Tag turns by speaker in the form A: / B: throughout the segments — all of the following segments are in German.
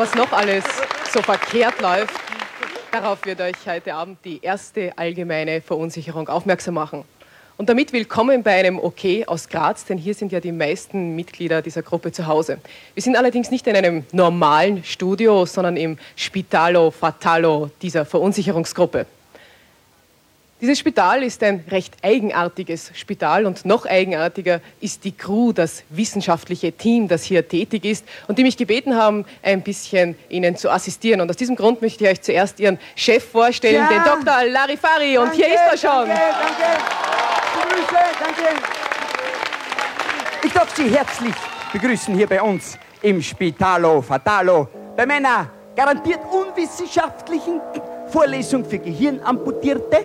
A: was noch alles so verkehrt läuft, darauf wird euch heute Abend die erste allgemeine Verunsicherung aufmerksam machen. Und damit willkommen bei einem OK aus Graz, denn hier sind ja die meisten Mitglieder dieser Gruppe zu Hause. Wir sind allerdings nicht in einem normalen Studio, sondern im Spitalo Fatalo dieser Verunsicherungsgruppe. Dieses Spital ist ein recht eigenartiges Spital und noch eigenartiger ist die Crew, das wissenschaftliche Team, das hier tätig ist und die mich gebeten haben, ein bisschen Ihnen zu assistieren. Und aus diesem Grund möchte ich euch zuerst Ihren Chef vorstellen, ja. den Dr. Larifari. Und danke, hier ist er schon. Danke, danke.
B: Grüße, danke. Ich darf Sie herzlich begrüßen hier bei uns im Spitalo Fatalo bei meiner garantiert unwissenschaftlichen Vorlesung für Gehirnamputierte.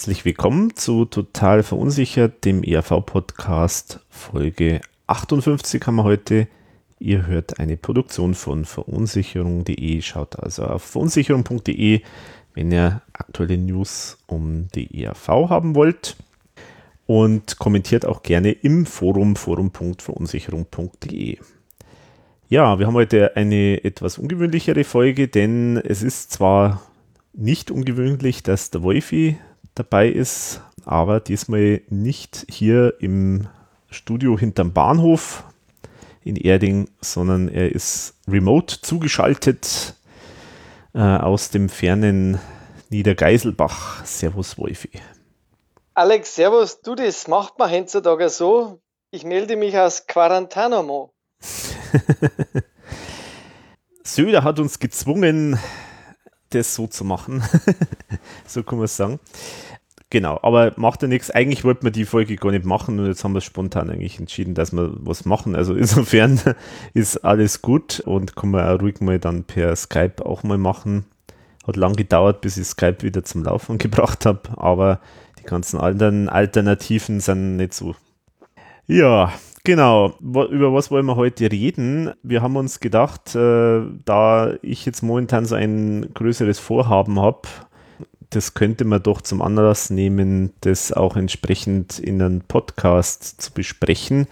C: Herzlich willkommen zu Total Verunsichert, dem ERV-Podcast Folge 58 haben wir heute. Ihr hört eine Produktion von verunsicherung.de. Schaut also auf verunsicherung.de, wenn ihr aktuelle News um die ERV haben wollt. Und kommentiert auch gerne im Forum forum.verunsicherung.de. Ja, wir haben heute eine etwas ungewöhnlichere Folge, denn es ist zwar nicht ungewöhnlich, dass der Wolfi dabei ist, aber diesmal nicht hier im Studio hinterm Bahnhof in Erding, sondern er ist remote zugeschaltet äh, aus dem fernen Niedergeiselbach. Servus Wolfi.
D: Alex, servus. Du, das macht man heutzutage so. Ich melde mich aus Quarantanamo.
C: Söder hat uns gezwungen, das so zu machen. so kann man es sagen. Genau, aber macht ja nichts. Eigentlich wollten wir die Folge gar nicht machen und jetzt haben wir spontan eigentlich entschieden, dass wir was machen. Also insofern ist alles gut und kann man auch ruhig mal dann per Skype auch mal machen. Hat lang gedauert, bis ich Skype wieder zum Laufen gebracht habe, aber die ganzen anderen Alternativen sind nicht so. Ja, Genau, über was wollen wir heute reden? Wir haben uns gedacht, äh, da ich jetzt momentan so ein größeres Vorhaben habe, das könnte man doch zum Anlass nehmen, das auch entsprechend in einem Podcast zu besprechen.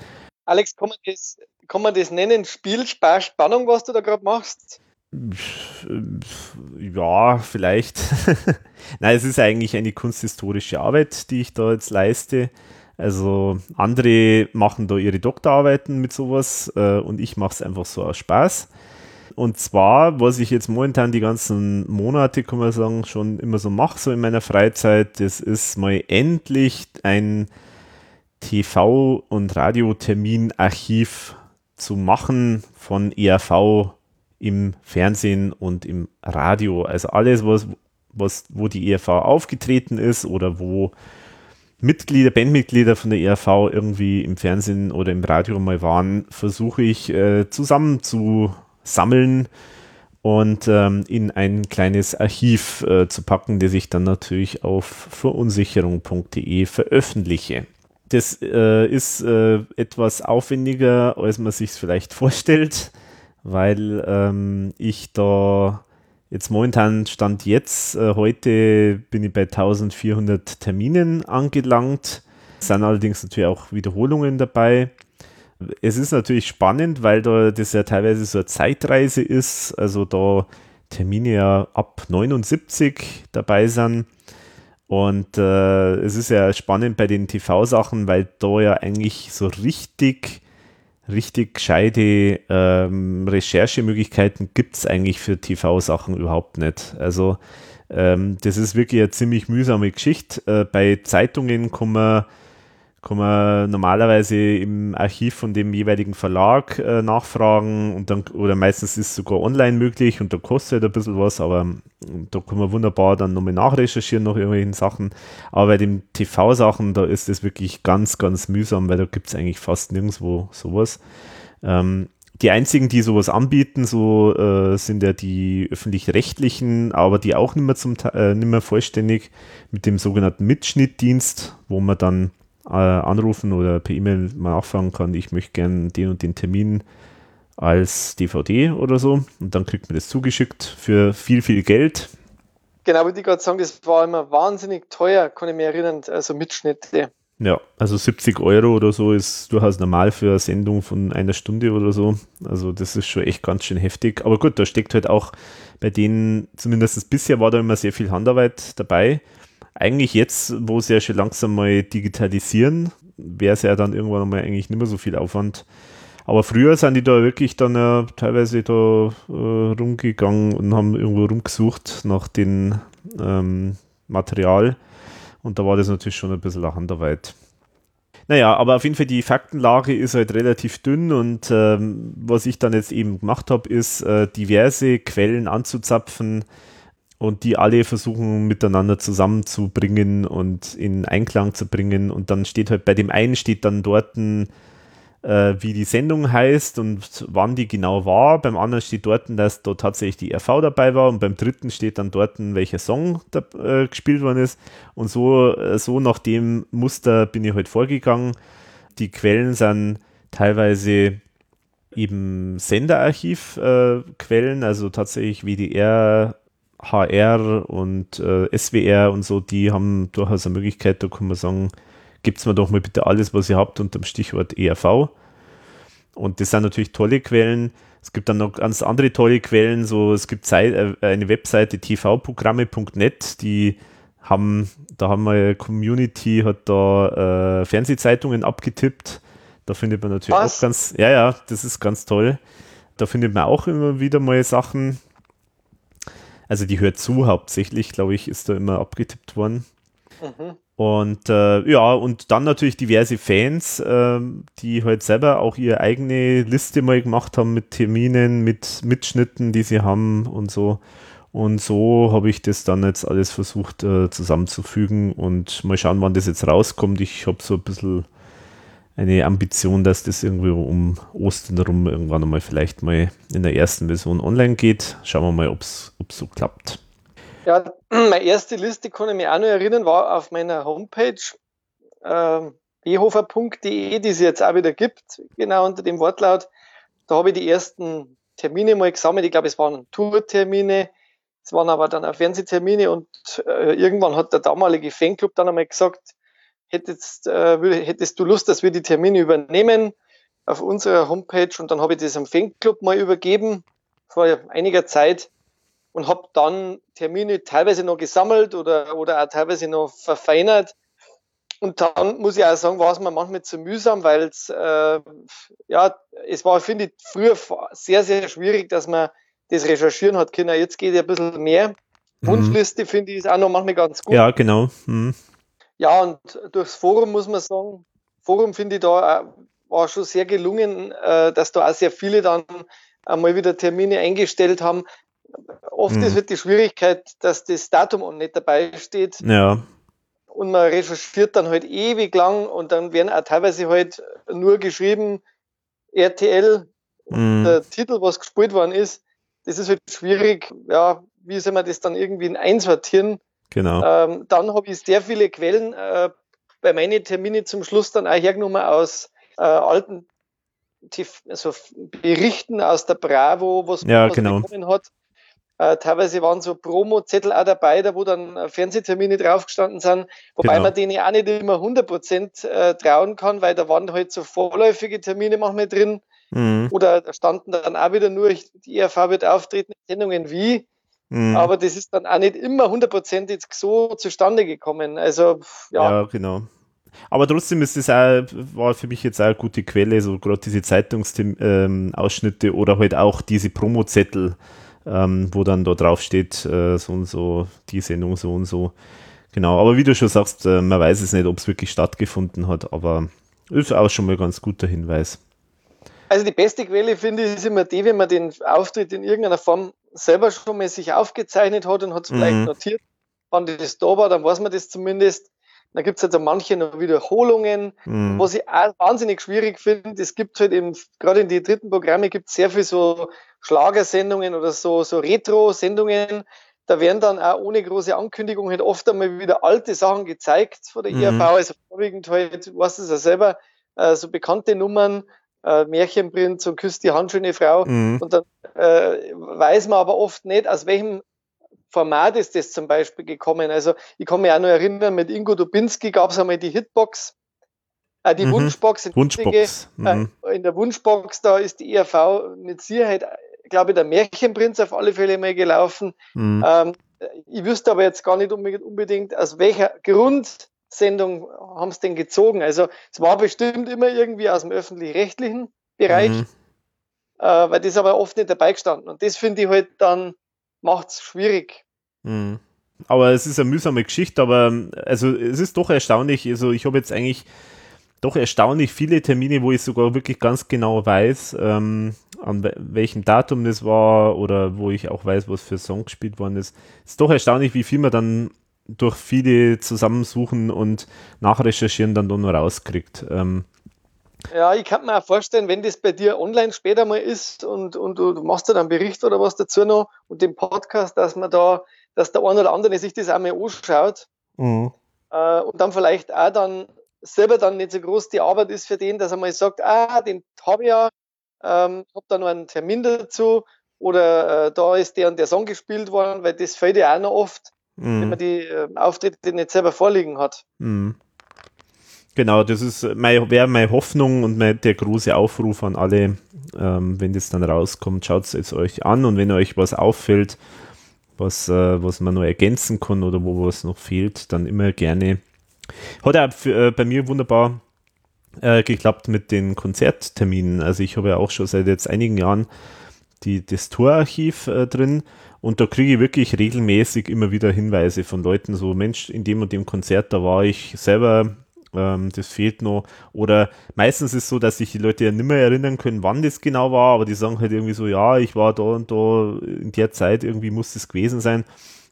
D: Alex, kann man das, kann man das nennen? Spiel, Spaß, Spannung, was du da gerade machst?
C: Ja, vielleicht. Nein, es ist eigentlich eine kunsthistorische Arbeit, die ich da jetzt leiste. Also andere machen da ihre Doktorarbeiten mit sowas äh, und ich mache es einfach so aus Spaß. Und zwar, was ich jetzt momentan die ganzen Monate, kann man sagen, schon immer so mache, so in meiner Freizeit, das ist mal endlich ein TV- und Radioterminarchiv zu machen von ERV im Fernsehen und im Radio. Also alles, was, was, wo die ERV aufgetreten ist oder wo Mitglieder, Bandmitglieder von der ERV irgendwie im Fernsehen oder im Radio mal waren, versuche ich äh, zusammen zu sammeln und ähm, in ein kleines Archiv äh, zu packen, das ich dann natürlich auf verunsicherung.de veröffentliche. Das äh, ist äh, etwas aufwendiger, als man sich vielleicht vorstellt, weil ähm, ich da jetzt momentan stand jetzt, äh, heute bin ich bei 1400 Terminen angelangt, es sind allerdings natürlich auch Wiederholungen dabei. Es ist natürlich spannend, weil da das ja teilweise so eine Zeitreise ist, also da Termine ja ab 79 dabei sind. Und äh, es ist ja spannend bei den TV-Sachen, weil da ja eigentlich so richtig, richtig gescheite ähm, Recherchemöglichkeiten gibt es eigentlich für TV-Sachen überhaupt nicht. Also ähm, das ist wirklich eine ziemlich mühsame Geschichte. Äh, bei Zeitungen kann man kann man normalerweise im Archiv von dem jeweiligen Verlag äh, nachfragen und dann, oder meistens ist es sogar online möglich und da kostet ein bisschen was, aber ähm, da kann man wunderbar dann nochmal nachrecherchieren nach irgendwelchen Sachen. Aber bei den TV-Sachen, da ist es wirklich ganz, ganz mühsam, weil da gibt es eigentlich fast nirgendwo sowas. Ähm, die einzigen, die sowas anbieten, so äh, sind ja die öffentlich-rechtlichen, aber die auch nicht mehr, zum, äh, nicht mehr vollständig mit dem sogenannten Mitschnittdienst, wo man dann äh, anrufen oder per E-Mail mal nachfragen kann, ich möchte gerne den und den Termin als DVD oder so. Und dann kriegt man das zugeschickt für viel, viel Geld.
D: Genau, würde ich gerade sagen, das war immer wahnsinnig teuer, kann ich mich erinnern, also Mitschnitte.
C: Ja, also 70 Euro oder so ist durchaus normal für eine Sendung von einer Stunde oder so. Also das ist schon echt ganz schön heftig. Aber gut, da steckt halt auch bei denen, zumindest bisher war da immer sehr viel Handarbeit dabei. Eigentlich jetzt, wo sie ja schon langsam mal digitalisieren, wäre es ja dann irgendwann mal eigentlich nicht mehr so viel Aufwand. Aber früher sind die da wirklich dann ja teilweise da äh, rumgegangen und haben irgendwo rumgesucht nach dem ähm, Material und da war das natürlich schon ein bisschen eine Handarbeit. Naja, aber auf jeden Fall die Faktenlage ist halt relativ dünn und ähm, was ich dann jetzt eben gemacht habe, ist äh, diverse Quellen anzuzapfen und die alle versuchen miteinander zusammenzubringen und in Einklang zu bringen und dann steht halt bei dem einen steht dann dort ein äh, wie die Sendung heißt und wann die genau war. Beim anderen steht dort, dass da tatsächlich die RV dabei war und beim dritten steht dann dort, welcher Song da, äh, gespielt worden ist. Und so, äh, so nach dem Muster bin ich heute halt vorgegangen. Die Quellen sind teilweise eben Senderarchiv-Quellen, äh, also tatsächlich WDR, HR und äh, SWR und so, die haben durchaus eine Möglichkeit, da kann man sagen, gebt mir doch mal bitte alles, was ihr habt unter dem Stichwort ERV. Und das sind natürlich tolle Quellen. Es gibt dann noch ganz andere tolle Quellen. So, es gibt äh, eine Webseite tvprogramme.net, die haben, da haben wir Community, hat da äh, Fernsehzeitungen abgetippt. Da findet man natürlich Was? auch ganz, ja, ja, das ist ganz toll. Da findet man auch immer wieder mal Sachen. Also die hört zu hauptsächlich, glaube ich, ist da immer abgetippt worden. Mhm. Und äh, ja, und dann natürlich diverse Fans, äh, die halt selber auch ihre eigene Liste mal gemacht haben mit Terminen, mit Mitschnitten, die sie haben und so. Und so habe ich das dann jetzt alles versucht äh, zusammenzufügen und mal schauen, wann das jetzt rauskommt. Ich habe so ein bisschen eine Ambition, dass das irgendwie um Ostern rum irgendwann einmal vielleicht mal in der ersten Version online geht. Schauen wir mal, ob es so klappt.
D: Ja, meine erste Liste, kann ich mich auch noch erinnern, war auf meiner Homepage äh, behofer.de, die es jetzt auch wieder gibt, genau unter dem Wortlaut. Da habe ich die ersten Termine mal gesammelt. Ich glaube, es waren Tourtermine, es waren aber dann auch Fernsehtermine und äh, irgendwann hat der damalige Fanclub dann einmal gesagt, hättest, äh, hättest du Lust, dass wir die Termine übernehmen auf unserer Homepage und dann habe ich das am Fanclub mal übergeben vor einiger Zeit und habe dann Termine teilweise noch gesammelt oder, oder auch teilweise noch verfeinert. Und dann muss ich auch sagen, war es mir manchmal zu mühsam, weil es, äh, ja, es war, finde ich, früher sehr, sehr schwierig, dass man das recherchieren hat können. Jetzt geht ja ein bisschen mehr. Mhm. Wunschliste finde ich ist auch noch manchmal ganz gut.
C: Ja, genau. Mhm.
D: Ja, und durchs Forum muss man sagen, Forum finde ich da auch, war schon sehr gelungen, äh, dass da auch sehr viele dann einmal wieder Termine eingestellt haben. Oft mhm. ist halt die Schwierigkeit, dass das Datum nicht dabei steht.
C: Ja.
D: Und man recherchiert dann halt ewig lang und dann werden auch teilweise halt nur geschrieben RTL, mhm. der Titel, was gespielt worden ist. Das ist halt schwierig. Ja, wie soll man das dann irgendwie einsortieren?
C: Genau.
D: Ähm, dann habe ich sehr viele Quellen äh, bei meinen Terminen zum Schluss dann auch hergenommen aus äh, alten also Berichten aus der Bravo, was
C: ja,
D: was
C: genau.
D: bekommen hat. Äh, teilweise waren so Promo-Zettel auch dabei, da wo dann äh, Fernsehtermine draufgestanden sind, wobei genau. man denen auch nicht immer 100% äh, trauen kann, weil da waren halt so vorläufige Termine manchmal drin. Mhm. Oder da standen dann auch wieder nur, die ERV wird auftreten in Sendungen wie. Mhm. Aber das ist dann auch nicht immer hundertprozentig so zustande gekommen. Also, ja.
C: Ja, genau. Aber trotzdem ist es auch, war für mich jetzt auch eine gute Quelle, so gerade diese Zeitungsausschnitte ähm, oder halt auch diese Promo-Zettel ähm, wo dann da drauf steht, äh, so und so, die Sendung so und so. Genau, aber wie du schon sagst, äh, man weiß es nicht, ob es wirklich stattgefunden hat, aber ist auch schon mal ein ganz guter Hinweis.
D: Also die beste Quelle finde ich ist immer die, wenn man den Auftritt in irgendeiner Form selber schon mal sich aufgezeichnet hat und hat es mhm. vielleicht notiert, wann das da war, dann weiß man das zumindest. Da gibt es also manche noch Wiederholungen, mhm. was ich auch wahnsinnig schwierig finde. Es gibt halt eben, gerade in die dritten Programme gibt es sehr viel so Schlagersendungen oder so, so Retro-Sendungen. da werden dann auch ohne große Ankündigung halt oft einmal wieder alte Sachen gezeigt von der mhm. IAV, also vorwiegend halt, du weißt es ja selber, äh, so bekannte Nummern, äh, Märchenprinz und Küsst die handschöne Frau. Mhm. Und dann äh, weiß man aber oft nicht, aus welchem Format ist das zum Beispiel gekommen. Also ich kann mich auch noch erinnern, mit Ingo Dubinski gab es einmal die Hitbox, äh, die mhm. Wunschbox. In,
C: Wunschbox.
D: Mhm. Äh, in der Wunschbox, da ist die ERV mit Sicherheit, glaube ich, der Märchenprinz auf alle Fälle mal gelaufen. Mhm. Ähm, ich wüsste aber jetzt gar nicht unbedingt, aus welcher Grundsendung haben es denn gezogen. Also es war bestimmt immer irgendwie aus dem öffentlich-rechtlichen Bereich, mhm. äh, weil das aber oft nicht dabei gestanden. Und das finde ich halt dann macht es schwierig.
C: Mhm. Aber es ist eine mühsame Geschichte, aber also es ist doch erstaunlich. Also ich habe jetzt eigentlich doch erstaunlich viele Termine, wo ich sogar wirklich ganz genau weiß, ähm, an welchem Datum das war oder wo ich auch weiß, was für Song gespielt worden ist. Es ist doch erstaunlich, wie viel man dann durch viele Zusammensuchen und Nachrecherchieren dann doch noch rauskriegt. Ähm,
D: ja, ich kann mir auch vorstellen, wenn das bei dir online später mal ist und, und du, du machst da dann einen Bericht oder was dazu noch und den Podcast, dass man da, dass der eine oder andere sich das auch mal anschaut mhm. äh, und dann vielleicht auch dann selber dann nicht so groß die Arbeit ist für den, dass er mal sagt, ah, den habe ich ja, ähm, habe da noch einen Termin dazu oder äh, da ist der und der Song gespielt worden, weil das fällt ja auch noch oft, mhm. wenn man die äh, Auftritte nicht selber vorliegen hat.
C: Mhm. Genau, das ist mein, wäre meine Hoffnung und mein, der große Aufruf an alle, ähm, wenn das dann rauskommt, schaut es jetzt euch an und wenn euch was auffällt, was, äh, was man noch ergänzen kann oder wo was noch fehlt, dann immer gerne. Hat auch für, äh, bei mir wunderbar äh, geklappt mit den Konzertterminen. Also ich habe ja auch schon seit jetzt einigen Jahren die, das Torarchiv äh, drin und da kriege ich wirklich regelmäßig immer wieder Hinweise von Leuten, so Mensch, in dem und dem Konzert, da war ich selber ähm, das fehlt noch. Oder meistens ist es so, dass sich die Leute ja nicht mehr erinnern können, wann das genau war, aber die sagen halt irgendwie so, ja, ich war da und da in der Zeit, irgendwie muss das gewesen sein.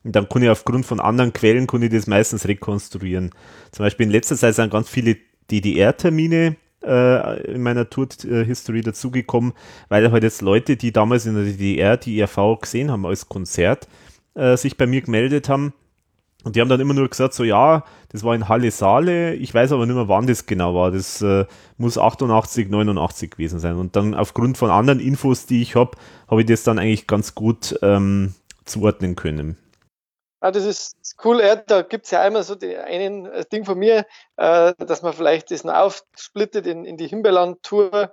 C: Und dann kann ich aufgrund von anderen Quellen, kann ich das meistens rekonstruieren. Zum Beispiel in letzter Zeit sind ganz viele DDR-Termine äh, in meiner Tour-History dazugekommen, weil halt jetzt Leute, die damals in der DDR die ERV gesehen haben als Konzert, äh, sich bei mir gemeldet haben und die haben dann immer nur gesagt, so ja, das war in Halle Saale, ich weiß aber nicht mehr, wann das genau war. Das äh, muss 88, 89 gewesen sein. Und dann aufgrund von anderen Infos, die ich habe, habe ich das dann eigentlich ganz gut ähm, zuordnen können.
D: Ah, das ist cool. Ja, da gibt es ja einmal so die, einen äh, Ding von mir, äh, dass man vielleicht das noch aufsplittet in, in die Himbeerland-Tour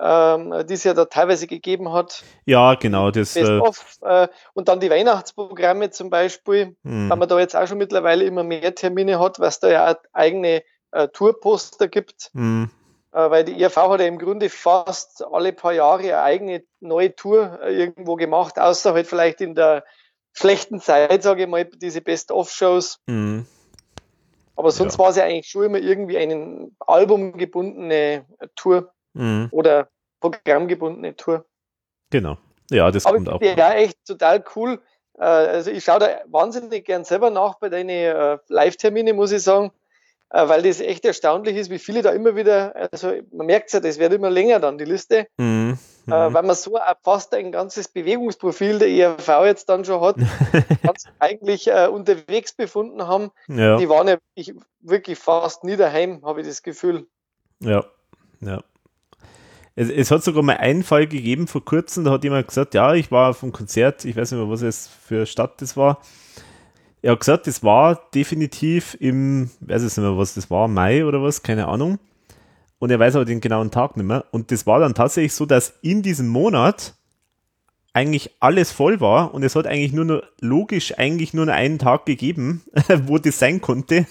D: ähm, die es ja da teilweise gegeben hat.
C: Ja, genau. Das,
D: of, äh, und dann die Weihnachtsprogramme zum Beispiel, hm. weil man da jetzt auch schon mittlerweile immer mehr Termine hat, was da ja eigene äh, Tourposter gibt. Hm. Äh, weil die IRV hat ja im Grunde fast alle paar Jahre eine eigene neue Tour äh, irgendwo gemacht, außer halt vielleicht in der schlechten Zeit, sage ich mal, diese Best-of-Shows. Hm. Aber sonst ja. war es ja eigentlich schon immer irgendwie eine albumgebundene Tour mhm. oder programmgebundene Tour.
C: Genau. Ja, das
D: Aber kommt auch. Ja, echt total cool. Äh, also ich schaue da wahnsinnig gern selber nach bei deinen äh, Live-Termine, muss ich sagen, äh, weil das echt erstaunlich ist, wie viele da immer wieder, also man merkt es ja, das wird immer länger dann, die Liste, mhm. Mhm. weil man so fast ein ganzes Bewegungsprofil der ERV jetzt dann schon hat, eigentlich unterwegs befunden haben. Ja. Die waren ja wirklich, wirklich fast nie daheim, habe ich das Gefühl.
C: Ja, ja. Es, es, hat sogar mal einen Fall gegeben vor kurzem, da hat jemand gesagt, ja, ich war auf einem Konzert, ich weiß nicht mehr, was es für Stadt das war. Er hat gesagt, das war definitiv im, weiß ich nicht mehr, was das war, Mai oder was, keine Ahnung. Und er weiß aber den genauen Tag nicht mehr. Und das war dann tatsächlich so, dass in diesem Monat eigentlich alles voll war und es hat eigentlich nur noch, logisch eigentlich nur noch einen Tag gegeben, wo das sein konnte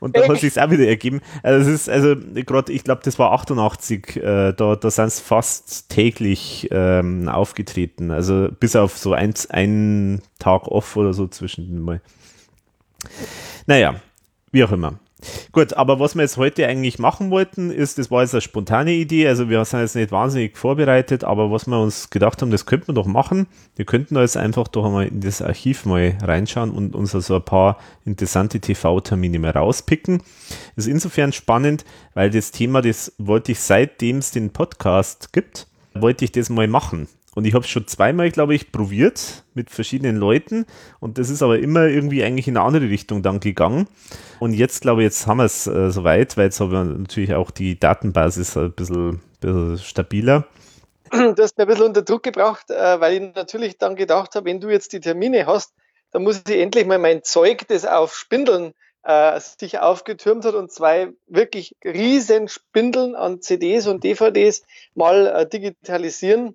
C: und dann hat sich auch wieder ergeben. Also es ist, also gerade, ich glaube, das war 88, äh, da, da sind es fast täglich ähm, aufgetreten, also bis auf so ein, einen Tag off oder so zwischen mal. Naja, wie auch immer. Gut, aber was wir jetzt heute eigentlich machen wollten, ist, das war jetzt eine spontane Idee, also wir sind jetzt nicht wahnsinnig vorbereitet, aber was wir uns gedacht haben, das könnten wir doch machen. Wir könnten jetzt einfach doch einmal in das Archiv mal reinschauen und uns also ein paar interessante TV-Termine mal rauspicken. Das ist insofern spannend, weil das Thema, das wollte ich seitdem es den Podcast gibt, wollte ich das mal machen. Und ich habe es schon zweimal, glaube ich, probiert mit verschiedenen Leuten. Und das ist aber immer irgendwie eigentlich in eine andere Richtung dann gegangen. Und jetzt, glaube ich, jetzt haben wir es äh, soweit, weil jetzt haben wir natürlich auch die Datenbasis ein bisschen, bisschen stabiler.
D: Du hast mir ein bisschen unter Druck gebracht, äh, weil ich natürlich dann gedacht habe, wenn du jetzt die Termine hast, dann muss ich endlich mal mein Zeug, das auf Spindeln äh, sich aufgetürmt hat und zwei wirklich riesen Spindeln an CDs und DVDs mal äh, digitalisieren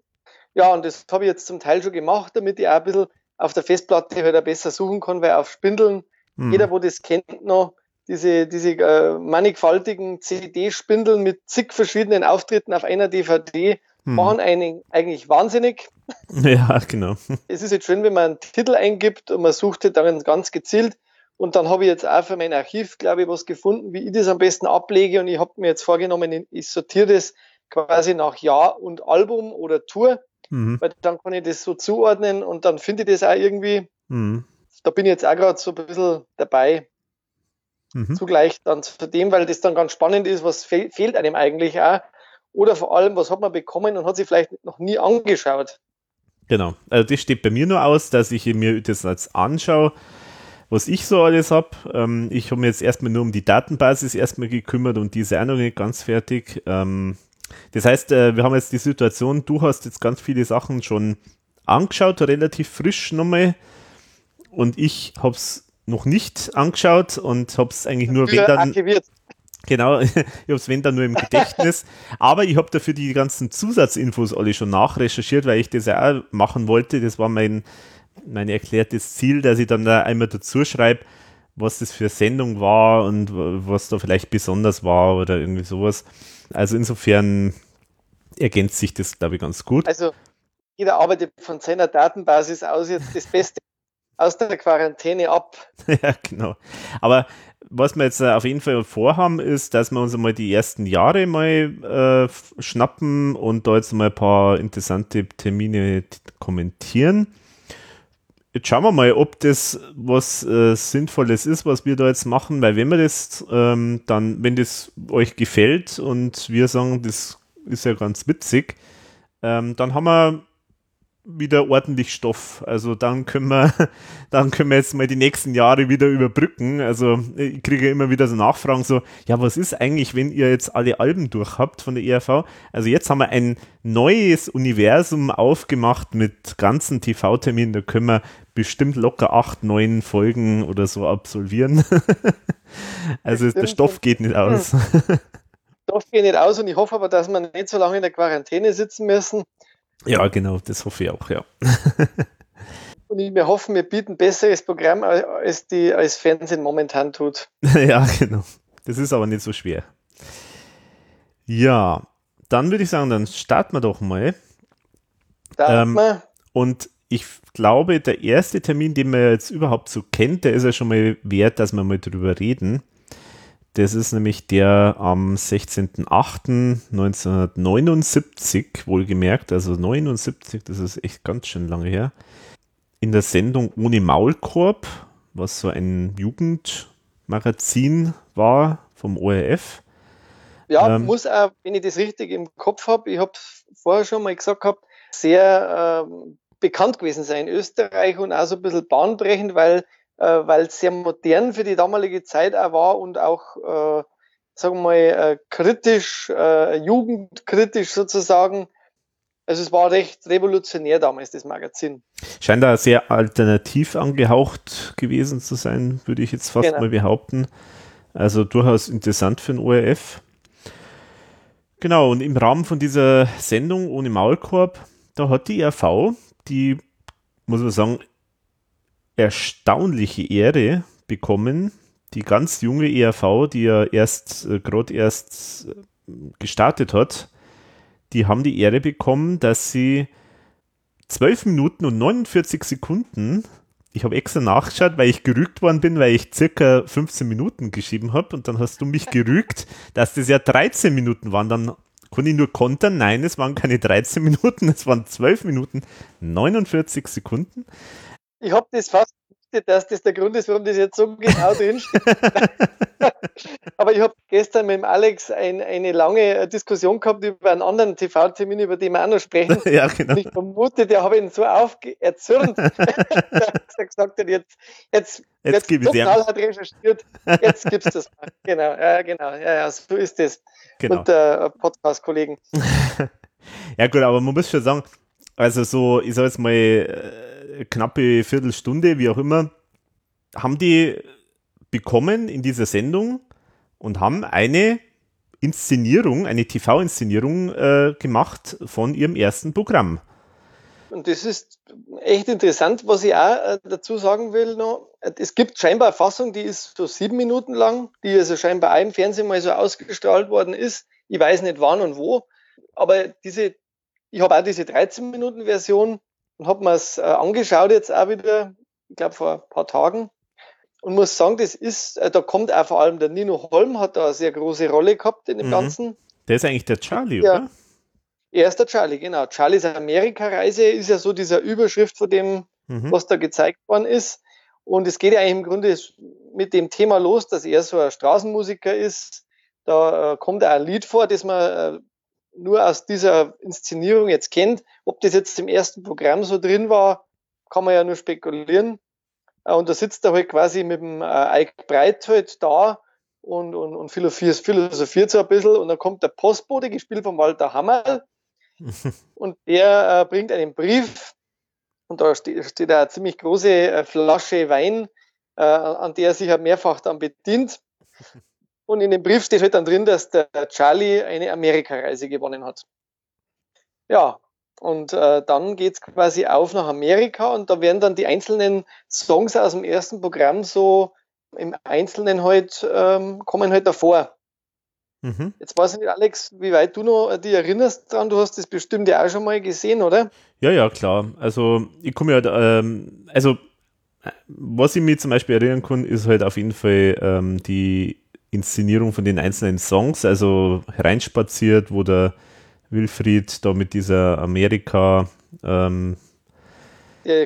D: ja, und das habe ich jetzt zum Teil schon gemacht, damit ich auch ein bisschen auf der Festplatte halt auch besser suchen kann, weil auf Spindeln, mhm. jeder, wo das kennt noch, diese, diese äh, mannigfaltigen CD-Spindeln mit zig verschiedenen Auftritten auf einer DVD mhm. machen einen eigentlich wahnsinnig.
C: Ja, genau.
D: Es ist jetzt schön, wenn man einen Titel eingibt und man sucht dann ganz gezielt. Und dann habe ich jetzt auch für mein Archiv, glaube ich, was gefunden, wie ich das am besten ablege. Und ich habe mir jetzt vorgenommen, ich sortiere das quasi nach Jahr und Album oder Tour. Mhm. Weil dann kann ich das so zuordnen und dann finde ich das auch irgendwie. Mhm. Da bin ich jetzt auch gerade so ein bisschen dabei. Mhm. Zugleich dann zu dem, weil das dann ganz spannend ist, was fe fehlt einem eigentlich auch. Oder vor allem, was hat man bekommen und hat sich vielleicht noch nie angeschaut.
C: Genau. Also das steht bei mir nur aus, dass ich mir das jetzt anschaue, was ich so alles habe. Ähm, ich habe mir jetzt erstmal nur um die Datenbasis erstmal gekümmert und die ist auch noch nicht ganz fertig. Ähm, das heißt, äh, wir haben jetzt die Situation, du hast jetzt ganz viele Sachen schon angeschaut, relativ frisch nochmal. Und ich habe es noch nicht angeschaut und habe es eigentlich nur, wenn dann. Archiviert. Genau, ich habe es wenn dann nur im Gedächtnis. Aber ich habe dafür die ganzen Zusatzinfos alle schon nachrecherchiert, weil ich das ja auch machen wollte. Das war mein, mein erklärtes Ziel, dass ich dann da einmal dazu schreibe, was das für Sendung war und was da vielleicht besonders war oder irgendwie sowas. Also insofern ergänzt sich das, glaube ich, ganz gut.
D: Also jeder arbeitet von seiner Datenbasis aus jetzt das Beste aus der Quarantäne ab.
C: ja, genau. Aber was wir jetzt äh, auf jeden Fall vorhaben, ist, dass wir uns mal die ersten Jahre mal äh, schnappen und da jetzt mal ein paar interessante Termine kommentieren. Jetzt schauen wir mal, ob das was äh, Sinnvolles ist, was wir da jetzt machen, weil wenn wir das ähm, dann, wenn das euch gefällt und wir sagen, das ist ja ganz witzig, ähm, dann haben wir wieder ordentlich Stoff. Also dann können wir, dann können wir jetzt mal die nächsten Jahre wieder überbrücken. Also ich kriege immer wieder so Nachfragen so, ja, was ist eigentlich, wenn ihr jetzt alle Alben durch habt von der ERV? Also jetzt haben wir ein neues Universum aufgemacht mit ganzen TV-Terminen. Da können wir bestimmt locker acht, neun Folgen oder so absolvieren. also der Stoff geht nicht aus.
D: Stoff geht nicht aus und ich hoffe aber, dass wir nicht so lange in der Quarantäne sitzen müssen
C: ja, genau, das hoffe ich auch, ja.
D: Und wir hoffen, wir bieten besseres Programm, als die als Fernsehen momentan tut.
C: ja, genau. Das ist aber nicht so schwer. Ja, dann würde ich sagen, dann starten wir doch mal. Starten ähm, wir. Und ich glaube, der erste Termin, den man jetzt überhaupt so kennt, der ist ja schon mal wert, dass wir mal drüber reden. Das ist nämlich der am 16.08.1979, wohlgemerkt, also 79, das ist echt ganz schön lange her, in der Sendung Ohne Maulkorb, was so ein Jugendmagazin war vom ORF.
D: Ja, ähm, muss auch, wenn ich das richtig im Kopf habe, ich habe vorher schon mal gesagt gehabt, sehr ähm, bekannt gewesen sein in Österreich und auch so ein bisschen bahnbrechend, weil äh, weil es sehr modern für die damalige Zeit auch war und auch, äh, sagen wir mal, äh, kritisch, äh, jugendkritisch sozusagen. Also es war recht revolutionär damals, das Magazin.
C: Scheint da sehr alternativ angehaucht gewesen zu sein, würde ich jetzt fast genau. mal behaupten. Also durchaus interessant für den ORF. Genau, und im Rahmen von dieser Sendung ohne Maulkorb, da hat die RV, die, muss man sagen, erstaunliche Ehre bekommen. Die ganz junge ERV, die ja erst äh, gerade erst äh, gestartet hat, die haben die Ehre bekommen, dass sie 12 Minuten und 49 Sekunden, ich habe extra nachgeschaut, weil ich gerügt worden bin, weil ich circa 15 Minuten geschrieben habe und dann hast du mich gerügt, dass das ja 13 Minuten waren. Dann konnte ich nur kontern, nein, es waren keine 13 Minuten, es waren 12 Minuten 49 Sekunden.
D: Ich habe das fast dass das der Grund ist, warum das jetzt so genau drinsteht. Aber ich habe gestern mit dem Alex ein, eine lange Diskussion gehabt über einen anderen TV-Termin, über den wir auch noch sprechen.
C: ja, genau.
D: Und ich vermute, der habe ihn so erzürnt, dass er gesagt hat, jetzt, jetzt,
C: jetzt,
D: jetzt
C: so
D: hat recherchiert, jetzt gibt's das. Genau, ja, genau, ja, ja, so ist das.
C: Genau.
D: Und äh, Podcast-Kollegen.
C: ja, gut, aber man muss schon sagen, also so, ich sag jetzt mal, äh, knappe Viertelstunde, wie auch immer, haben die bekommen in dieser Sendung und haben eine Inszenierung, eine TV-Inszenierung äh, gemacht von ihrem ersten Programm.
D: Und das ist echt interessant, was ich auch äh, dazu sagen will noch. Es gibt scheinbar eine Fassung, die ist so sieben Minuten lang, die also scheinbar auch im Fernsehen mal so ausgestrahlt worden ist. Ich weiß nicht wann und wo. Aber diese, ich habe auch diese 13 Minuten Version und habe mir es äh, angeschaut jetzt auch wieder, ich glaube vor ein paar Tagen und muss sagen, das ist, äh, da kommt auch vor allem der Nino Holm hat da eine sehr große Rolle gehabt in dem mhm. Ganzen.
C: Der ist eigentlich der Charlie, ja. oder?
D: Er ist der Charlie, genau. Charlies Amerika-Reise ist ja so dieser Überschrift von dem, mhm. was da gezeigt worden ist. Und es geht ja eigentlich im Grunde mit dem Thema los, dass er so ein Straßenmusiker ist. Da äh, kommt auch ein Lied vor, das man äh, nur aus dieser Inszenierung jetzt kennt. Ob das jetzt im ersten Programm so drin war, kann man ja nur spekulieren. Äh, und da sitzt er halt quasi mit dem äh, Ike Breit halt da und, und, und philosophiert, philosophiert so ein bisschen. Und dann kommt der Postbote, gespielt von Walter Hammerl. und der äh, bringt einen Brief und da steht, steht eine ziemlich große äh, Flasche Wein, äh, an der er sich halt mehrfach dann bedient. Und in dem Brief steht halt dann drin, dass der Charlie eine Amerikareise gewonnen hat. Ja, und äh, dann geht's quasi auf nach Amerika und da werden dann die einzelnen Songs aus dem ersten Programm so im Einzelnen halt, ähm, kommen halt davor. Mhm. Jetzt weiß ich nicht, Alex, wie weit du noch dich erinnerst dran, du hast das bestimmt ja auch schon mal gesehen, oder?
C: Ja, ja, klar. Also ich komme ja, ähm, also was ich mir zum Beispiel erinnern kann, ist halt auf jeden Fall ähm, die Inszenierung von den einzelnen Songs, also hereinspaziert, wo der Wilfried da mit dieser Amerika ähm,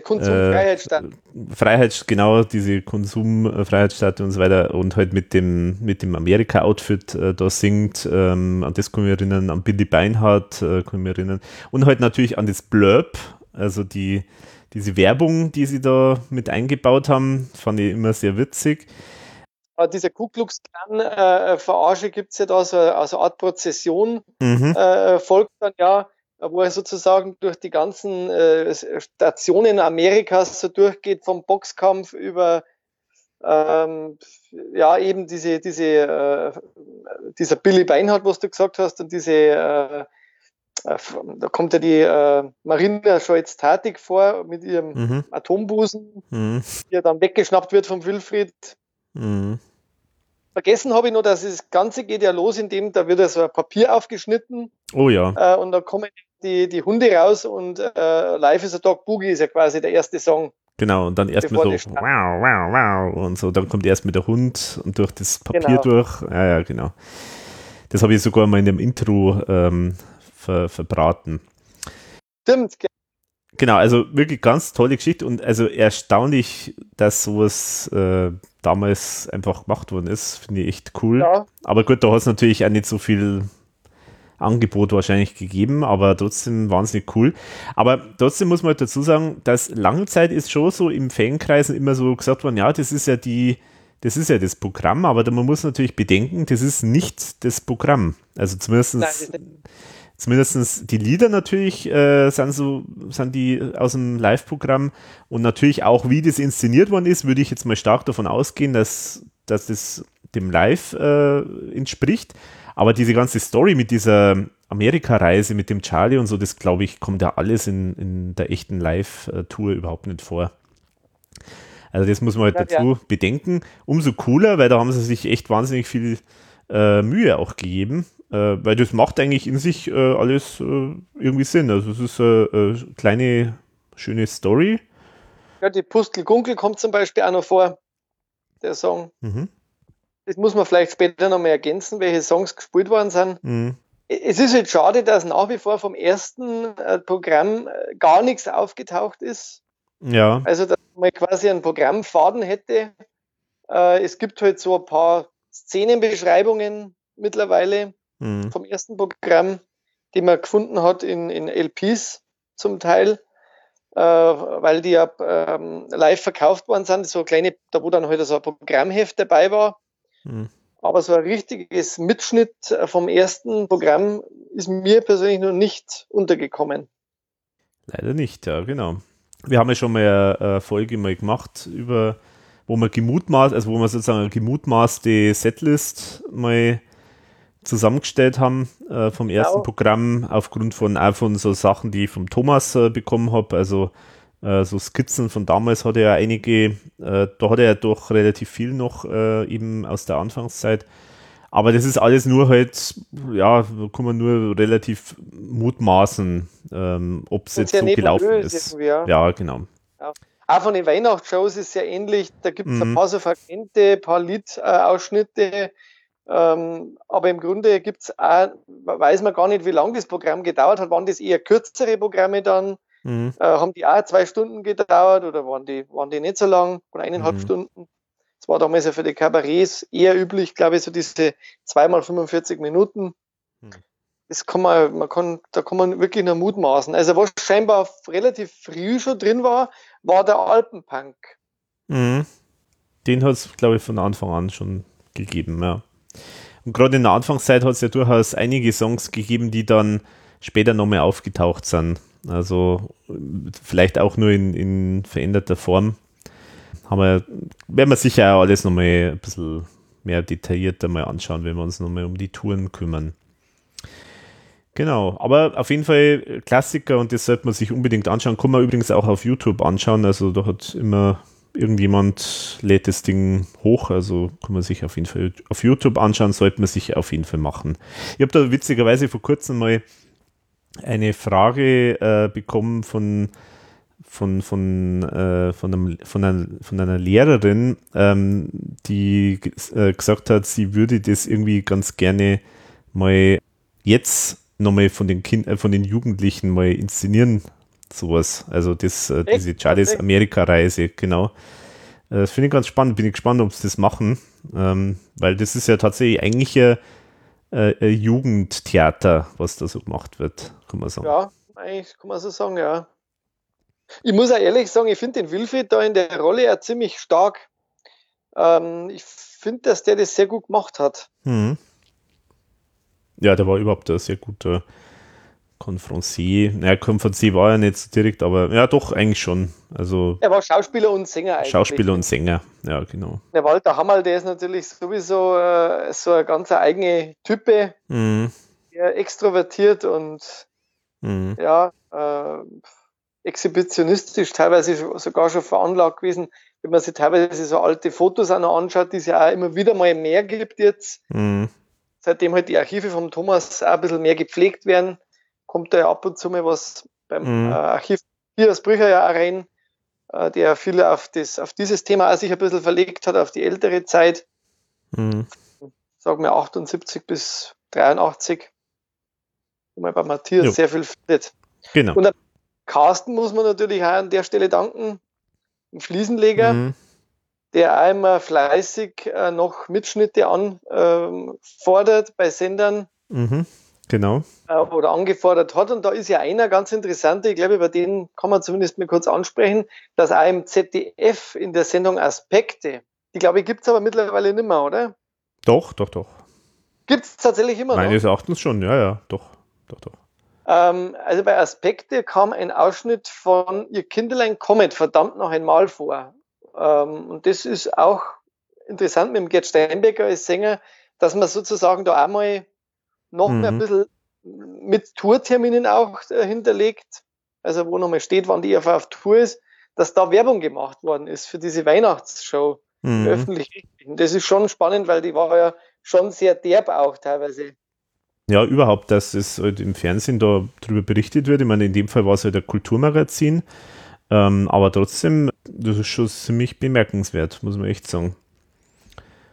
D: Konsumfreiheitsstadt.
C: Äh, Freiheit, genau, diese Konsumfreiheitsstadt und so weiter und halt mit dem, mit dem Amerika-Outfit äh, da singt, ähm, an das kann ich mich erinnern, an Billy Beinhardt äh, kann ich mich erinnern und halt natürlich an das Blurb, also die, diese Werbung, die sie da mit eingebaut haben, fand ich immer sehr witzig.
D: Äh, diese Ku Klux Klan-Verarsche äh, gibt es ja da so also eine Art Prozession, mhm. äh, folgt dann ja, wo er sozusagen durch die ganzen äh, Stationen Amerikas so durchgeht, vom Boxkampf über ähm, ja eben diese, diese, äh, dieser Billy Beinhardt, was du gesagt hast, und diese da kommt ja die äh, Marina Scholz-Tatig vor mit ihrem mhm. Atombusen, mhm. die ja dann weggeschnappt wird vom Wilfried. Mhm. Vergessen habe ich nur, dass das Ganze geht ja los, indem da wird ja so ein Papier aufgeschnitten.
C: Oh ja.
D: Äh, und da kommen die, die Hunde raus und äh, Life is a Dog Boogie ist ja quasi der erste Song.
C: Genau, und dann erst mit so wow, wow, wow und so, dann kommt erst mit der Hund und durch das Papier genau. durch. Ja, ja, genau. Das habe ich sogar mal in dem Intro ähm, ver, verbraten.
D: Stimmt,
C: Genau, also wirklich ganz tolle Geschichte und also erstaunlich, dass sowas äh, damals einfach gemacht worden ist. Finde ich echt cool. Ja. Aber gut, da hat es natürlich auch nicht so viel Angebot wahrscheinlich gegeben, aber trotzdem wahnsinnig cool. Aber trotzdem muss man halt dazu sagen, dass lange Zeit ist schon so im Fankreisen immer so gesagt worden, ja, das ist ja die, das ist ja das Programm, aber man muss natürlich bedenken, das ist nicht das Programm. Also zumindest zumindest die Lieder natürlich äh, sind so, sind die aus dem Live-Programm und natürlich auch, wie das inszeniert worden ist, würde ich jetzt mal stark davon ausgehen, dass, dass das dem Live äh, entspricht. Aber diese ganze Story mit dieser Amerika-Reise, mit dem Charlie und so, das glaube ich, kommt ja alles in, in der echten Live-Tour überhaupt nicht vor. Also das muss man halt ja, dazu ja. bedenken. Umso cooler, weil da haben sie sich echt wahnsinnig viel äh, Mühe auch gegeben. Äh, weil das macht eigentlich in sich äh, alles äh, irgendwie Sinn. Also es ist eine äh, kleine, schöne Story.
D: Ja, die Pustelgunkel kommt zum Beispiel auch noch vor, der Song. Mhm. Das muss man vielleicht später noch mal ergänzen, welche Songs gespielt worden sind. Mhm. Es ist halt schade, dass nach wie vor vom ersten äh, Programm gar nichts aufgetaucht ist.
C: Ja.
D: Also, dass man quasi einen Programmfaden hätte. Äh, es gibt halt so ein paar Szenenbeschreibungen mittlerweile
C: Mhm.
D: vom ersten Programm, die man gefunden hat in, in LPs zum Teil, äh, weil die ja ähm, live verkauft worden sind. So kleine, da wo dann halt so ein Programmheft dabei war.
C: Mhm.
D: Aber so ein richtiges Mitschnitt äh, vom ersten Programm ist mir persönlich noch nicht untergekommen.
C: Leider nicht, ja, genau. Wir haben ja schon mal eine Folge mal gemacht über, wo man gemutmaßt, also wo wir sozusagen eine gemutmaßte Setlist mal zusammengestellt haben äh, vom ersten
D: Genau.
C: Programm aufgrund von auch von so Sachen, die ich vom Thomas äh, bekommen habe. Also äh, so Skizzen von damals hat er ja einige, äh, da hat er ja doch relativ viel noch äh, eben aus der Anfangszeit. Aber das ist alles nur halt, ja, kann man nur relativ mutmaßen, ähm, ob es jetzt
D: sehr
C: so gelaufen ist.
D: ja.
C: Ja, genau.
D: Auch von den Weihnachtsshows ist ja ähnlich. Da gibt es
C: Mhm.
D: ein paar so Fragmente, ein paar Liedausschnitte. Ähm, aber im Grunde gibt's auch, weiß man gar nicht, wie lange das Programm gedauert hat. Waren das eher kürzere Programme dann?
C: Mhm.
D: Äh, haben die auch zwei Stunden gedauert oder waren die, waren die nicht so lang? Oder eineinhalb
C: Mhm.
D: Stunden? Das war damals ja für die Kabarets eher üblich, glaube ich, so diese zweimal 45 Minuten.
C: Mhm.
D: Das kann man, man kann, da kann man wirklich nur mutmaßen. Also was scheinbar relativ früh schon drin war, war der Alpenpunk.
C: Mhm. Den hat es, glaube ich, von Anfang an schon gegeben, ja. Und gerade in der Anfangszeit hat es ja durchaus einige Songs gegeben, die dann später nochmal aufgetaucht sind. Also vielleicht auch nur in, in veränderter Form. Haben wir, werden wir sicher auch alles nochmal ein bisschen mehr detaillierter mal anschauen, wenn wir uns nochmal um die Touren kümmern. Genau, aber auf jeden Fall Klassiker und das sollte man sich unbedingt anschauen. Kann man übrigens auch auf YouTube anschauen. Also da hat immer irgendjemand lädt das Ding hoch. Also kann man sich auf jeden Fall auf YouTube anschauen, sollte man sich auf jeden Fall machen. Ich habe da witzigerweise vor kurzem mal eine Frage äh, bekommen von von, von, äh, von, einem, von, einer, von einer Lehrerin, ähm, die äh, gesagt hat, sie würde das irgendwie ganz gerne mal jetzt nochmal von den kind, äh, von den Jugendlichen mal inszenieren, sowas. Also das, äh, diese Charlies? Amerika-Reise, genau. Äh, Das finde ich ganz spannend. Bin ich gespannt, ob sie das machen. Ähm, weil das ist ja tatsächlich eigentlich ein, äh, ein Jugendtheater, was da so gemacht wird, kann man sagen.
D: Ja, eigentlich kann man so sagen, ja. Ich muss auch ehrlich sagen, ich finde den Wilfried da in der Rolle ja ziemlich stark. Ähm, ich finde, dass der das sehr gut gemacht hat.
C: Mhm. Ja, der war überhaupt ein sehr guter Konferencier. Naja, Konferencier war er nicht so direkt, aber ja, doch, eigentlich schon. Also
D: Er war Schauspieler und Sänger eigentlich.
C: Schauspieler und Sänger. Ja, genau.
D: Der Walter Hammerl, der ist natürlich sowieso äh, so eine ganz eigene Type,
C: Mhm.
D: der extrovertiert und
C: Mhm.
D: ja, äh, exhibitionistisch teilweise sogar schon veranlagt gewesen. Wenn man sich teilweise so alte Fotos auch noch anschaut, die es ja auch immer wieder mal mehr gibt jetzt,
C: Mhm.
D: seitdem halt die Archive vom Thomas auch ein bisschen mehr gepflegt werden, kommt da ja ab und zu mal was beim
C: Mhm.
D: äh, Archiv hier aus Brücher ja auch rein, äh, der viel auf, das, auf dieses Thema auch sich ein bisschen verlegt hat, auf die ältere Zeit,
C: Mhm.
D: sagen wir 78 bis 83, wo man bei Matthias
C: Jo.
D: sehr viel findet.
C: Genau.
D: Und Carsten muss man natürlich auch an der Stelle danken, dem Fliesenleger,
C: Mhm.
D: der immer fleißig äh, noch Mitschnitte anfordert bei Sendern
C: Mhm. Genau.
D: äh, oder angefordert hat. Und da ist ja einer ganz interessant, ich glaube, über den kann man zumindest mal kurz ansprechen, dass auch im ZDF in der Sendung Aspekte, die glaube ich gibt es aber mittlerweile nicht mehr, oder?
C: Doch, doch, doch.
D: Gibt es tatsächlich immer noch.
C: Meines Erachtens schon, ja, ja, doch, doch, doch.
D: Ähm, also bei Aspekte kam ein Ausschnitt von Ihr Kinderlein kommet verdammt noch einmal vor. Ähm, und das ist auch interessant mit dem Gerd Steinbecker als Sänger, dass man sozusagen da einmal noch
C: Mhm.
D: mehr ein bisschen mit Tourterminen auch äh, hinterlegt, also wo nochmal steht, wann die ERV auf Tour ist, dass da Werbung gemacht worden ist für diese Weihnachtsshow
C: Mhm.
D: öffentlich-rechtlichen. Das ist schon spannend, weil die war ja schon sehr derb auch teilweise.
C: Ja, überhaupt, dass es halt im Fernsehen da drüber berichtet wird. Ich meine, in dem Fall war es halt ein Kulturmagazin. Ähm, aber trotzdem, das ist schon ziemlich bemerkenswert, muss man echt sagen.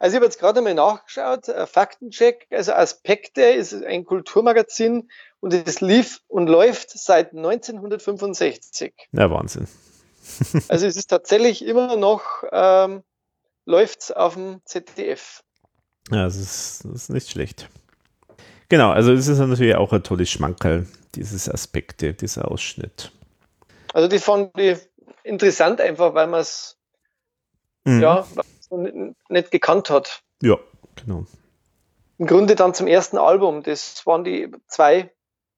D: Also ich habe jetzt gerade mal nachgeschaut, äh, Faktencheck, also Aspekte ist ein Kulturmagazin und es lief und läuft seit 1965.
C: Ja, Wahnsinn.
D: Also es ist tatsächlich immer noch, ähm, läuft auf dem ZDF.
C: Ja, das ist, das ist nicht schlecht. Genau, also es ist natürlich auch ein tolles Schmankerl, dieses Aspekte, dieser Ausschnitt.
D: Also die fand ich interessant einfach, weil man es mhm. ja nicht gekannt hat.
C: Ja, genau.
D: Im Grunde dann zum ersten Album, das waren die zwei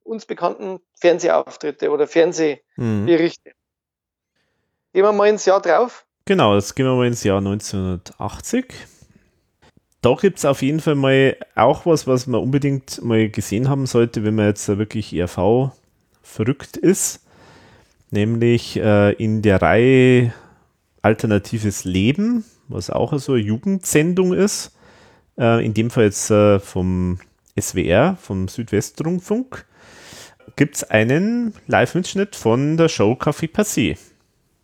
D: uns bekannten Fernsehauftritte oder Fernsehberichte. Mhm. Gehen wir mal ins Jahr drauf.
C: Genau, das gehen wir mal ins Jahr 1980. Da gibt es auf jeden Fall mal auch was, was man unbedingt mal gesehen haben sollte, wenn man jetzt wirklich ERV verrückt ist. Nämlich äh, in der Reihe Alternatives Leben, was auch so eine Jugendsendung ist. Äh, in dem Fall jetzt äh, vom SWR, vom Südwestrundfunk gibt es einen Live-Mitschnitt von der Show Café Passé,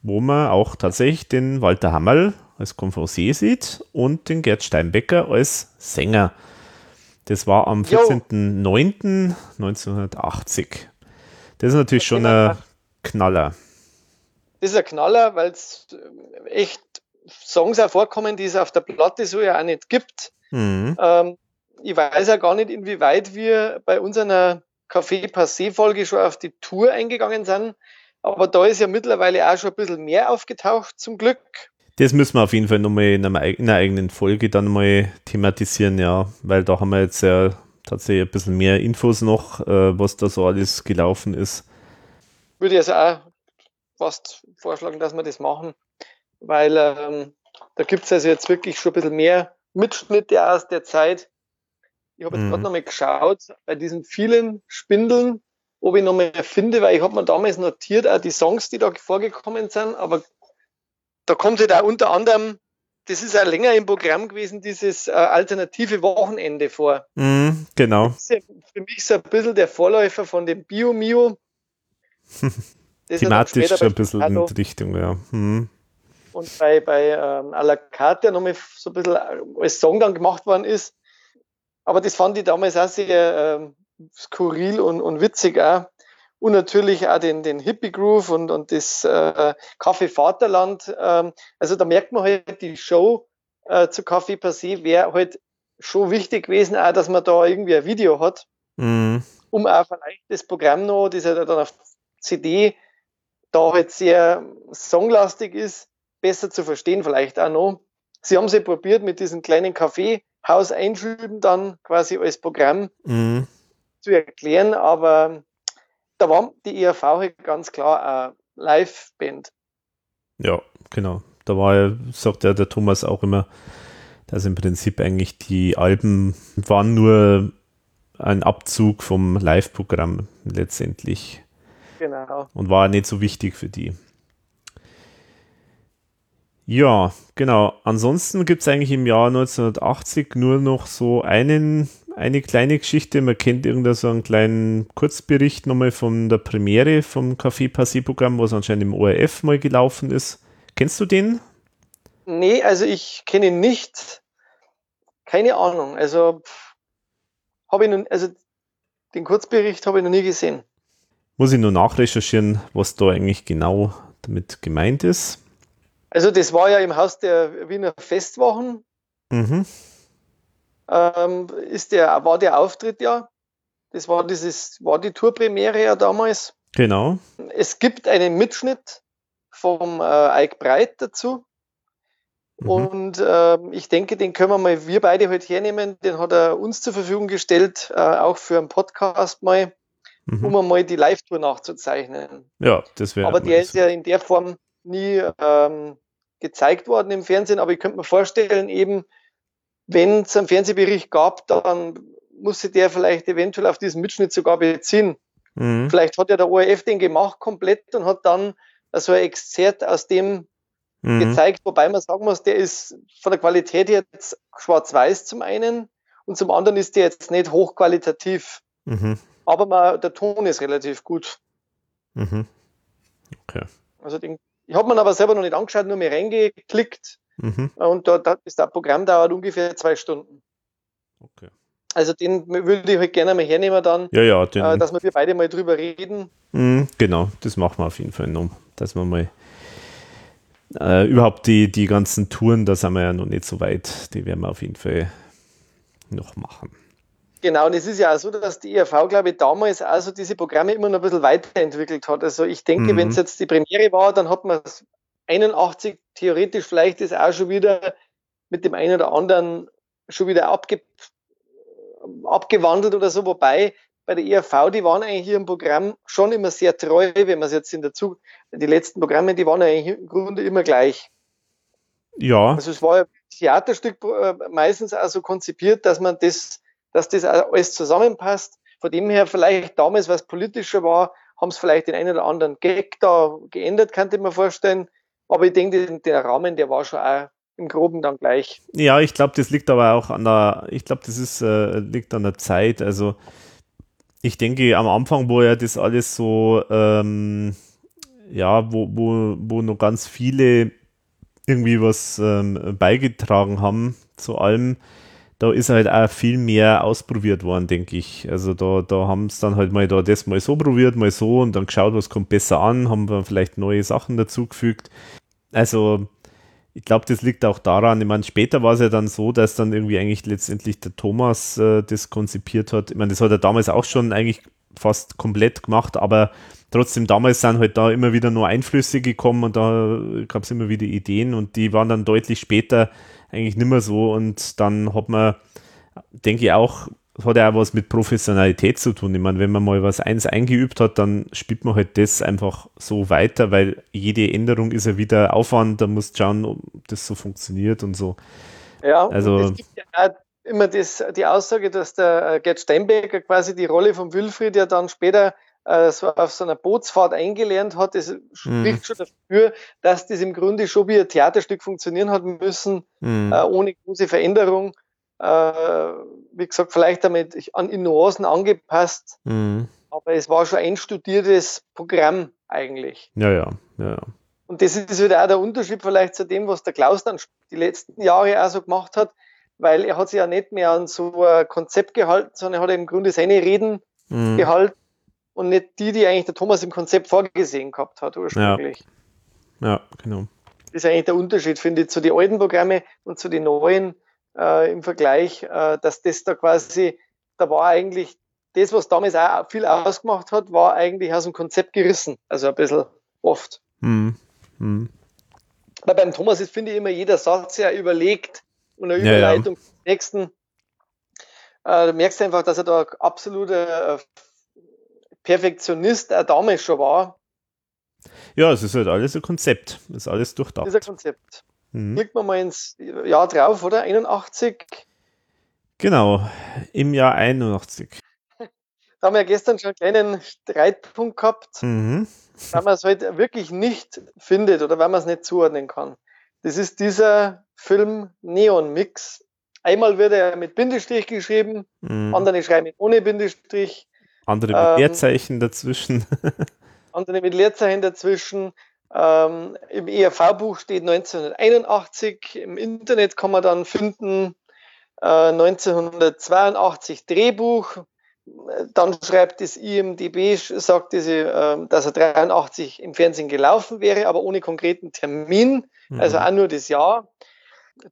C: wo man auch tatsächlich den Walter Hammerl als Konferencier sieht und den Gerd Steinbecker als Sänger. Das war am 14.09.1980. Das ist natürlich schon ein Knaller.
D: Das ist ein Knaller, weil es echt Songs auch vorkommen, die es auf der Platte so ja auch nicht gibt. Mhm. Ähm, ich weiß ja gar nicht, inwieweit wir bei unserer Café Passé-Folge schon auf die Tour eingegangen sind. Aber da ist ja mittlerweile auch schon ein bisschen mehr aufgetaucht, zum Glück.
C: Das müssen wir auf jeden Fall nochmal in, einer, in einer eigenen Folge dann mal thematisieren, ja, weil da haben wir jetzt ja tatsächlich ein bisschen mehr Infos noch, äh, was da so alles gelaufen ist.
D: Würde ich also auch fast vorschlagen, dass wir das machen, weil ähm, da gibt es also jetzt wirklich schon ein bisschen mehr Mitschnitte aus der Zeit, ich habe jetzt mhm. gerade nochmal geschaut, bei diesen vielen Spindeln, ob ich nochmal finde, weil ich habe mir damals notiert, auch die Songs, die da vorgekommen sind, aber da kommt halt auch unter anderem, das ist auch länger im Programm gewesen, dieses äh, alternative Wochenende vor.
C: Mhm, genau. Das ist ja
D: für mich so ein bisschen der Vorläufer von dem Bio-Mio.
C: Thematisch schon ein bisschen in die Richtung, ja. Mhm.
D: Und bei, bei ähm, à la carte nochmal so ein bisschen als Song dann gemacht worden ist, aber das fand ich damals auch sehr äh, skurril und, und witzig auch. Und natürlich auch den, den Hippie Groove und, und das äh, Kaffee Vaterland. Ähm, also da merkt man halt, die Show äh, zu Kaffee per se wäre halt schon wichtig gewesen, auch, dass man da irgendwie ein Video hat, mhm. um auch vielleicht das Programm noch, das ja dann auf CD da halt sehr songlastig ist, besser zu verstehen vielleicht auch noch. Sie haben sie probiert mit diesem kleinen Kaffee Haus einschüben, dann quasi als Programm mhm. zu erklären. Aber da war die ERV halt ganz klar eine Live-Band.
C: Ja, genau. Da war, sagt ja der Thomas auch immer, dass im Prinzip eigentlich die Alben waren nur ein Abzug vom Live-Programm letztendlich.
D: Genau.
C: Und war nicht so wichtig für die. Ja, genau. Ansonsten gibt es eigentlich im Jahr 1980 nur noch so einen, eine kleine Geschichte. Man kennt irgendeinen so einen kleinen Kurzbericht nochmal von der Premiere vom Café Passé-Programm, was anscheinend im ORF mal gelaufen ist. Kennst du den?
D: Nee, also ich kenne ihn nicht. Keine Ahnung. Also habe ich nun, also den Kurzbericht habe ich noch nie gesehen.
C: Muss ich nur nachrecherchieren, was da eigentlich genau damit gemeint ist.
D: Also das war ja im Haus der Wiener Festwochen. Mhm. Ähm, ist der, war der Auftritt ja. Das war dieses, war die Tourpremiere ja damals.
C: Genau.
D: Es gibt einen Mitschnitt vom äh, Ike Breit dazu. Mhm. Und äh, ich denke, den können wir mal wir beide heute hernehmen. Den hat er uns zur Verfügung gestellt, äh, auch für einen Podcast mal, mhm. um einmal die Live-Tour nachzuzeichnen.
C: Ja, das wäre.
D: Aber der ist ja in der Form nie ähm, gezeigt worden im Fernsehen, aber ich könnte mir vorstellen, eben, wenn es einen Fernsehbericht gab, dann musste der vielleicht eventuell auf diesen Mitschnitt sogar beziehen. Mhm. Vielleicht hat ja der ORF den gemacht komplett und hat dann so ein Exzert aus dem mhm. gezeigt, wobei man sagen muss, der ist von der Qualität jetzt schwarz-weiß zum einen und zum anderen ist der jetzt nicht hochqualitativ. Mhm. Aber man, der Ton ist relativ gut.
C: Mhm. Okay.
D: Also den ich habe mir aber selber noch nicht angeschaut, nur mir reingeklickt mhm. und da, da ist das Programm dauert ungefähr zwei Stunden.
C: Okay.
D: Also den würde ich halt gerne mal hernehmen dann,
C: ja, ja, den,
D: äh, dass wir beide mal drüber reden.
C: Mhm, genau, das machen wir auf jeden Fall noch, dass wir mal äh, überhaupt die, die ganzen Touren, da sind wir ja noch nicht so weit. Die werden wir auf jeden Fall noch machen.
D: Genau, und es ist ja auch so, dass die ERV, glaube ich, damals also diese Programme immer noch ein bisschen weiterentwickelt hat. Also ich denke, mhm. wenn es jetzt die Premiere war, dann hat man es 81 theoretisch vielleicht ist auch schon wieder mit dem einen oder anderen schon wieder abge abgewandelt oder so, wobei bei der ERV, die waren eigentlich hier im Programm schon immer sehr treu, wenn man es jetzt in der Zug, die letzten Programme, die waren eigentlich im Grunde immer gleich.
C: Ja.
D: Also es war ja Theaterstück äh, meistens auch so konzipiert, dass man das, dass das alles zusammenpasst. Von dem her vielleicht damals, was politischer war, haben es vielleicht den einen oder anderen Gag da geändert, könnte man vorstellen. Aber ich denke, der Rahmen, der war schon auch im Groben dann gleich.
C: Ja, ich glaube, das liegt aber auch an der, ich glaube, das ist, äh, liegt an der Zeit. Also ich denke, am Anfang, wo ja das alles so, ähm, ja, wo, wo, wo noch ganz viele irgendwie was ähm, beigetragen haben zu allem, da ist halt auch viel mehr ausprobiert worden, denke ich. Also da, da haben es dann halt mal da das mal so probiert, mal so und dann geschaut, was kommt besser an, haben wir vielleicht neue Sachen dazugefügt. Also ich glaube, das liegt auch daran, ich meine, später war es ja dann so, dass dann irgendwie eigentlich letztendlich der Thomas äh, das konzipiert hat. Ich meine, das hat er damals auch schon eigentlich fast komplett gemacht, aber trotzdem damals sind halt da immer wieder nur Einflüsse gekommen und da gab es immer wieder Ideen und die waren dann deutlich später eigentlich nicht mehr so und dann hat man, denke ich auch, hat ja auch was mit Professionalität zu tun. Ich meine, wenn man mal was eins eingeübt hat, dann spielt man halt das einfach so weiter, weil jede Änderung ist ja wieder Aufwand, da musst du schauen, ob das so funktioniert und so.
D: Ja, also es gibt ja immer das, die Aussage, dass der äh, Gerd Steinbecker quasi die Rolle von Wilfried ja dann später äh, so auf so einer Bootsfahrt eingelernt hat, das spricht mhm. schon dafür, dass das im Grunde schon wie ein Theaterstück funktionieren hat müssen, mhm. äh, ohne große Veränderung. Äh, wie gesagt, vielleicht damit an in Nuancen angepasst, mhm. aber es war schon ein studiertes Programm eigentlich.
C: Ja, ja, ja. ja.
D: Und das ist wieder auch der Unterschied vielleicht zu dem, was der Klaus dann die letzten Jahre auch so gemacht hat, weil er hat sich ja nicht mehr an so ein Konzept gehalten, sondern er hat im Grunde seine Reden mhm. gehalten und nicht die, die eigentlich der Thomas im Konzept vorgesehen gehabt hat ursprünglich.
C: Ja, ja genau.
D: Das ist eigentlich der Unterschied, finde ich, zu den alten Programmen und zu den neuen äh, im Vergleich, äh, dass das da quasi, da war eigentlich das, was damals auch viel ausgemacht hat, war eigentlich aus dem Konzept gerissen. Also ein bisschen oft. Mhm. Mhm. Aber beim Thomas ist, finde ich, immer jeder Satz ja überlegt und eine Überleitung ja, ja. zum nächsten. Äh, du merkst einfach, dass er da absoluter äh, Perfektionist er damals schon war.
C: Ja, es ist halt alles ein Konzept. Es ist alles durchdacht.
D: Das ist ein Konzept. Mhm. Klickt man mal ins Jahr drauf, oder? 81.
C: Genau, im Jahr 81.
D: Da haben wir ja gestern schon einen kleinen Streitpunkt gehabt, mhm. weil man es halt wirklich nicht findet oder weil man es nicht zuordnen kann. Das ist dieser Film Neon Mix. Einmal wird er mit Bindestrich geschrieben, mhm. andere schreiben ohne Bindestrich.
C: Andere mit ähm, Leerzeichen dazwischen.
D: andere mit Leerzeichen dazwischen. Ähm, Im ERV-Buch steht 1981. Im Internet kann man dann finden äh, 1982 Drehbuch. Dann schreibt das IMDB, sagt diese, äh, dass er 83 im Fernsehen gelaufen wäre, aber ohne konkreten Termin, mhm. also auch nur das Jahr.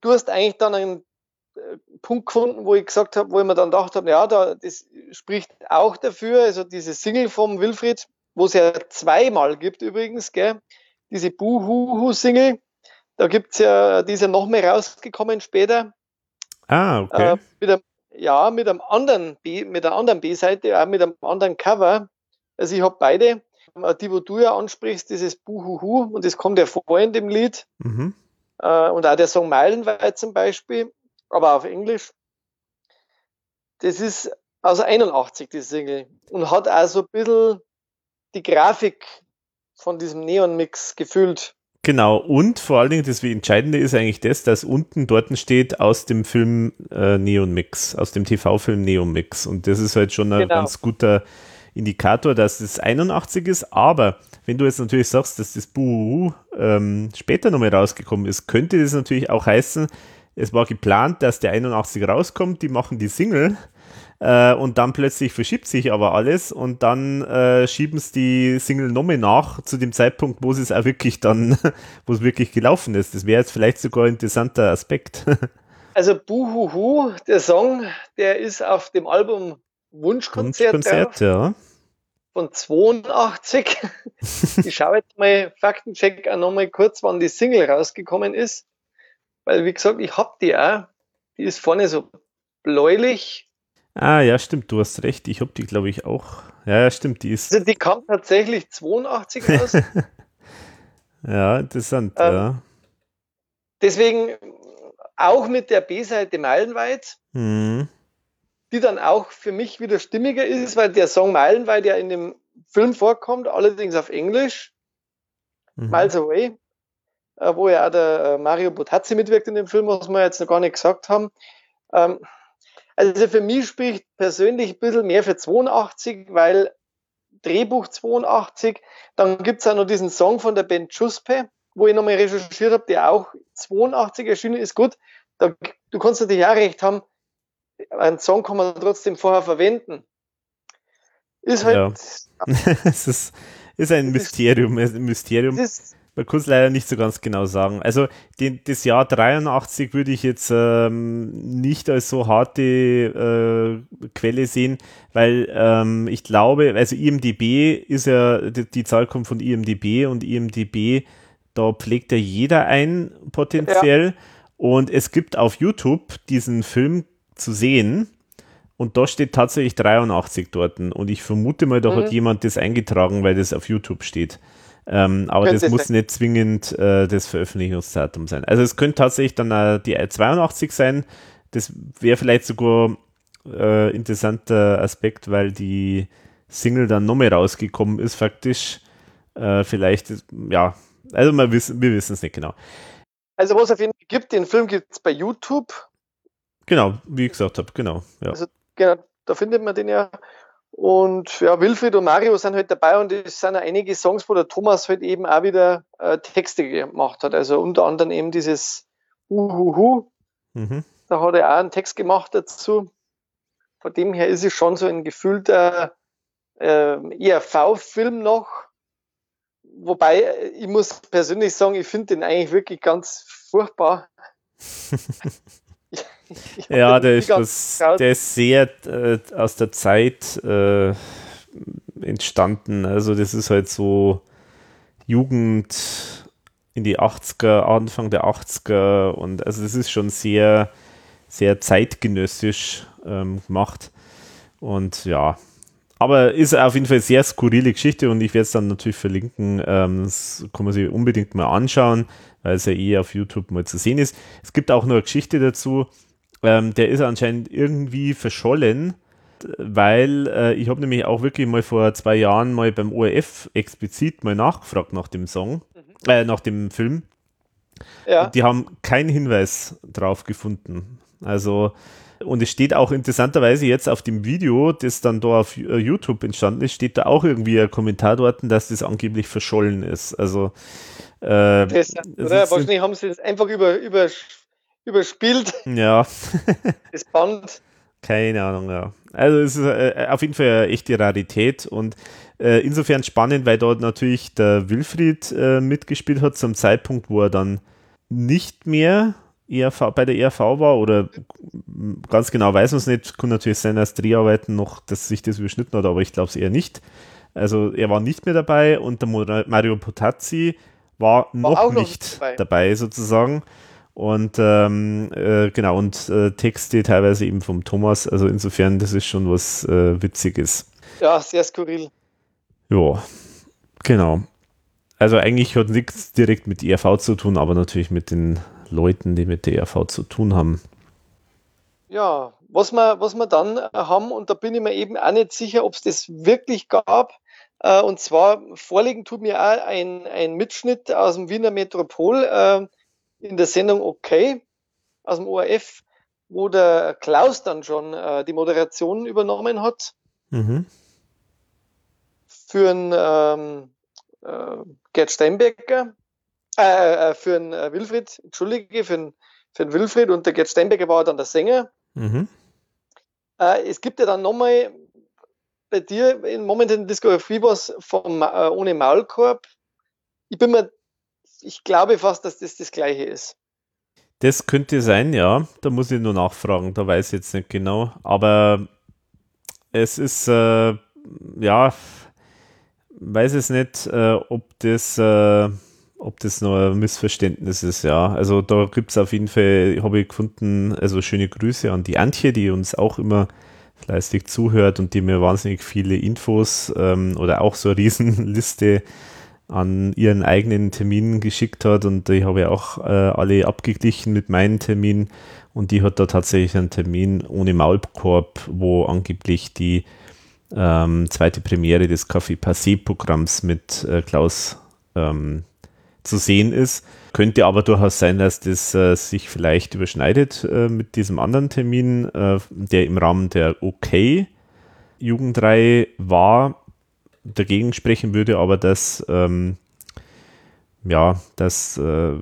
D: Du hast eigentlich dann einen Punkt gefunden, wo ich gesagt habe, wo ich mir dann gedacht habe, ja, da, das spricht auch dafür, also diese Single vom Wilfried, wo es ja zweimal gibt übrigens, gell, diese Buhuhu-Single, da gibt's ja, die ist ja noch mehr rausgekommen später.
C: Ah, okay. Äh,
D: mit einem, ja, mit einem anderen B, mit einer anderen B-Seite, auch mit einem anderen Cover. Also ich habe beide. Die, wo du ja ansprichst, dieses Buhuhu, und das kommt ja vor in dem Lied. Mhm. Äh, und auch der Song Meilenweit zum Beispiel aber auf Englisch. Das ist aus 81, die Single. Und hat also ein bisschen die Grafik von diesem Neon-Mix gefühlt.
C: Genau, und vor allen Dingen das Entscheidende ist eigentlich das, dass unten dort steht aus dem Film äh, Neon Mix, aus dem TV-Film Neon Mix. Und das ist halt schon ein genau. ganz guter Indikator, dass es 81 ist. Aber wenn du jetzt natürlich sagst, dass das Buh ähm, später nochmal rausgekommen ist, könnte das natürlich auch heißen, es war geplant, dass der 81 rauskommt, die machen die Single, Äh, und dann plötzlich verschiebt sich aber alles und dann äh, schieben sie die Single nochmal nach zu dem Zeitpunkt, wo es auch wirklich dann, wo es wirklich gelaufen ist. Das wäre jetzt vielleicht sogar ein interessanter Aspekt.
D: Also Buhuhu, der Song, der ist auf dem Album Wunschkonzert,
C: Wunschkonzert ja.
D: von 82. ich schaue jetzt mal Faktencheck auch nochmal kurz, wann die Single rausgekommen ist. Weil, wie gesagt, ich habe die auch. Die ist vorne so bläulich.
C: Ah, ja, stimmt, du hast recht. Ich habe die, glaube ich, auch. Ja, ja, stimmt, die ist.
D: Also die kam tatsächlich 82 raus.
C: ja, interessant, ähm, ja.
D: Deswegen auch mit der B-Seite Meilenweit, mhm. die dann auch für mich wieder stimmiger ist, weil der Song Meilenweit ja in dem Film vorkommt, allerdings auf Englisch. Mhm. Miles Away, äh, wo ja auch der äh, Mario Botazzi mitwirkt in dem Film, was wir jetzt noch gar nicht gesagt haben. Ähm, also für mich spricht persönlich ein bisschen mehr für 82, weil Drehbuch 82, dann gibt es auch noch diesen Song von der Band Chuspe, wo ich nochmal recherchiert habe, der auch 82 erschienen ist. Gut, da, du kannst natürlich auch recht haben, einen Song kann man trotzdem vorher verwenden.
C: Ist halt. Ja. es ist, ist ein Mysterium. Ein Mysterium. Ist, man kann es leider nicht so ganz genau sagen. Also den, das Jahr 83 würde ich jetzt ähm, nicht als so harte äh, Quelle sehen, weil ähm, ich glaube, also IMDB ist ja, die, die, Zahl kommt von IMDB und IMDB, da pflegt ja jeder ein potenziell. Ja. Und es gibt auf YouTube diesen Film zu sehen. Und da steht tatsächlich 83 dort. Und ich vermute mal, da mhm. hat jemand das eingetragen, weil das auf YouTube steht. Ähm, aber das muss nicht zwingend äh, das Veröffentlichungsdatum sein. Also es könnte tatsächlich dann äh, die 82 sein. Das wäre vielleicht sogar äh, interessanter Aspekt, weil die Single dann nochmal rausgekommen ist, faktisch. Äh, vielleicht, ja, also wir wissen wir es nicht genau.
D: Also was es auf jeden Fall gibt, den Film gibt es bei YouTube.
C: Genau, wie ich gesagt habe, genau. Ja. Also
D: genau, da findet man den ja. Und ja, Wilfried und Mario sind halt dabei und es sind ja einige Songs, wo der Thomas halt eben auch wieder äh, Texte gemacht hat. Also unter anderem eben dieses Uhuhu. Mhm. Da hat er auch einen Text gemacht dazu. Von dem her ist es schon so ein gefühlter äh, ERV-Film noch. Wobei, äh, ich muss persönlich sagen, ich finde den eigentlich wirklich ganz furchtbar.
C: ja, der ist, was, der ist sehr äh, aus der Zeit äh, entstanden. Also das ist halt so Jugend in die 80er, Anfang der 80er und also das ist schon sehr, sehr zeitgenössisch ähm, gemacht. Und ja, aber ist auf jeden Fall eine sehr skurrile Geschichte und ich werde es dann natürlich verlinken. Ähm, das kann man sich unbedingt mal anschauen, weil es ja eh auf YouTube mal zu sehen ist. Es gibt auch noch eine Geschichte dazu, ähm, der ist anscheinend irgendwie verschollen, weil äh, ich habe nämlich auch wirklich mal vor zwei Jahren mal beim ORF explizit mal nachgefragt nach dem Song, mhm. äh, nach dem Film. Ja. Die haben keinen Hinweis drauf gefunden. Also, und es steht auch interessanterweise jetzt auf dem Video, das dann da auf äh, YouTube entstanden ist, steht da auch irgendwie ein Kommentar dort, dass das angeblich verschollen ist. Also,
D: äh, Interessant, oder? Wahrscheinlich haben sie das einfach über, über überspielt.
C: Ja.
D: das Band.
C: Keine Ahnung, ja. Also es ist äh, auf jeden Fall eine echte Rarität und äh, insofern spannend, weil dort natürlich der Wilfried äh, mitgespielt hat zum Zeitpunkt, wo er dann nicht mehr ERV, bei der ERV war oder ganz genau weiß man es nicht. Kann natürlich sein, dass Dreharbeiten noch, dass sich das überschnitten hat, aber ich glaube es eher nicht. Also er war nicht mehr dabei und der Mario Potazzi war, war noch, nicht noch dabei. dabei sozusagen. Und ähm, äh, genau, und äh, Texte teilweise eben vom Thomas. Also insofern, das ist schon was äh, Witziges.
D: Ja, sehr skurril.
C: Ja, genau. Also eigentlich hat nichts direkt mit ERV zu tun, aber natürlich mit den Leuten, die mit der ERV zu tun haben.
D: Ja, was wir, was wir dann haben, und da bin ich mir eben auch nicht sicher, ob es das wirklich gab. Äh, und zwar vorliegen tut mir auch ein, ein Mitschnitt aus dem Wiener Metropol äh, in der Sendung Okay aus dem ORF, wo der Klaus dann schon äh, die Moderation übernommen hat. Mhm. Für einen ähm, äh, Gerd Steinbecker, äh, äh für einen äh, Wilfried, entschuldige, für einen, für einen Wilfried und der Gerd Steinbecker war dann der Sänger. Mhm. Äh, es gibt ja dann nochmal bei dir in momentan Discovery was vom ohne Maulkorb. Ich bin mir, ich glaube fast, dass das das gleiche ist.
C: Das könnte sein, ja. Da muss ich nur nachfragen. Da weiß ich jetzt nicht genau. Aber es ist, äh, ja, weiß es nicht, äh, ob das, äh, ob das noch ein Missverständnis ist, ja. Also da gibt es auf jeden Fall, habe ich gefunden, also schöne Grüße an die Antje, die uns auch immer fleißig zuhört und die mir wahnsinnig viele Infos ähm, oder auch so eine Riesenliste an ihren eigenen Terminen geschickt hat und die habe ich auch äh, alle abgeglichen mit meinen Terminen und die hat da tatsächlich einen Termin ohne Maulkorb, wo angeblich die ähm, zweite Premiere des Café Passé-Programms mit äh, Klaus ähm, zu sehen ist. Könnte aber durchaus sein, dass das äh, sich vielleicht überschneidet äh, mit diesem anderen Termin, äh, der im Rahmen der OK Jugendreihe war. Dagegen sprechen würde aber, dass ähm, ja, das, äh,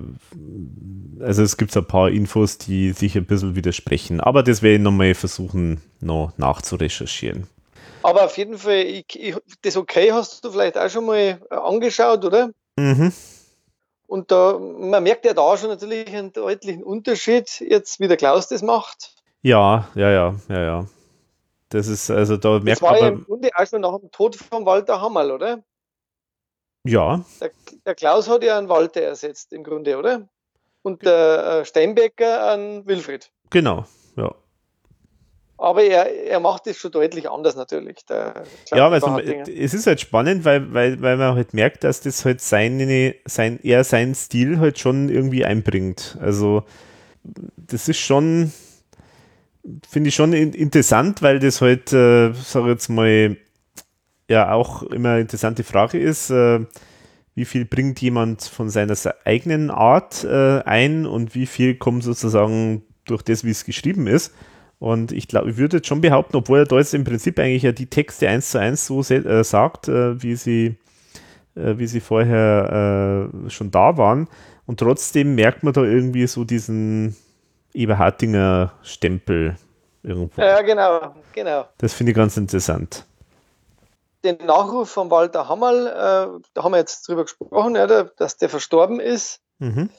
C: also es gibt so ein paar Infos, die sich ein bisschen widersprechen, aber das werde ich nochmal versuchen, noch nachzurecherchieren.
D: Aber auf jeden Fall, ich, ich, das Okay hast du vielleicht auch schon mal angeschaut, oder? Mhm. Und da, man merkt ja da schon natürlich einen deutlichen Unterschied, jetzt wie der Klaus das macht.
C: Ja, ja, ja, ja, ja. Das ist, also da merkt
D: man. Das war ja im Grunde schon nach dem Tod von Walter Hammerl, oder?
C: Ja.
D: Der, der, Klaus hat ja einen Walter ersetzt, im Grunde, oder? Und der äh, Steinbecker an Wilfried.
C: Genau, ja.
D: Aber er, er macht es schon deutlich anders natürlich.
C: ja, also es ist halt spannend, weil, weil, weil man halt merkt, dass das halt seine, sein, er seinen Stil halt schon irgendwie einbringt. Also das ist schon, finde ich schon interessant, weil das halt, äh, sag jetzt mal, ja auch immer eine interessante Frage ist. Äh, wie viel bringt jemand von seiner eigenen Art äh, ein und wie viel kommt sozusagen durch das, wie es geschrieben ist. Und ich glaube, ich würde jetzt schon behaupten, obwohl er da jetzt im Prinzip eigentlich ja die Texte eins zu eins so äh, sagt, äh, wie sie, äh, wie sie vorher äh, schon da waren. Und trotzdem merkt man da irgendwie so diesen Eberhardinger Stempel irgendwo.
D: Ja, genau, genau.
C: Das finde ich ganz interessant.
D: Den Nachruf von Walter Hammerl, äh, da haben wir jetzt drüber gesprochen, ja, dass der verstorben ist. Mhm.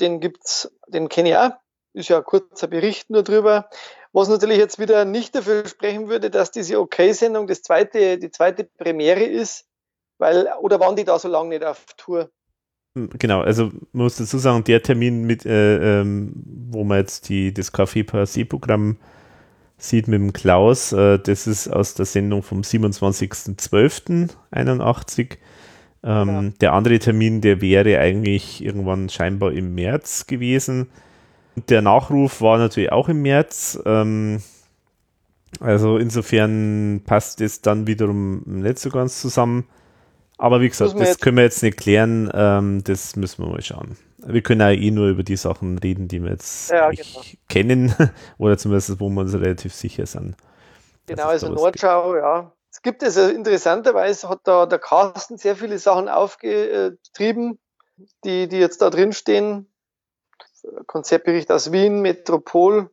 D: Den gibt's, den kenne ich auch. Ist ja ein kurzer Bericht nur drüber. Was natürlich jetzt wieder nicht dafür sprechen würde, dass diese OK-Sendung das zweite, die zweite Premiere ist, weil, oder waren die da so lange nicht auf Tour?
C: Hm, genau, also man muss dazu sagen, der Termin, mit, äh, ähm, wo man jetzt die, das Se-Programm sieht mit dem Klaus, äh, das ist aus der Sendung vom 27.12.81. Ähm, ja. Der andere Termin, der wäre eigentlich irgendwann scheinbar im März gewesen. Der Nachruf war natürlich auch im März. Ähm, also insofern passt es dann wiederum nicht so ganz zusammen. Aber wie gesagt, das können wir jetzt nicht klären. Ähm, das müssen wir mal schauen. Wir können ja eh nur über die Sachen reden, die wir jetzt ja, genau. kennen oder zumindest, wo wir uns relativ sicher sind.
D: Genau, also Nordschau, gibt. ja. Es gibt es also interessanterweise, hat da der Carsten sehr viele Sachen aufgetrieben, die, die jetzt da drin stehen. Konzeptbericht aus Wien, Metropol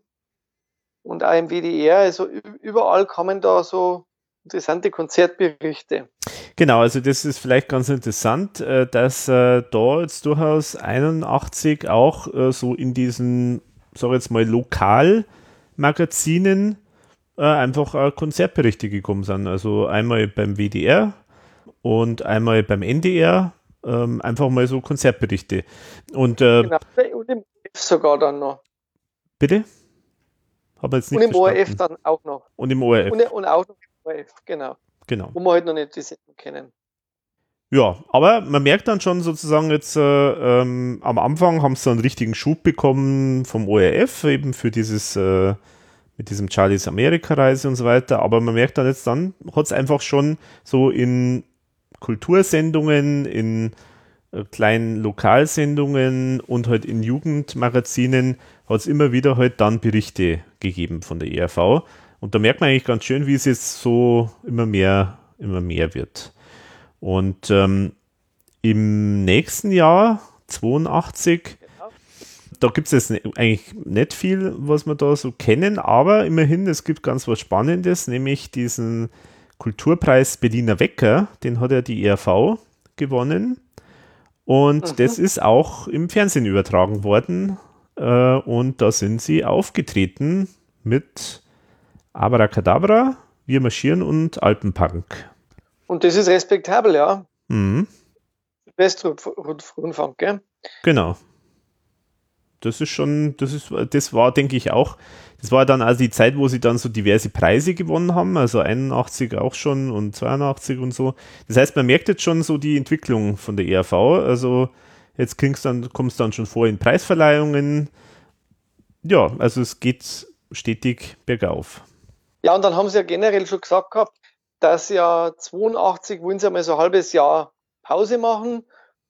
D: und auch im WDR. Also überall kommen da so interessante Konzertberichte.
C: Genau, also das ist vielleicht ganz interessant, äh, dass äh, da jetzt durchaus 81 auch äh, so in diesen, sag jetzt mal, Lokalmagazinen einfach Konzertberichte gekommen sind. Also einmal beim WDR und einmal beim NDR ähm, einfach mal so Konzertberichte. Und, genau.
D: und im sogar dann noch.
C: Bitte? Aber jetzt nicht
D: und im verstanden. ORF dann auch noch.
C: Und im ORF.
D: Und, und auch noch im ORF, genau.
C: Genau.
D: Wo wir halt noch nicht die Sendung kennen.
C: Ja, aber man merkt dann schon sozusagen jetzt äh, ähm, am Anfang haben sie einen richtigen Schub bekommen vom ORF, eben für dieses äh, mit diesem Charlies Amerika-Reise und so weiter. Aber man merkt dann jetzt dann, hat es einfach schon so in Kultursendungen, in äh, kleinen Lokalsendungen und halt in Jugendmagazinen hat es immer wieder halt dann Berichte gegeben von der ERV. Und da merkt man eigentlich ganz schön, wie es jetzt so immer mehr, immer mehr wird. Und ähm, im nächsten Jahr, 82, da gibt es jetzt eigentlich nicht viel, was wir da so kennen, aber immerhin, es gibt ganz was Spannendes, nämlich diesen Kulturpreis Berliner Wecker, den hat ja die ERV gewonnen. Und mhm. das ist auch im Fernsehen übertragen worden. Äh, und da sind sie aufgetreten mit Abracadabra, Wir marschieren und Alpenpunk.
D: Und das ist respektabel, ja. Mhm. Westrundfunk, gell?
C: Genau. Das ist schon, das ist, das war, denke ich, auch, das war dann also die Zeit, wo sie dann so diverse Preise gewonnen haben, also 81 auch schon und 82 und so. Das heißt, man merkt jetzt schon so die Entwicklung von der ERV. Also jetzt dann, kommt es dann schon vor in Preisverleihungen. Ja, also es geht stetig bergauf.
D: Ja, und dann haben sie ja generell schon gesagt gehabt, dass ja 82 wollen sie mal so ein halbes Jahr Pause machen,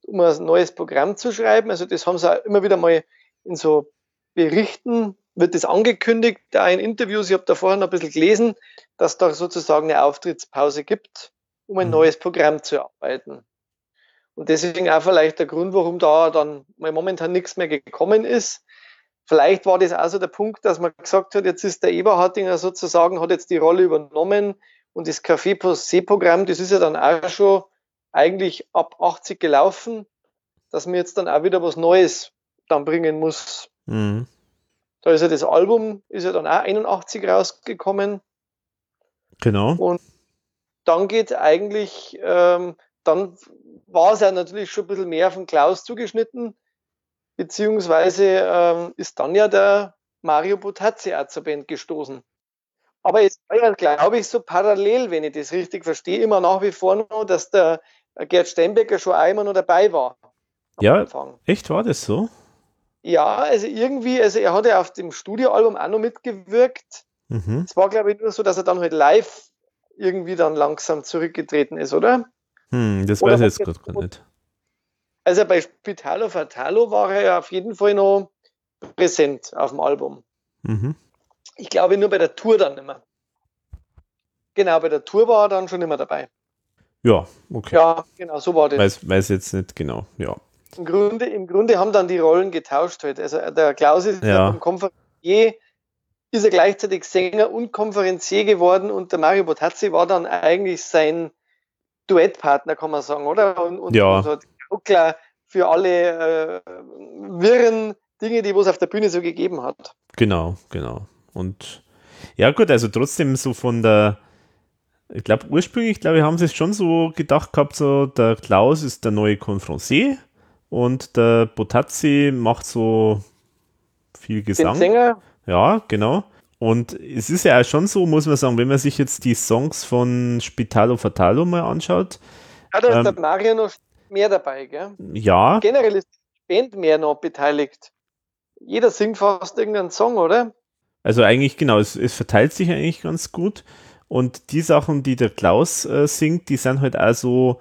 D: um ein neues Programm zu schreiben. Also das haben sie auch immer wieder mal in so Berichten wird das angekündigt, da in Interviews, ich habe da vorhin ein bisschen gelesen, dass da sozusagen eine Auftrittspause gibt, um ein mhm. neues Programm zu erarbeiten. Und deswegen auch vielleicht der Grund, warum da dann momentan nichts mehr gekommen ist. Vielleicht war das also der Punkt, dass man gesagt hat, jetzt ist der Eberhardinger sozusagen, hat jetzt die Rolle übernommen und das Café Posé-Programm, das ist ja dann auch schon eigentlich ab 80 gelaufen, dass man jetzt dann auch wieder was Neues dann bringen muss. Mhm. Da ist ja das Album, ist ja dann auch 81 rausgekommen.
C: Genau.
D: Und dann geht eigentlich, ähm, dann war es ja natürlich schon ein bisschen mehr von Klaus zugeschnitten, beziehungsweise ähm, ist dann ja der Mario Butazzi auch zur Band gestoßen. Aber es war ja, glaube ich, so parallel, wenn ich das richtig verstehe, immer nach wie vor noch, dass der Gerd Steinbecker schon einmal noch dabei war.
C: Ja, Anfang. echt war das so?
D: Ja, also irgendwie, also er hat ja auf dem Studioalbum auch noch mitgewirkt. Mhm. Es war, glaube ich, nur so, dass er dann halt live irgendwie dann langsam zurückgetreten ist, oder?
C: Hm, das oder weiß ich jetzt gerade gar nicht.
D: Also bei Spitalo Fatalo war er ja auf jeden Fall noch präsent auf dem Album. Mhm. Ich glaube nur bei der Tour dann mehr. Genau, bei der Tour war er dann schon immer dabei.
C: Ja, okay.
D: Ja, genau, so war das.
C: Weiß, weiß jetzt nicht genau, ja.
D: Im Grunde, Im Grunde haben dann die Rollen getauscht halt. Also der Klaus ist ja. Konferencier, ist er gleichzeitig Sänger und Konferencier geworden und der Mario Botazzi war dann eigentlich sein Duettpartner, kann man sagen, oder? Und, und,
C: ja.
D: und klar für alle äh, wirren Dinge, die es auf der Bühne so gegeben hat.
C: Genau, genau. Und ja gut, also trotzdem so von der ich glaube, ursprünglich, glaube ich, haben sie es schon so gedacht gehabt, so der Klaus ist der neue Confrancier und der Botazzi macht so viel Gesang. Den Sänger. Ja, genau. Und es ist ja auch schon so, muss man sagen, wenn man sich jetzt die Songs von Spitalo Fatalo mal anschaut.
D: Ja, da ist ähm, der Mario noch mehr dabei, gell?
C: Ja.
D: Generell ist die Band mehr noch beteiligt. Jeder singt fast irgendeinen Song, oder?
C: Also eigentlich, genau, es, es verteilt sich eigentlich ganz gut. Und die Sachen, die der Klaus äh, singt, die sind halt also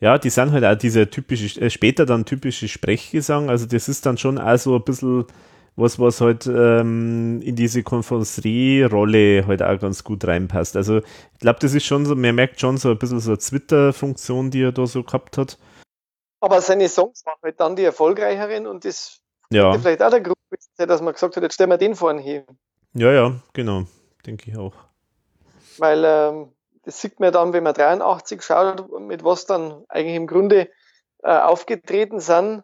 C: ja, die sind halt auch diese typische, äh, später dann typische Sprechgesang. Also das ist dann schon also ein bisschen was, was halt ähm, in diese Konferencerie-Rolle halt auch ganz gut reinpasst. Also ich glaube, das ist schon so, man merkt schon so ein bisschen so eine Twitter-Funktion, die er da so gehabt hat.
D: Aber seine Songs waren halt dann die erfolgreicheren und das
C: ja.
D: vielleicht auch der Grund, dass man gesagt hat, jetzt stellen wir den vorne hin.
C: Ja, ja, genau, denke ich auch.
D: Weil ähm, das sieht man dann, wenn man 83 schaut, mit was dann eigentlich im Grunde äh, aufgetreten sind.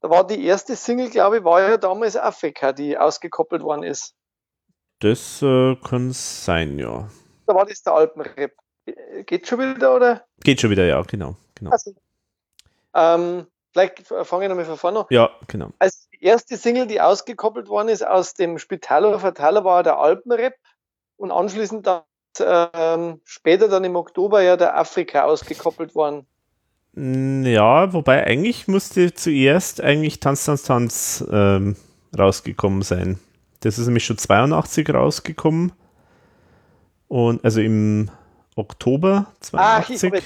D: Da war die erste Single, glaube ich, war ja damals Afrika, die ausgekoppelt worden ist.
C: Das äh, kann sein, ja.
D: Da war das der Alpenrap. Geht schon wieder, oder?
C: Geht schon wieder, ja, genau. genau. Also,
D: ähm, vielleicht fange ich nochmal von vorne an.
C: Ja, genau.
D: Als die erste Single, die ausgekoppelt worden ist aus dem Spitaler Verteiler, war der Alpenrap und anschließend dann ähm, später dann im Oktober ja der Afrika ausgekoppelt worden.
C: Ja, wobei eigentlich musste zuerst eigentlich Tanz, Tanz, Tanz ähm, rausgekommen sein. Das ist nämlich schon 82 rausgekommen. Und also im Oktober 82. Ach,
D: ich,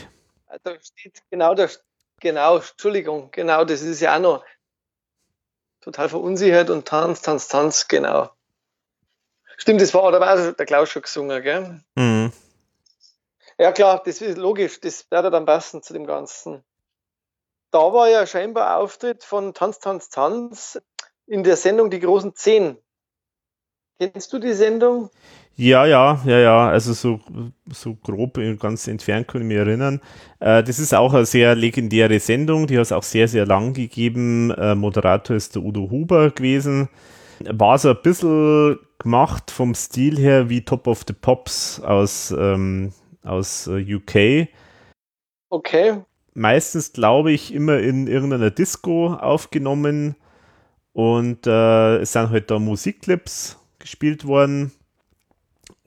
D: da steht genau, da, genau, Entschuldigung, genau, das ist ja auch noch total verunsichert und Tanz, Tanz, Tanz, genau. Stimmt, das war, da war der Klaus schon gesungen, gell? Mhm. Ja, klar, das ist logisch, das würde dann passen zu dem Ganzen. Da war ja scheinbar Auftritt von Tanz, Tanz, Tanz in der Sendung Die großen Zehn. Kennst du die Sendung?
C: Ja, ja, ja, ja, also so, so grob, ganz entfernt kann ich mich erinnern. Äh, das ist auch eine sehr legendäre Sendung, die hat es auch sehr, sehr lang gegeben. Äh, Moderator ist der Udo Huber gewesen. War so ein bisschen gemacht vom Stil her wie Top of the Pops aus, ähm, aus äh, UK.
D: Okay.
C: Meistens, glaube ich, immer in irgendeiner Disco aufgenommen und äh, es sind halt da Musikclips gespielt worden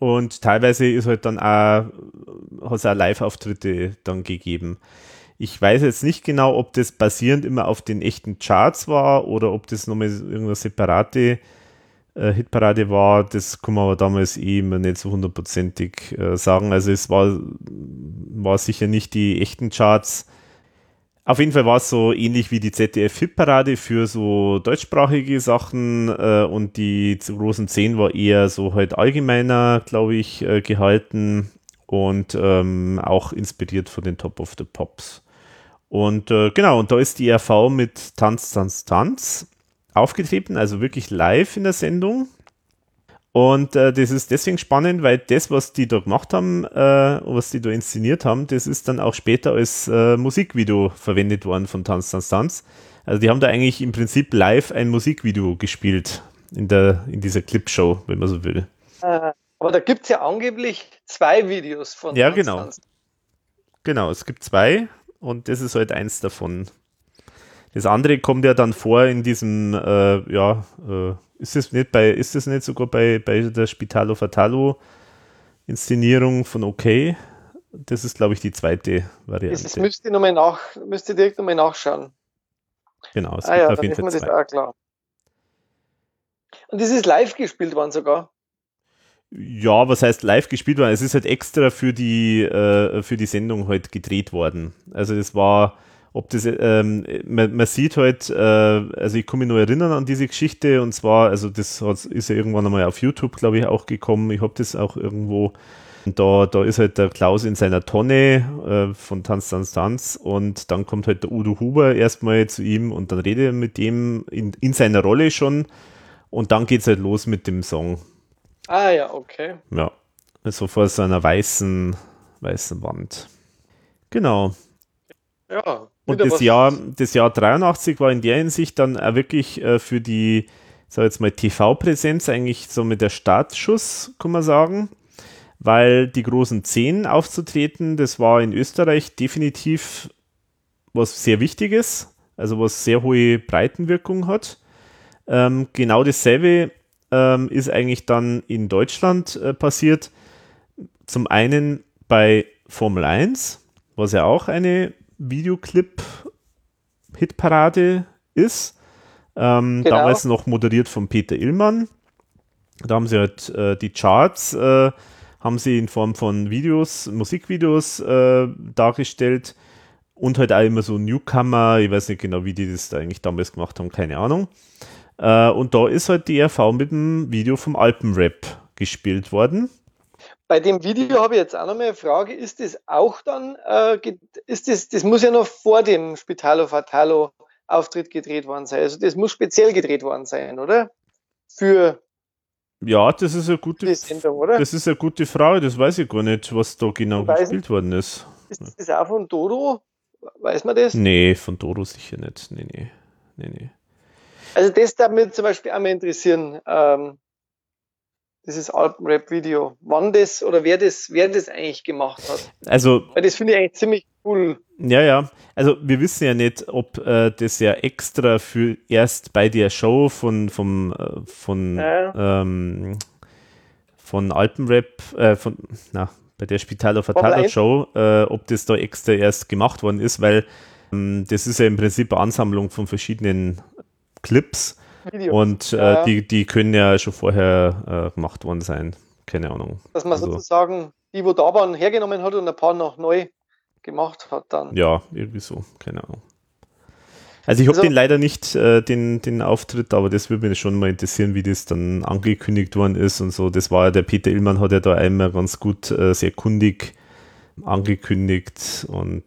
C: und teilweise ist halt dann auch, hat es auch Live-Auftritte dann gegeben. Ich weiß jetzt nicht genau, ob das basierend immer auf den echten Charts war oder ob das nochmal irgendeine separate äh, Hitparade war. Das kann man aber damals eh immer nicht so hundertprozentig äh, sagen. Also es war, war sicher nicht die echten Charts. Auf jeden Fall war es so ähnlich wie die ZDF-Hitparade für so deutschsprachige Sachen äh, und die großen 10 war eher so halt allgemeiner, glaube ich, äh, gehalten und ähm, auch inspiriert von den Top of the Pops. Und äh, genau, und da ist die RV mit Tanz, Tanz, Tanz aufgetreten, also wirklich live in der Sendung. Und äh, das ist deswegen spannend, weil das, was die da gemacht haben, äh, was die da inszeniert haben, das ist dann auch später als äh, Musikvideo verwendet worden von Tanz, Tanz, Tanz. Also die haben da eigentlich im Prinzip live ein Musikvideo gespielt in, der, in dieser Clipshow, wenn man so will.
D: Äh, aber da gibt es ja angeblich zwei Videos von
C: Ja, Tanz, genau. Tanz. Genau, es gibt zwei und das ist halt eins davon. Das andere kommt ja dann vor in diesem, äh, ja, äh, ist das nicht bei, ist das nicht sogar bei, bei der Spitalo Fatalo Inszenierung von OK? Das ist, glaube ich, die zweite Variante.
D: Das müsste, noch mal nach, müsste direkt nochmal nachschauen.
C: Genau,
D: es ah, ja, auf jeden Fall zwei. Das auch klar. Und das ist live gespielt worden sogar.
C: Ja, was heißt live gespielt worden? Es ist halt extra für die, äh, für die Sendung halt gedreht worden. Also es war ob das, ähm, man, man, sieht halt, äh, also ich kann mich nur erinnern an diese Geschichte und zwar, also das hat, ist ja irgendwann einmal auf YouTube, glaube ich, auch gekommen. Ich habe das auch irgendwo. Da, da ist halt der Klaus in seiner Tonne äh, von Tanz, Tanz, Tanz und dann kommt halt der Udo Huber erstmal zu ihm und dann redet er mit dem in, in seiner Rolle schon und dann geht es halt los mit dem Song.
D: Ah ja, okay.
C: Ja, also vor so einer weißen, weißen Wand. Genau.
D: Ja,
C: und das Jahr, das Jahr 83 war in der Hinsicht dann auch wirklich äh, für die, sag jetzt mal, TV-Präsenz eigentlich so mit der Startschuss, kann man sagen. Weil die großen Zehn aufzutreten, das war in Österreich definitiv was sehr Wichtiges, also was sehr hohe Breitenwirkung hat. Ähm, genau dasselbe ähm, ist eigentlich dann in Deutschland äh, passiert. Zum einen bei Formel 1, was ja auch eine Videoclip-Hitparade ist. Ähm, genau. Damals noch moderiert von Peter Illmann. Da haben sie halt äh, die Charts, äh, haben sie in Form von Videos, Musikvideos äh, dargestellt und halt auch immer so Newcomer, ich weiß nicht genau, wie die das da eigentlich damals gemacht haben, keine Ahnung. Äh, und da ist halt die RV mit dem Video vom Alpenrap gespielt worden.
D: Bei dem Video habe ich jetzt auch noch mal eine Frage. Ist das auch dann, äh, ist das, das muss ja noch vor dem Spitalo Fatalo Auftritt gedreht worden sein. Also das muss speziell gedreht worden sein, oder? Für
C: ja, das ist eine gute Sendung, oder? Das ist eine gute Frage, das weiß ich gar nicht, was da genau gespielt worden ist.
D: Ist das auch von Dodo? Weiß man das?
C: Nee, von Dodo sicher nicht. Nee, nee. nee, nee.
D: Also das darf mich zum Beispiel auch mal interessieren. Ähm, dieses Alpenrap-Video, wann das oder wer das, wer das eigentlich gemacht hat.
C: Also,
D: Weil das finde ich eigentlich ziemlich cool.
C: Ja, ja. Also wir wissen ja nicht, ob äh, das ja extra für erst bei der Show von vom äh, von ja. ähm, von Alpenrap, äh, von na, bei der Spitaler Fatala Show, äh, ob das da extra erst gemacht worden ist, weil ähm, das ist ja im Prinzip eine Ansammlung von verschiedenen Clips Video. Und äh, ja. die, die können ja schon vorher äh, gemacht worden sein. Keine Ahnung.
D: Dass man also, sozusagen die, wo da waren, hergenommen hat und ein paar noch neu gemacht hat dann.
C: Ja, irgendwie so. Keine Ahnung. Also ich habe also, den leider nicht, äh, den, den Auftritt, aber das würde mich schon mal interessieren, wie das dann angekündigt worden ist und so. Das war ja, der Peter Illmann hat ja da einmal ganz gut, äh, sehr kundig angekündigt und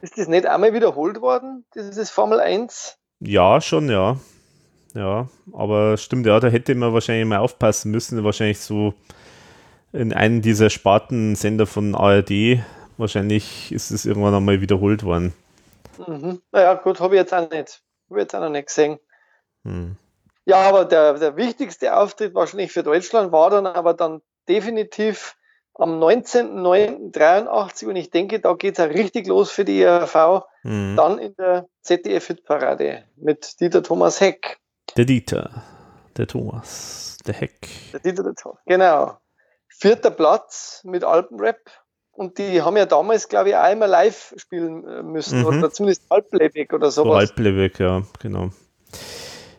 D: Ist das nicht einmal wiederholt worden, dieses Formel 1?
C: Ja, schon, ja Ja, aber stimmt, ja, da hätte man wahrscheinlich mal aufpassen müssen. Wahrscheinlich so in einem dieser Spartensender von ARD. Wahrscheinlich ist es irgendwann einmal wiederholt worden.
D: Mhm. Naja, gut, habe ich jetzt auch nicht. Habe jetzt auch noch nicht gesehen. Hm. Ja, aber der, der wichtigste Auftritt wahrscheinlich für Deutschland war dann aber dann definitiv am 19.09.83 und ich denke, da geht es auch richtig los für die ERV. Mhm. Dann in der ZDF-Hitparade mit Dieter Thomas Heck.
C: Der Dieter, der Thomas, der Heck.
D: Der Dieter, der Thomas, genau. Vierter Platz mit Alpenrap. Und die haben ja damals, glaube ich, auch immer live spielen äh, müssen. Mhm. Oder zumindest Halbplayback oder sowas. So
C: Halbplayback, ja, genau.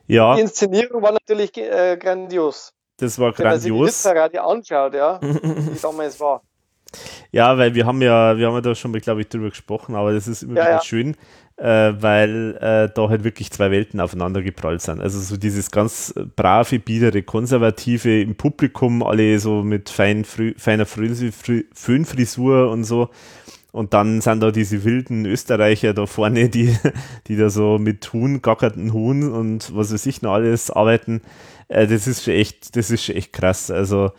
C: Ja.
D: Die Inszenierung war natürlich äh, grandios.
C: Das war grandios. Wenn man sich
D: die Hitparade anschaut, ja, wie damals war.
C: Ja, weil wir haben ja, wir haben ja da schon mal, glaube ich, drüber gesprochen, aber das ist immer ja, wieder ja. schön, äh, weil äh, da halt wirklich zwei Welten aufeinander geprallt sind. Also so dieses ganz brave, biedere, konservative im Publikum, alle so mit fein, frü, feiner Föhnfrisur und so. Und dann sind da diese wilden Österreicher da vorne, die, die da so mit Huhn, gackerten Huhn und was weiß ich noch alles arbeiten. Äh, das ist schon echt, das ist schon echt krass. Also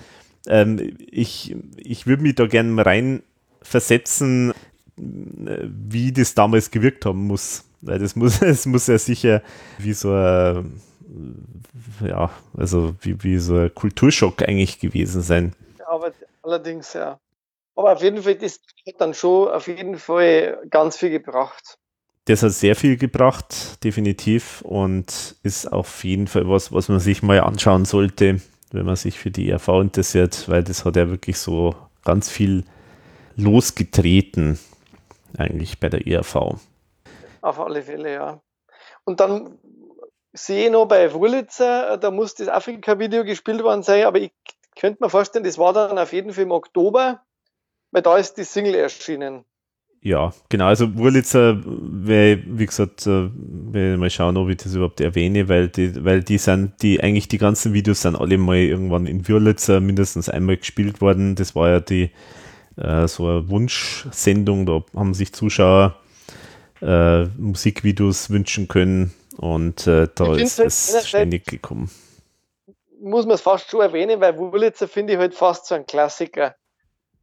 C: ähm, ich, ich würde mich da gerne rein versetzen, wie das damals gewirkt haben muss. Weil das muss, das muss ja sicher wie so ein, ja, also wie, wie so ein Kulturschock eigentlich gewesen sein.
D: Aber allerdings, ja. Aber auf jeden Fall, das hat dann schon auf jeden Fall ganz viel gebracht.
C: Das hat sehr viel gebracht, definitiv, und ist auf jeden Fall was, was man sich mal anschauen sollte, wenn man sich für die ERV interessiert, weil das hat ja wirklich so ganz viel losgetreten, eigentlich bei der ERV.
D: Auf alle Fälle, ja. Und dann sehe ich noch bei Wurlitzer, da muss das Afrika-Video gespielt worden sein, aber ich könnte mir vorstellen, das war dann auf jeden Fall im Oktober, weil da ist die Single erschienen.
C: Ja, genau. Also Wurlitzer, wie gesagt, äh, will mal schauen, ob ich das überhaupt erwähne, weil die, weil die sind, die eigentlich die ganzen Videos sind alle mal irgendwann in Wurlitzer mindestens einmal gespielt worden. Das war ja die äh, so eine Wunschsendung, da haben sich Zuschauer äh, Musikvideos wünschen können und äh, da ist es halt ständig gekommen.
D: Muss man es fast schon erwähnen, weil Wurlitzer finde ich halt fast so ein Klassiker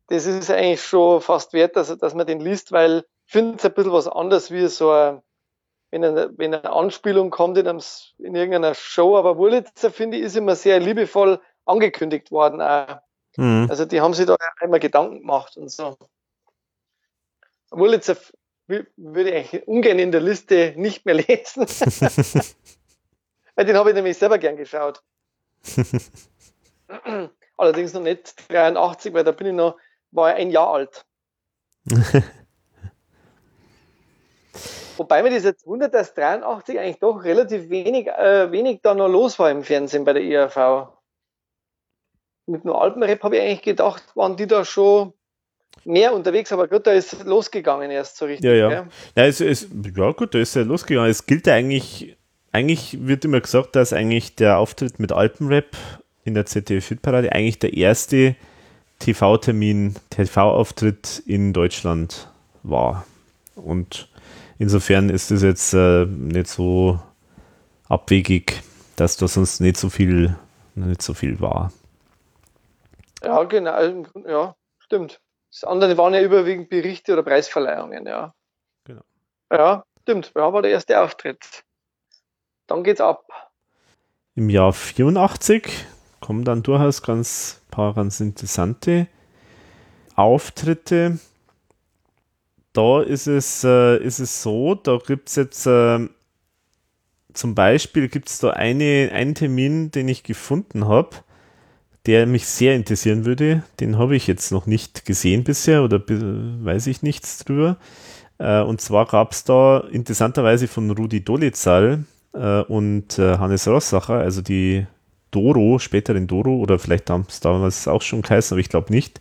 D: das ist eigentlich schon fast wert, dass, dass man den liest, weil ich finde es ein bisschen was anderes wie so ein, wenn eine, wenn eine Anspielung kommt in, einem, in irgendeiner Show, aber Wurlitzer finde ich ist immer sehr liebevoll angekündigt worden. Auch. Mhm. Also die haben sich da einmal Gedanken gemacht und so. Wurlitzer würde ich ungern in der Liste nicht mehr lesen. Weil den habe ich nämlich selber gern geschaut. Allerdings noch nicht 83, weil da bin ich noch war er ein Jahr alt. Wobei mir das jetzt wundert, dass 83 eigentlich doch relativ wenig, äh, wenig da noch los war im Fernsehen bei der IRV. Mit nur Alpenrap habe ich eigentlich gedacht, waren die da schon mehr unterwegs, aber gut, da ist losgegangen erst so richtig.
C: Ja, ja. Ja, ja, es, es, ja gut, da ist ja losgegangen. Es gilt ja eigentlich, eigentlich wird immer gesagt, dass eigentlich der Auftritt mit Alpenrap in der ZDF-Hitparade eigentlich der erste TV-Termin, TV-Auftritt in Deutschland war. Und insofern ist es jetzt äh, nicht so abwegig, dass da sonst nicht so viel, nicht so viel war.
D: Ja, genau, ja, stimmt. Das andere waren ja überwiegend Berichte oder Preisverleihungen, ja. Genau. Ja, stimmt. Ja, war der erste Auftritt. Dann geht's ab.
C: Im Jahr 84 kommen dann durchaus ganz paar ganz interessante Auftritte. Da ist es, äh, ist es so, da gibt es jetzt äh, zum Beispiel gibt es da eine, einen Termin, den ich gefunden habe, der mich sehr interessieren würde. Den habe ich jetzt noch nicht gesehen bisher oder weiß ich nichts drüber. Äh, und zwar gab es da interessanterweise von Rudi Dolezal äh, und äh, Hannes Rossacher, also die Doro, später in Doro, oder vielleicht haben es damals auch schon geheißen, aber ich glaube nicht.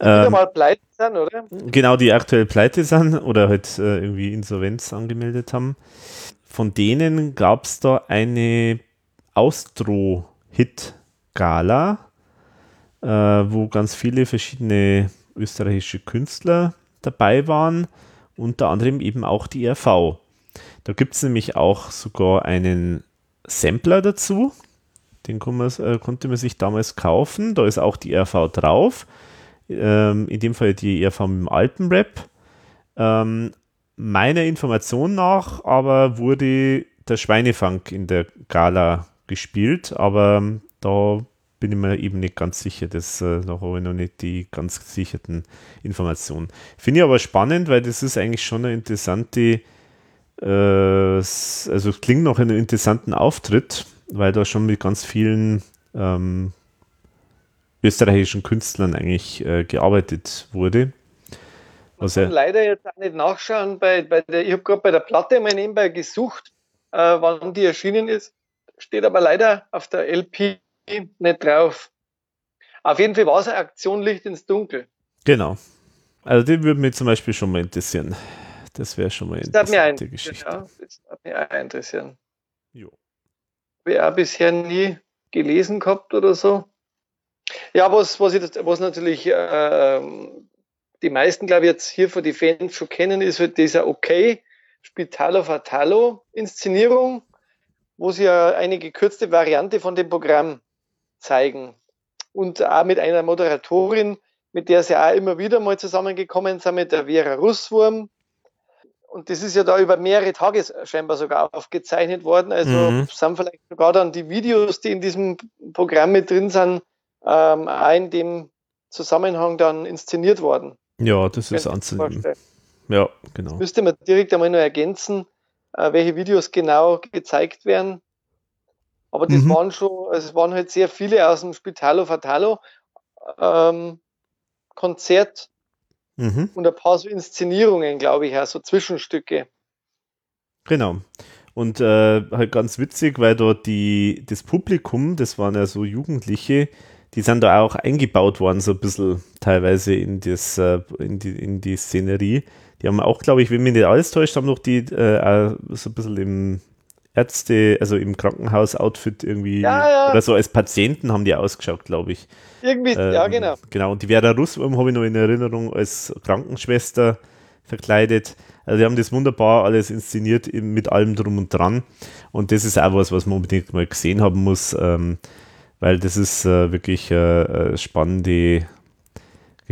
D: Ähm, mal pleite sind, oder?
C: Genau, die aktuell pleite sind oder halt äh, irgendwie Insolvenz angemeldet haben. Von denen gab es da eine Austro-Hit-Gala, äh, wo ganz viele verschiedene österreichische Künstler dabei waren, unter anderem eben auch die RV. Da gibt es nämlich auch sogar einen Sampler dazu. Den man, äh, konnte man sich damals kaufen. Da ist auch die RV drauf. Ähm, in dem Fall die RV mit dem Alpenrap. Ähm, meiner Information nach aber wurde der Schweinefang in der Gala gespielt, aber da bin ich mir eben nicht ganz sicher. Das, äh, da habe ich noch nicht die ganz gesicherten Informationen. Finde ich aber spannend, weil das ist eigentlich schon eine interessante, äh, also klingt nach einem interessanten Auftritt, weil da schon mit ganz vielen ähm, österreichischen Künstlern eigentlich äh, gearbeitet wurde.
D: Man kann leider jetzt auch nicht nachschauen. Bei, bei der, ich habe gerade bei der Platte mal nebenbei gesucht, äh, wann die erschienen ist. Steht aber leider auf der LP nicht drauf. Auf jeden Fall war es eine Aktion Licht ins Dunkel.
C: Genau. Also die würde mich zum Beispiel schon mal interessieren. Das wäre schon mal eine interessante Geschichte. Ja, das würde mich auch
D: interessieren. Jo. Habe ich auch bisher nie gelesen gehabt oder so. Ja, was, was, ich, was natürlich äh, die meisten, glaube ich, jetzt hier für die Fans schon kennen, ist halt dieser Okay Spitalo Fatalo Inszenierung, wo sie ja eine gekürzte Variante von dem Programm zeigen. Und auch mit einer Moderatorin, mit der sie auch immer wieder mal zusammengekommen sind, mit der Vera Russwurm. Und das ist ja da über mehrere Tage scheinbar sogar aufgezeichnet worden. Also mhm. sind vielleicht sogar dann die Videos, die in diesem Programm mit drin sind, ähm, auch in dem Zusammenhang dann inszeniert worden.
C: Ja, das ist anzunehmen. Ja, genau.
D: Müsste man direkt einmal nur ergänzen, äh, welche Videos genau gezeigt werden. Aber das mhm. waren schon, es waren halt sehr viele aus dem Spitalo Fatalo ähm, Konzert mhm. und ein paar so Inszenierungen, glaube ich, so Zwischenstücke.
C: Genau. Und äh, halt ganz witzig, weil dort die, das Publikum, das waren ja so Jugendliche, die sind da auch eingebaut worden, so ein bisschen teilweise in, das, äh, in, die, in die Szenerie. Die haben auch, glaube ich, wenn mich nicht alles täuscht, haben noch die äh, so ein bisschen im Ärzte, also im Krankenhaus-Outfit irgendwie, ja, ja. oder so als Patienten haben die ausgeschaut, glaube ich.
D: Irgendwie, ähm, ja, genau.
C: Genau, und die Vera Russwurm habe ich noch in Erinnerung als Krankenschwester verkleidet. Also die haben das wunderbar alles inszeniert mit allem drum und dran. Und das ist auch was, was man unbedingt mal gesehen haben muss, ähm, weil das ist äh, wirklich äh, äh spannende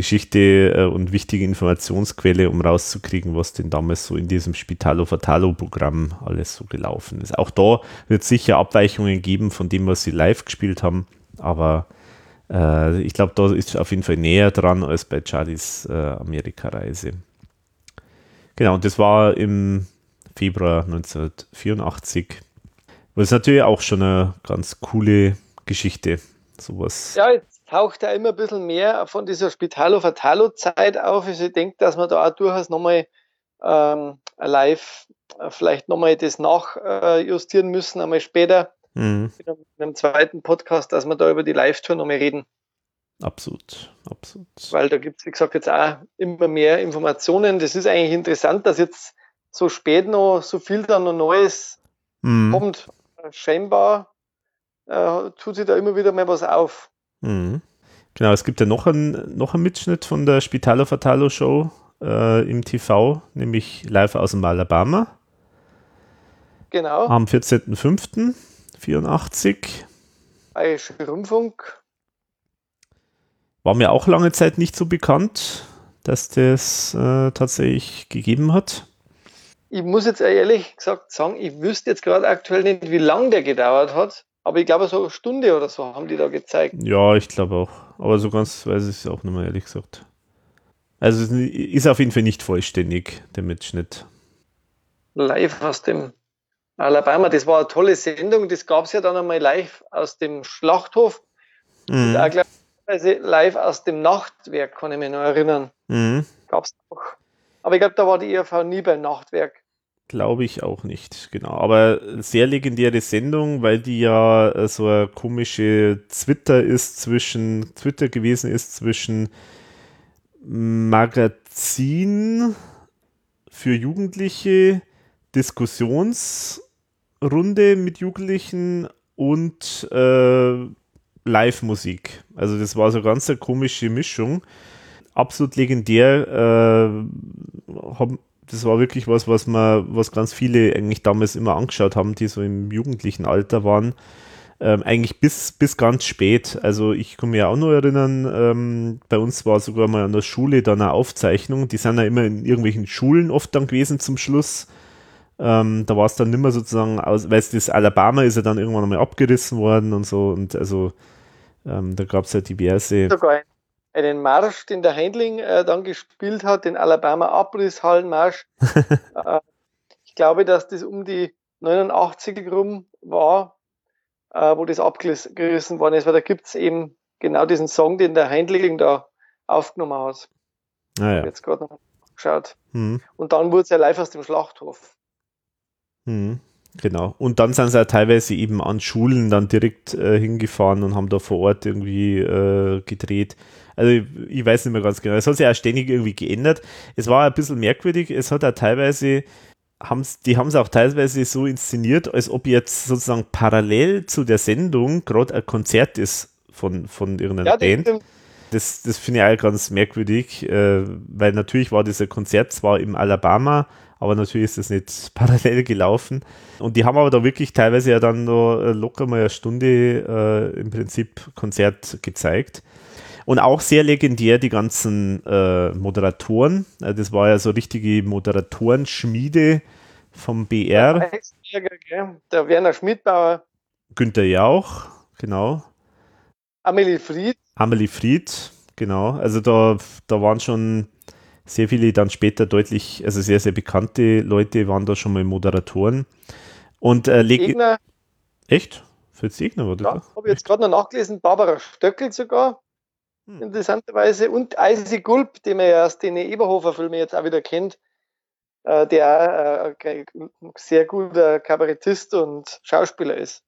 C: Geschichte äh, und wichtige Informationsquelle, um rauszukriegen, was denn damals so in diesem Spitalo Fatalo Programm alles so gelaufen ist. Auch da wird es sicher Abweichungen geben von dem, was sie live gespielt haben, aber äh, ich glaube, da ist auf jeden Fall näher dran als bei Charlies äh, Amerika-Reise. Genau, und das war im Februar 1984. Das ist natürlich auch schon eine ganz coole Geschichte. Sowas.
D: Ja, taucht da immer ein bisschen mehr von dieser Spitalo-Fatalo-Zeit auf. Also ich denke, dass wir da auch durchaus nochmal ähm, live äh, vielleicht nochmal das nachjustieren äh, müssen, einmal später mhm. in, einem, zweiten Podcast, dass wir da über die Live-Tour nochmal reden.
C: Absolut, absolut.
D: Weil da gibt es, wie gesagt, jetzt auch immer mehr Informationen. Das ist eigentlich interessant, dass jetzt so spät noch so viel dann noch Neues mhm. kommt. Scheinbar äh, tut sich da immer wieder mal was auf.
C: Mhm. Genau, es gibt ja noch einen, noch einen Mitschnitt von der Spitalo Fatalo Show äh, im TV, nämlich live aus dem Alabama.
D: Genau.
C: Am 14.05.84.
D: Bayerischer Rundfunk.
C: War mir auch lange Zeit nicht so bekannt, dass das äh, tatsächlich gegeben hat.
D: Ich muss jetzt ehrlich gesagt sagen, ich wüsste jetzt gerade aktuell nicht, wie lange der gedauert hat. Aber ich glaube, so eine Stunde oder so haben die da gezeigt.
C: Ja, ich glaube auch. Aber so ganz weiß ich es auch nicht mehr, ehrlich gesagt. Also es ist auf jeden Fall nicht vollständig, der Mitschnitt.
D: Live aus dem Alabama, das war eine tolle Sendung. Das gab es ja dann einmal live aus dem Schlachthof. Mhm. Und auch gleich live aus dem Nachtwerk, kann ich mich noch erinnern. Mhm. Gab es auch. Aber ich glaube, da war die ERV nie beim Nachtwerk.
C: Glaube ich auch nicht, genau. Aber sehr legendäre Sendung, weil die ja äh, so eine komische Twitter ist zwischen, Twitter gewesen ist zwischen Magazin für Jugendliche, Diskussionsrunde mit Jugendlichen und äh, Live-Musik. Also das war so ganz eine komische Mischung. Absolut legendär. Äh, haben das war wirklich was, was man, was ganz viele eigentlich damals immer angeschaut haben, die so im jugendlichen Alter waren. Ähm, eigentlich bis, bis ganz spät. Also ich kann mich auch nur erinnern, ähm, bei uns war sogar mal an der Schule dann eine Aufzeichnung. Die sind ja immer in irgendwelchen Schulen oft dann gewesen zum Schluss. Ähm, da war es dann nicht mehr sozusagen, weil das Alabama ist ja dann irgendwann einmal abgerissen worden und so. Und also ähm, da gab es ja diverse.
D: Sogar einen Marsch, den der Handling äh, dann gespielt hat, den Alabama Abrisshallenmarsch. äh, ich glaube, dass das um die 89 rum war, äh, wo das abgerissen worden ist, weil da gibt es eben genau diesen Song, den der Handling da aufgenommen hat.
C: Ah, ja.
D: Jetzt gerade noch geschaut.
C: Mhm.
D: Und dann wurde es ja live aus dem Schlachthof.
C: Mhm. Genau. Und dann sind sie ja teilweise eben an Schulen dann direkt äh, hingefahren und haben da vor Ort irgendwie äh, gedreht. Also ich, ich, weiß nicht mehr ganz genau. Es hat sich auch ständig irgendwie geändert. Es war ein bisschen merkwürdig. Es hat auch teilweise, haben's, die haben es auch teilweise so inszeniert, als ob jetzt sozusagen parallel zu der Sendung gerade ein Konzert ist von, von irgendeiner ja, Band. Stimmt. Das, das finde ich auch ganz merkwürdig, äh, weil natürlich war dieser Konzert zwar im Alabama, aber natürlich ist das nicht parallel gelaufen. Und die haben aber da wirklich teilweise ja dann noch äh, locker mal eine Stunde äh, im Prinzip Konzert gezeigt. Und auch sehr legendär die ganzen äh, Moderatoren. Äh, das war ja so richtige Moderatorenschmiede vom BR.
D: Der Werner Schmidbauer.
C: Günther Jauch, genau.
D: Amelie Fried.
C: Amelie Fried, genau. Also da, da waren schon sehr viele dann später deutlich, also sehr, sehr bekannte Leute waren da schon mal Moderatoren. Und äh,
D: Egner.
C: Echt? Fritz Egner war das?
D: Ja, habe ich jetzt gerade noch nachgelesen, Barbara Stöckel sogar, hm. interessanterweise, und Eisi Gulb, den man ja aus den Eberhofer-Filmen jetzt auch wieder kennt, äh, der äh, sehr guter Kabarettist und Schauspieler ist.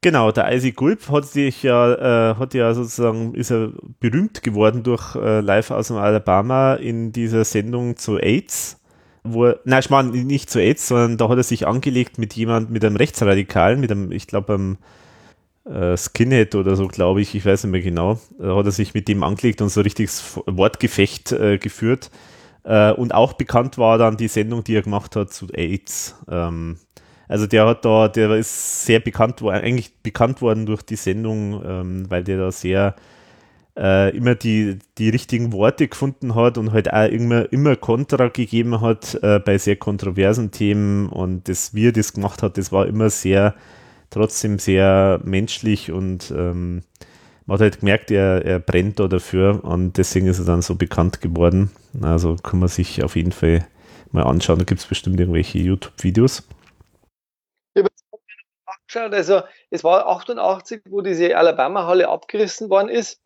C: Genau, der Isaac Gulp hat sich ja, äh, hat ja sozusagen, ist er berühmt geworden durch äh, Live aus dem Alabama in dieser Sendung zu AIDS. Wo er, nein, ich meine nicht zu AIDS, sondern da hat er sich angelegt mit jemand, mit einem Rechtsradikalen, mit einem, ich glaube, einem äh, Skinhead oder so, glaube ich, ich weiß nicht mehr genau. Da hat er sich mit dem angelegt und so richtiges Wortgefecht äh, geführt. Äh, und auch bekannt war dann die Sendung, die er gemacht hat zu AIDS. Ähm, also der hat da, der ist sehr bekannt, eigentlich bekannt worden durch die Sendung, ähm, weil der da sehr äh, immer die, die richtigen Worte gefunden hat und halt auch immer, immer Kontra gegeben hat äh, bei sehr kontroversen Themen. Und das, wie er das gemacht hat, das war immer sehr, trotzdem sehr menschlich und ähm, man hat halt gemerkt, er, er brennt da dafür und deswegen ist er dann so bekannt geworden. Also kann man sich auf jeden Fall mal anschauen, da gibt es bestimmt irgendwelche YouTube-Videos
D: angeschaut. Also es war 88, wo diese Alabama-Halle abgerissen worden ist.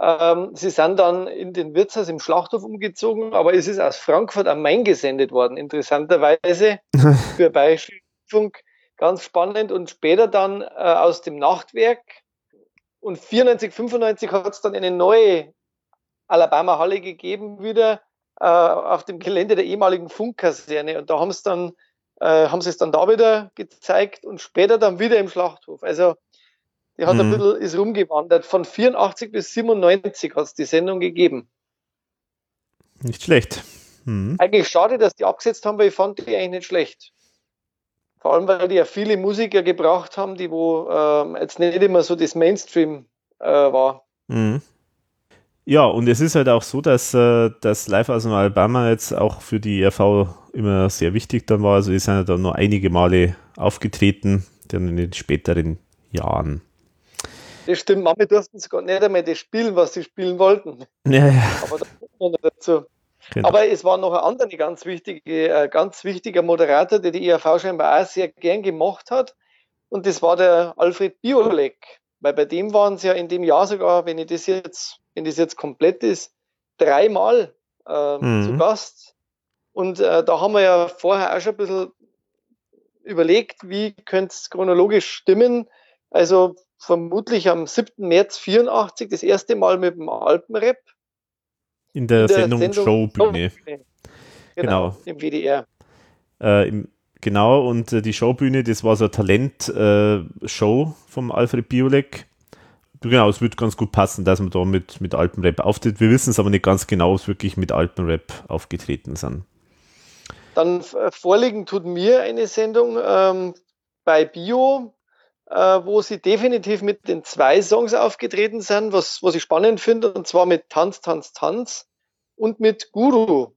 D: Ähm, sie sind dann in den Wirtshaus im Schlachthof umgezogen, aber es ist aus Frankfurt am Main gesendet worden, interessanterweise für Bayerische Funk. Ganz spannend. Und später dann äh, aus dem Nachtwerk. Und 94, 95 hat es dann eine neue Alabama-Halle gegeben, wieder äh, auf dem Gelände der ehemaligen Funkkaserne. Und da haben es dann äh, haben sie es dann da wieder gezeigt und später dann wieder im Schlachthof. Also die hat mhm. ein bisschen, ist rumgewandert. Von 84 bis 97 hat es die Sendung gegeben.
C: Nicht schlecht.
D: Mhm. Eigentlich schade, dass die abgesetzt haben, weil ich fand die eigentlich nicht schlecht. Vor allem, weil die ja viele Musiker gebracht haben, die wo ähm, jetzt nicht immer so das Mainstream äh, war.
C: Mhm. Ja, und es ist halt auch so, dass äh, das Live aus dem Alabama jetzt auch für die ERV immer sehr wichtig dann war. Also die sind ja dann nur einige Male aufgetreten, dann in den späteren Jahren.
D: Das stimmt, manche durften sogar nicht einmal das spielen, was sie spielen wollten.
C: Ja, ja.
D: Aber da kommt noch dazu. Genau. Aber es war noch ein anderer ganz, wichtige, äh, ganz wichtiger Moderator, der die ERV scheinbar auch sehr gern gemacht hat. Und das war der Alfred Biolek. Weil bei dem waren sie ja in dem Jahr sogar, wenn ich das jetzt wenn das jetzt komplett ist, dreimal äh, mhm. zu Gast. Und äh, da haben wir ja vorher auch schon ein bisschen überlegt, wie könnte es chronologisch stimmen. Also vermutlich am 7. März 84 das erste Mal mit dem Alpenrap.
C: In der, in der Sendung, Sendung Showbühne. Showbühne.
D: Genau, genau, im WDR.
C: Äh, im, genau, und äh, die Showbühne, das war so eine Talent-Show äh, vom Alfred Biolek. Genau, es wird ganz gut passen, dass man da mit, mit Alpenrap auftritt. Wir wissen es aber nicht ganz genau, ob es wirklich mit Alpenrap aufgetreten sind.
D: Dann äh, vorliegen tut mir eine Sendung ähm, bei Bio, äh, wo sie definitiv mit den zwei Songs aufgetreten sind, was, was ich spannend finde, und zwar mit Tanz, Tanz, Tanz und mit Guru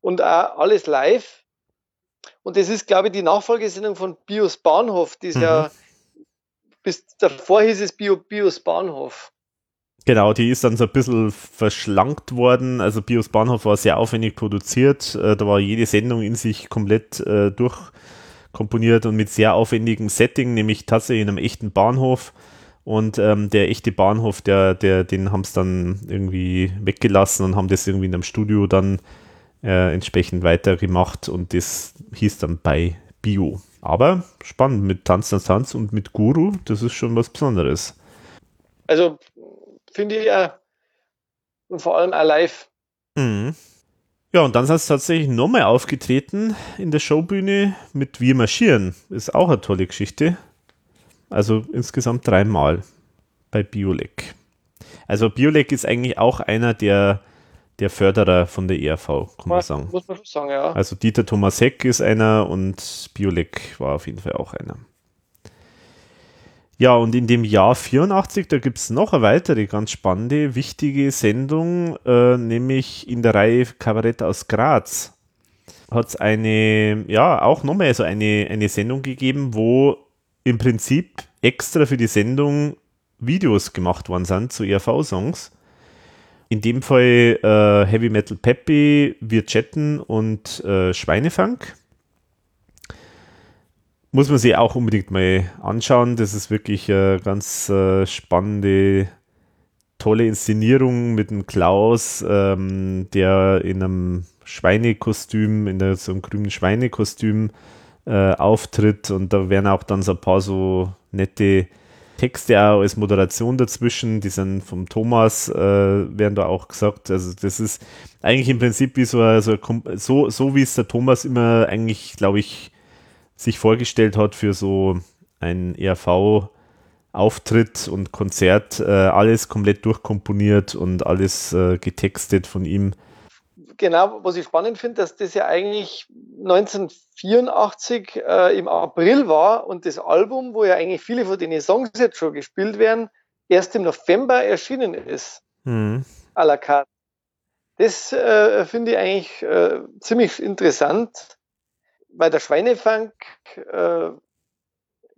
D: und auch alles live. Und das ist, glaube ich, die Nachfolgesendung von Bios Bahnhof, die ist mhm. ja, bis davor hieß es Bio, Bios Bahnhof.
C: Genau, die ist dann so ein bisschen verschlankt worden. Also Bios Bahnhof war sehr aufwendig produziert. Äh, da war jede Sendung in sich komplett äh, durchkomponiert und mit sehr aufwendigem Setting, nämlich tatsächlich in einem echten Bahnhof. Und ähm, der echte Bahnhof, der, der, den haben es dann irgendwie weggelassen und haben das irgendwie in einem Studio dann äh, entsprechend weitergemacht und das hieß dann bei Bio. Aber spannend mit Tanz, Tanz, Tanz und mit Guru, das ist schon was Besonderes.
D: Also finde ich ja und vor allem live.
C: Mhm. Ja, und dann ist es tatsächlich nochmal aufgetreten in der Showbühne mit Wir marschieren. Ist auch eine tolle Geschichte. Also insgesamt dreimal bei Biolek. Also Biolek ist eigentlich auch einer der der Förderer von der ERV, kann man sagen. Muss man schon sagen, ja. Also Dieter Thomas Heck ist einer und Biolek war auf jeden Fall auch einer. Ja, und in dem Jahr 84, da gibt es noch eine weitere ganz spannende, wichtige Sendung, äh, nämlich in der Reihe Kabarett aus Graz hat es eine, ja, auch nochmal so eine, eine Sendung gegeben, wo im Prinzip extra für die Sendung Videos gemacht worden sind zu ERV-Songs. In dem Fall äh, Heavy Metal Peppy, Wir chatten und äh, Schweinefunk. Muss man sich auch unbedingt mal anschauen. Das ist wirklich eine ganz äh, spannende, tolle Inszenierung mit dem Klaus, ähm, der in einem Schweinekostüm, in der, so einem grünen Schweinekostüm äh, auftritt. Und da werden auch dann so ein paar so nette Texte auch als Moderation dazwischen, die sind vom Thomas, äh, werden da auch gesagt. Also das ist eigentlich im Prinzip wie so, so, so, so wie es der Thomas immer eigentlich, glaube ich, sich vorgestellt hat für so ein ERV. Auftritt und Konzert, äh, alles komplett durchkomponiert und alles äh, getextet von ihm
D: genau, was ich spannend finde, dass das ja eigentlich 1984 äh, im April war und das Album, wo ja eigentlich viele von den Songs jetzt schon gespielt werden, erst im November erschienen ist. Mhm. À la carte. Das äh, finde ich eigentlich äh, ziemlich interessant, weil der Schweinefunk, äh,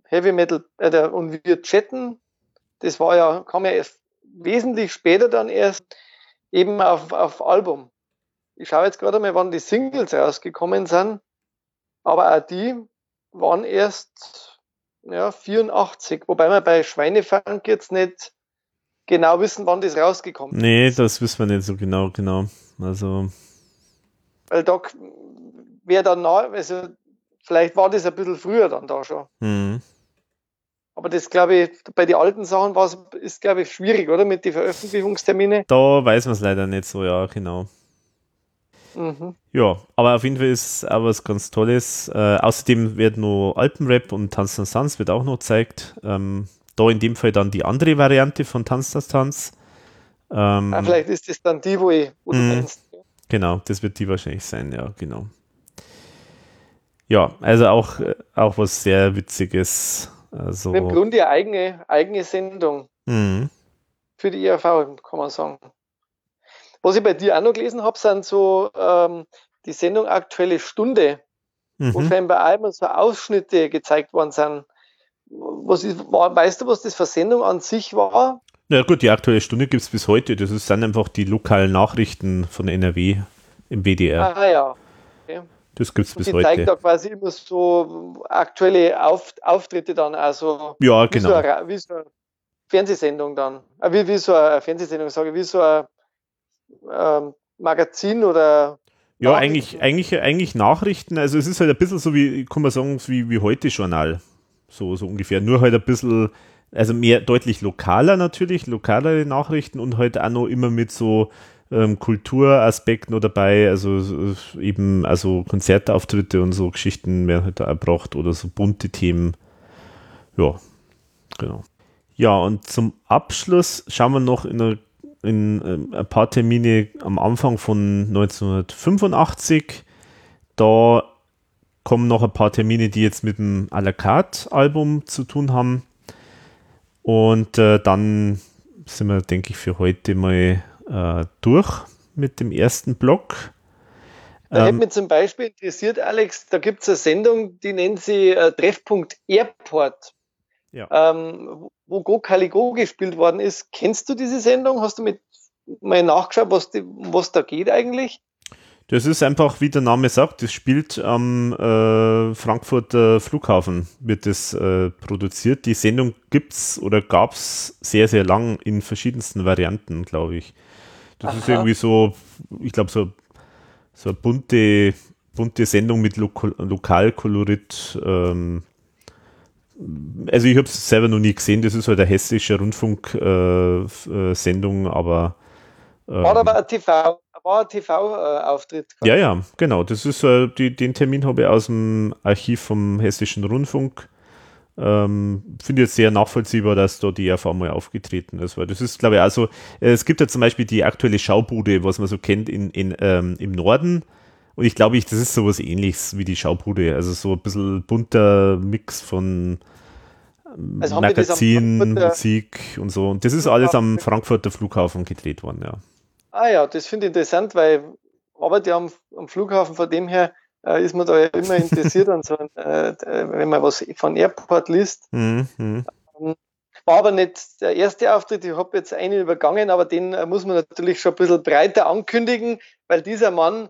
D: Heavy Metal äh, der, und wir chatten, das war ja, kam ja erst wesentlich später dann erst eben auf, auf Album. Ich schaue jetzt gerade mal, wann die Singles rausgekommen sind. Aber auch die waren erst ja, 84. Wobei wir bei Schweinefunk jetzt nicht genau wissen, wann das rausgekommen
C: ist. Nee, das wissen wir nicht so genau, genau. Also.
D: Weil da wäre dann nah, also vielleicht war das ein bisschen früher dann da schon. Mhm. Aber das glaube ich, bei den alten Sachen war es, ist glaube ich schwierig, oder? Mit den Veröffentlichungsterminen.
C: Da weiß man es leider nicht so, ja, genau. Mhm. Ja, aber auf jeden Fall ist auch was ganz Tolles. Äh, außerdem wird noch Alpenrap und Tanz Tanz Tanz wird auch noch gezeigt. Ähm, da in dem Fall dann die andere Variante von Tanz Tanz Tanz.
D: Ähm, ah, vielleicht ist das dann die, wo, ich, wo
C: meinst. Genau, das wird die wahrscheinlich sein, ja, genau. Ja, also auch, auch was sehr Witziges. Also,
D: Im Grunde eine eigene, eigene Sendung. Mhm. Für die IAV, kann man sagen. Was ich bei dir auch noch gelesen habe, sind so ähm, die Sendung Aktuelle Stunde, mhm. wo scheinbar einmal so Ausschnitte gezeigt worden sind. Was ist, war, weißt du, was das für Sendung an sich war?
C: Na gut, die Aktuelle Stunde gibt es bis heute. Das sind einfach die lokalen Nachrichten von NRW im WDR.
D: Ah ja. Okay.
C: Das gibt es bis heute. Die
D: zeigt da quasi immer so aktuelle Auf Auftritte dann, also
C: ja, genau.
D: wie, so eine, wie so eine Fernsehsendung dann. Äh, wie, wie so eine Fernsehsendung, sage ich, wie so eine ähm, Magazin oder
C: ja, eigentlich, eigentlich, eigentlich Nachrichten. Also es ist halt ein bisschen so wie, kann man sagen, wie, wie heute Journal. So, so ungefähr. Nur halt ein bisschen, also mehr deutlich lokaler natürlich, lokalere Nachrichten und halt auch noch immer mit so ähm, Kulturaspekten noch dabei. Also eben, also Konzertauftritte und so Geschichten werden halt da erbracht oder so bunte Themen. Ja, genau. Ja, und zum Abschluss schauen wir noch in einer in äh, ein paar Termine am Anfang von 1985. Da kommen noch ein paar Termine, die jetzt mit dem à la carte Album zu tun haben. Und äh, dann sind wir, denke ich, für heute mal äh, durch mit dem ersten Block.
D: Da ähm, hätte mich zum Beispiel interessiert, Alex, da gibt es eine Sendung, die nennt sie äh, Treffpunkt Airport, ja. ähm, wo Go Caligo gespielt worden ist. Kennst du diese Sendung? Hast du mit mal nachgeschaut, was, die, was da geht eigentlich?
C: Das ist einfach, wie der Name sagt, das spielt am äh, Frankfurter Flughafen, wird das äh, produziert. Die Sendung gibt es oder gab es sehr, sehr lang in verschiedensten Varianten, glaube ich. Das Aha. ist irgendwie so, ich glaube, so, so eine bunte, bunte Sendung mit Lo Lokalkolorit. Ähm, also ich habe es selber noch nie gesehen, das ist halt eine hessische Rundfunksendung, äh, äh aber
D: ähm, War aber ein TV, war ein TV-Auftritt.
C: Ja, ja, genau. Das ist äh, die, den Termin habe ich aus dem Archiv vom Hessischen Rundfunk. Ähm, Finde jetzt sehr nachvollziehbar, dass da die ERV mal aufgetreten ist, weil das ist, glaube ich, also es gibt ja zum Beispiel die aktuelle Schaubude, was man so kennt in, in ähm, im Norden. Und ich glaube, ich, das ist sowas ähnliches wie die Schaubude. Also so ein bisschen bunter Mix von ähm, also Magazin, Musik und so. Und das ist alles am Frankfurter Flughafen gedreht worden, ja.
D: Ah ja, das finde ich interessant, weil arbeite am, am Flughafen, von dem her äh, ist man da ja immer interessiert an so, äh, wenn man was von Airport liest. Mhm. Ähm, war aber nicht der erste Auftritt, ich habe jetzt einen übergangen, aber den äh, muss man natürlich schon ein bisschen breiter ankündigen, weil dieser Mann,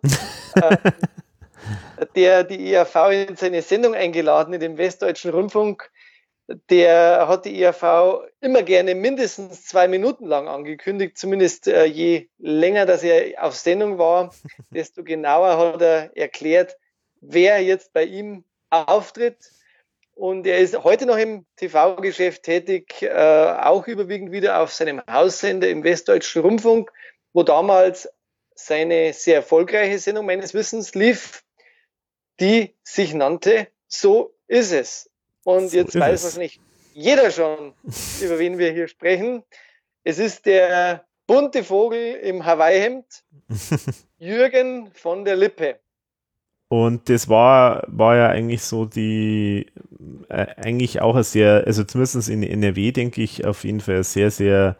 D: äh, der die ERV in seine Sendung eingeladen, in den Westdeutschen Rundfunk, der hat die IAV immer gerne mindestens zwei Minuten lang angekündigt, zumindest äh, je länger, dass er auf Sendung war, desto genauer hat er erklärt, wer jetzt bei ihm auftritt. Und er ist heute noch im TV-Geschäft tätig, äh, auch überwiegend wieder auf seinem Haussender im Westdeutschen Rundfunk, wo damals seine sehr erfolgreiche Sendung meines Wissens lief, die sich nannte So ist es. Und so jetzt weiß wahrscheinlich jeder schon, über wen wir hier sprechen. Es ist der bunte Vogel im Hawaii-Hemd, Jürgen von der Lippe.
C: Und das war, war ja eigentlich so die, äh, eigentlich auch eine sehr, also zumindest in NRW, denke ich, auf jeden Fall eine sehr, sehr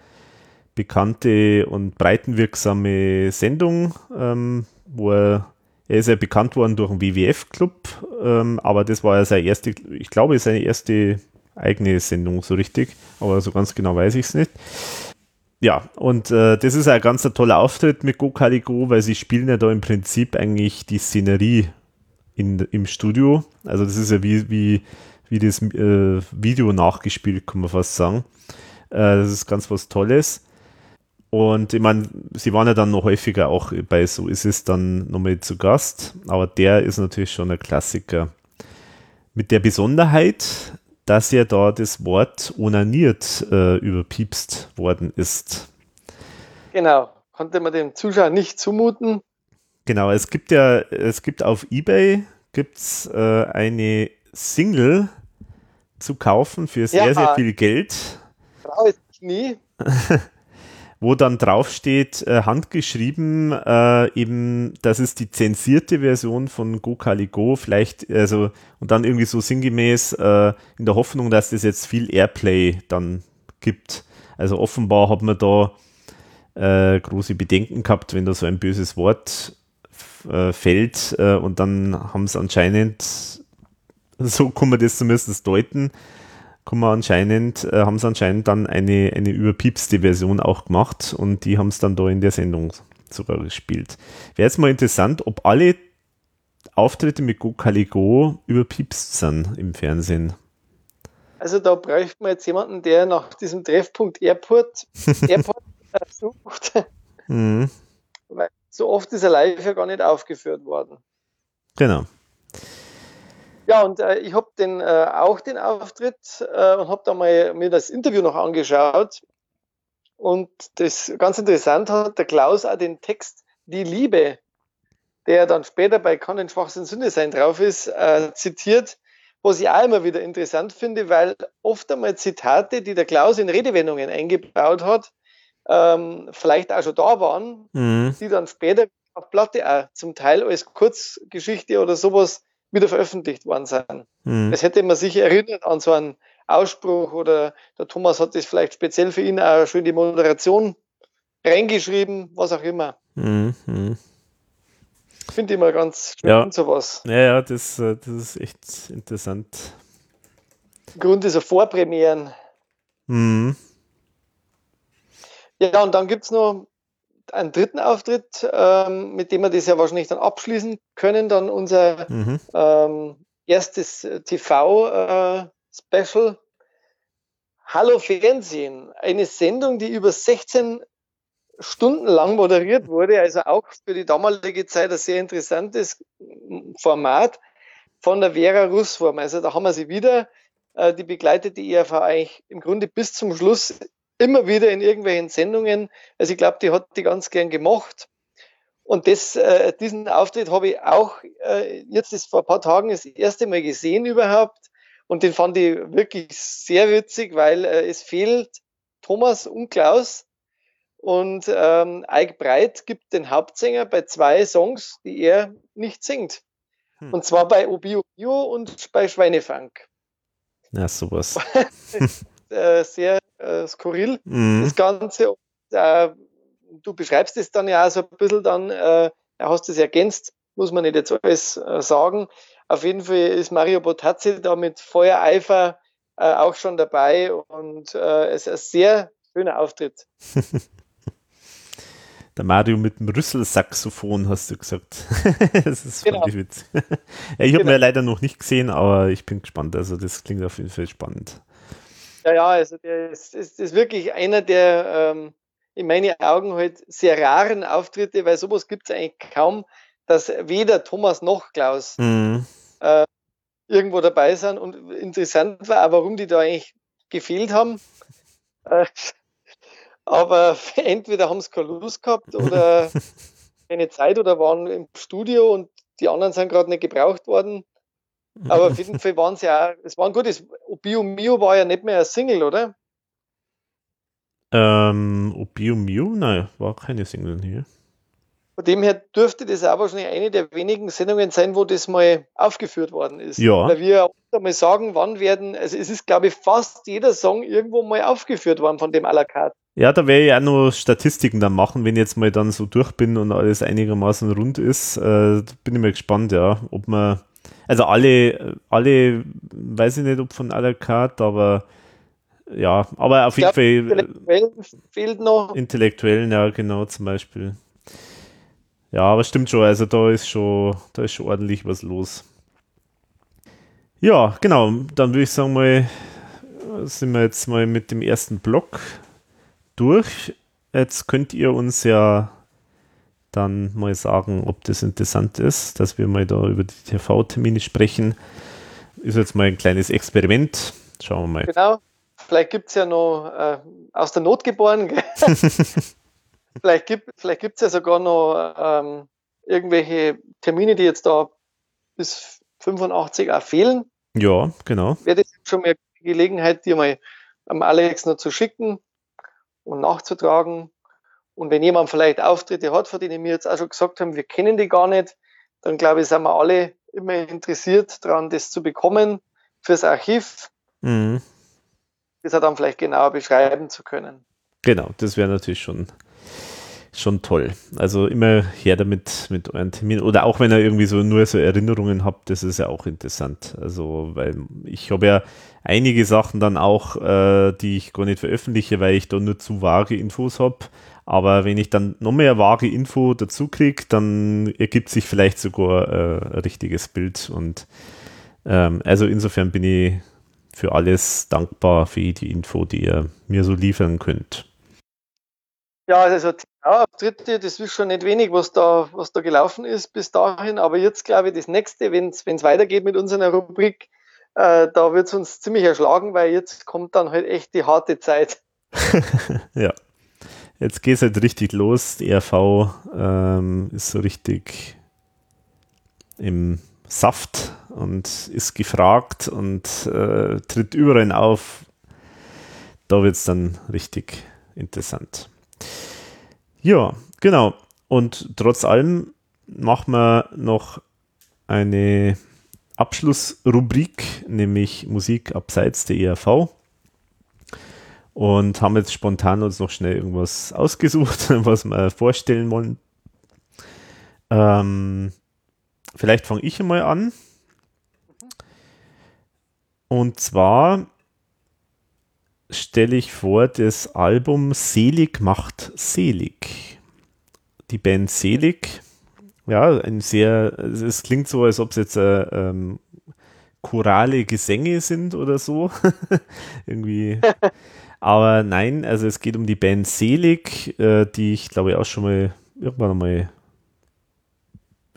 C: bekannte und breitenwirksame Sendung, ähm, wo er er ist ja bekannt worden durch den WWF-Club, ähm, aber das war ja seine erste, ich glaube, seine erste eigene Sendung, so richtig, aber so ganz genau weiß ich es nicht. Ja, und äh, das ist ein ganz toller Auftritt mit Go Caligo, weil sie spielen ja da im Prinzip eigentlich die Szenerie in, im Studio. Also das ist ja wie, wie, wie das äh, Video nachgespielt, kann man fast sagen. Äh, das ist ganz was Tolles. Und ich meine, sie waren ja dann noch häufiger auch bei So ist es dann nochmal zu Gast, aber der ist natürlich schon ein Klassiker. Mit der Besonderheit, dass ja da das Wort onaniert äh, überpiepst worden ist.
D: Genau, konnte man dem Zuschauer nicht zumuten.
C: Genau, es gibt ja, es gibt auf Ebay gibt's äh, eine Single zu kaufen für sehr, ja, sehr viel Geld.
D: Brauche ich nie.
C: wo dann draufsteht, äh, handgeschrieben, äh, eben, das ist die zensierte Version von Go Kali Go, vielleicht, also, und dann irgendwie so sinngemäß, äh, in der Hoffnung, dass das jetzt viel Airplay dann gibt. Also offenbar hat man da äh, große Bedenken gehabt, wenn da so ein böses Wort äh, fällt, äh, und dann haben es anscheinend, so kann man das zumindest deuten, kann man anscheinend, äh, haben sie anscheinend dann eine, eine überpiepste Version auch gemacht und die haben es dann da in der Sendung sogar gespielt. Wäre jetzt mal interessant, ob alle Auftritte mit Go Caligo überpiepst sind im Fernsehen.
D: Also da bräuchte man jetzt jemanden, der nach diesem Treffpunkt Airport, Airport sucht. Mhm. Weil so oft ist er live ja gar nicht aufgeführt worden.
C: Genau.
D: Ja, und äh, ich habe den äh, auch den Auftritt äh, und habe da mal mir das Interview noch angeschaut. Und das ganz interessant hat der Klaus auch den Text Die Liebe, der dann später bei Kann ein Schwachsinn Sünde sein drauf ist, äh, zitiert, was ich auch immer wieder interessant finde, weil oft einmal Zitate, die der Klaus in Redewendungen eingebaut hat, ähm, vielleicht auch schon da waren, mhm. die dann später auf Platte auch zum Teil als Kurzgeschichte oder sowas wieder veröffentlicht worden sein. Mhm. Es hätte man sich erinnert an so einen Ausspruch oder der Thomas hat das vielleicht speziell für ihn auch schön die Moderation reingeschrieben, was auch immer. Mhm. Finde ich mal ganz
C: schön ja. sowas. Ja, ja, das, äh, das ist echt interessant.
D: Grund dieser Vorpremieren. Mhm. Ja, und dann gibt es noch einen dritten Auftritt, ähm, mit dem wir das ja wahrscheinlich dann abschließen können. Dann unser mhm. ähm, erstes TV-Special. Äh, Hallo Fernsehen, eine Sendung, die über 16 Stunden lang moderiert wurde, also auch für die damalige Zeit ein sehr interessantes Format von der Vera Russwurm. Also da haben wir sie wieder, äh, die begleitet die ERV eigentlich im Grunde bis zum Schluss immer wieder in irgendwelchen Sendungen. Also ich glaube, die hat die ganz gern gemacht. Und das, äh, diesen Auftritt habe ich auch äh, jetzt ist vor ein paar Tagen das erste Mal gesehen überhaupt. Und den fand ich wirklich sehr witzig, weil äh, es fehlt Thomas und Klaus. Und ähm, Ike Breit gibt den Hauptsänger bei zwei Songs, die er nicht singt. Hm. Und zwar bei Obio Bio und bei Schweinefunk.
C: Ja, sowas.
D: äh, sehr äh, skurril, mhm. das Ganze. Und, äh, du beschreibst es dann ja auch so ein bisschen dann, äh, hast es ergänzt, muss man nicht jetzt alles äh, sagen. Auf jeden Fall ist Mario Botazzi da mit Feuereifer äh, auch schon dabei und äh, es ist ein sehr schöner Auftritt.
C: Der Mario mit dem Rüsselsaxophon, hast du gesagt. das ist genau. ich witzig. ja, ich habe genau. mir leider noch nicht gesehen, aber ich bin gespannt. Also das klingt auf jeden Fall spannend.
D: Ja, ja, also der ist, ist, ist wirklich einer der ähm, in meinen Augen halt sehr raren Auftritte, weil sowas gibt es eigentlich kaum, dass weder Thomas noch Klaus mhm. äh, irgendwo dabei sind. Und interessant war auch, warum die da eigentlich gefehlt haben. Äh, aber entweder haben sie keine Lust gehabt oder keine Zeit oder waren im Studio und die anderen sind gerade nicht gebraucht worden. Aber auf jeden Fall waren sie ja, es war ein gutes, Bio Mio war ja nicht mehr ein Single, oder?
C: Ähm, Bio Mio? Nein, war keine Single hier.
D: Von dem her dürfte das auch wahrscheinlich eine der wenigen Sendungen sein, wo das mal aufgeführt worden ist.
C: Ja.
D: Weil wir auch mal sagen, wann werden, also es ist, glaube ich, fast jeder Song irgendwo mal aufgeführt worden von dem à la carte.
C: Ja, da werde ich auch noch Statistiken dann machen, wenn ich jetzt mal dann so durch bin und alles einigermaßen rund ist. Äh, bin ich mal gespannt, ja, ob man also alle, alle, weiß ich nicht, ob von la carte, aber ja, aber auf jeden Fall. Intellektuellen fehlt noch. Intellektuellen, ja, genau, zum Beispiel. Ja, aber stimmt schon, also da ist schon, da ist schon ordentlich was los. Ja, genau, dann würde ich sagen mal, sind wir jetzt mal mit dem ersten Block durch. Jetzt könnt ihr uns ja dann mal sagen, ob das interessant ist, dass wir mal da über die TV-Termine sprechen. Ist jetzt mal ein kleines Experiment. Schauen wir mal.
D: Genau. Vielleicht gibt es ja noch äh, aus der Not geboren. vielleicht gibt es vielleicht ja sogar noch ähm, irgendwelche Termine, die jetzt da bis 85 auch fehlen.
C: Ja, genau.
D: Wäre das schon mal die Gelegenheit, dir mal am Alex noch zu schicken und nachzutragen. Und wenn jemand vielleicht Auftritte hat, von denen wir jetzt auch schon gesagt haben, wir kennen die gar nicht, dann glaube ich, sind wir alle immer interessiert daran, das zu bekommen fürs Archiv. Mhm. Das dann vielleicht genauer beschreiben zu können.
C: Genau, das wäre natürlich schon, schon toll. Also immer her damit mit euren Terminen. Oder auch wenn ihr irgendwie so nur so Erinnerungen habt, das ist ja auch interessant. Also, weil ich habe ja einige Sachen dann auch, äh, die ich gar nicht veröffentliche, weil ich da nur zu vage Infos habe. Aber wenn ich dann noch mehr vage Info dazu kriege, dann ergibt sich vielleicht sogar äh, ein richtiges Bild. Und ähm, also insofern bin ich für alles dankbar für die Info, die ihr mir so liefern könnt.
D: Ja, also Auftritte, das ist schon nicht wenig, was da, was da gelaufen ist bis dahin. Aber jetzt glaube ich, das nächste, wenn es weitergeht mit unserer Rubrik, äh, da wird es uns ziemlich erschlagen, weil jetzt kommt dann halt echt die harte Zeit.
C: ja. Jetzt geht es halt richtig los. Die RV ähm, ist so richtig im Saft und ist gefragt und äh, tritt überall auf. Da wird es dann richtig interessant. Ja, genau. Und trotz allem machen wir noch eine Abschlussrubrik, nämlich Musik abseits der ERV. Und haben jetzt spontan uns noch schnell irgendwas ausgesucht, was wir vorstellen wollen. Ähm, vielleicht fange ich einmal an. Und zwar stelle ich vor das Album Selig macht selig. Die Band Selig, ja, ein sehr, es klingt so, als ob es jetzt äh, ähm, chorale Gesänge sind oder so. Irgendwie. Aber nein, also es geht um die Band Selig, äh, die ich glaube ich auch schon mal irgendwann mal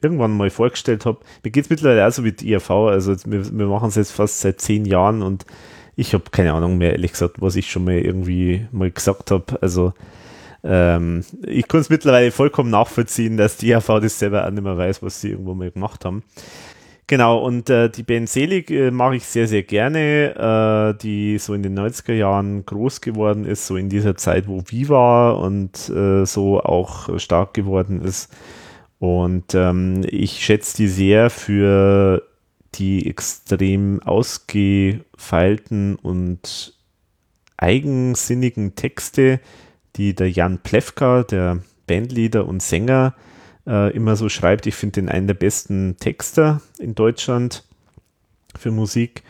C: irgendwann mal vorgestellt habe. Mir geht es mittlerweile auch so wie die IRV, also wir, wir machen es jetzt fast seit zehn Jahren und ich habe keine Ahnung mehr, ehrlich gesagt, was ich schon mal irgendwie mal gesagt habe. Also ähm, ich kann es mittlerweile vollkommen nachvollziehen, dass die AV das selber auch nicht mehr weiß, was sie irgendwo mal gemacht haben. Genau, und äh, die Ben Selig äh, mache ich sehr, sehr gerne, äh, die so in den 90er Jahren groß geworden ist, so in dieser Zeit, wo Viva und äh, so auch stark geworden ist. Und ähm, ich schätze die sehr für die extrem ausgefeilten und eigensinnigen Texte, die der Jan Plewka, der Bandleader und Sänger, äh, immer so schreibt. Ich finde den einen der besten Texter in Deutschland für Musik.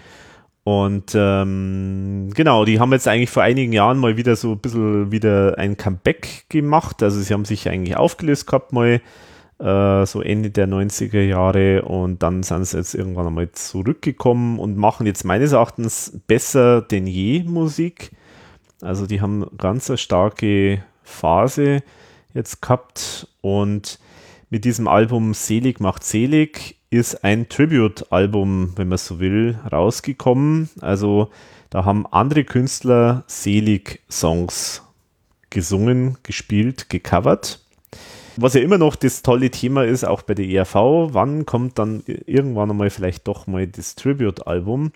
C: Und ähm, genau, die haben jetzt eigentlich vor einigen Jahren mal wieder so ein bisschen wieder ein Comeback gemacht. Also sie haben sich eigentlich aufgelöst gehabt mal äh, so Ende der 90er Jahre und dann sind sie jetzt irgendwann einmal zurückgekommen und machen jetzt meines Erachtens besser denn je Musik. Also die haben ganz eine starke Phase jetzt gehabt und mit diesem Album Selig macht selig ist ein Tribute-Album, wenn man so will, rausgekommen. Also da haben andere Künstler selig Songs gesungen, gespielt, gecovert. Was ja immer noch das tolle Thema ist, auch bei der ERV, wann kommt dann irgendwann einmal vielleicht doch mal das Tribute-Album?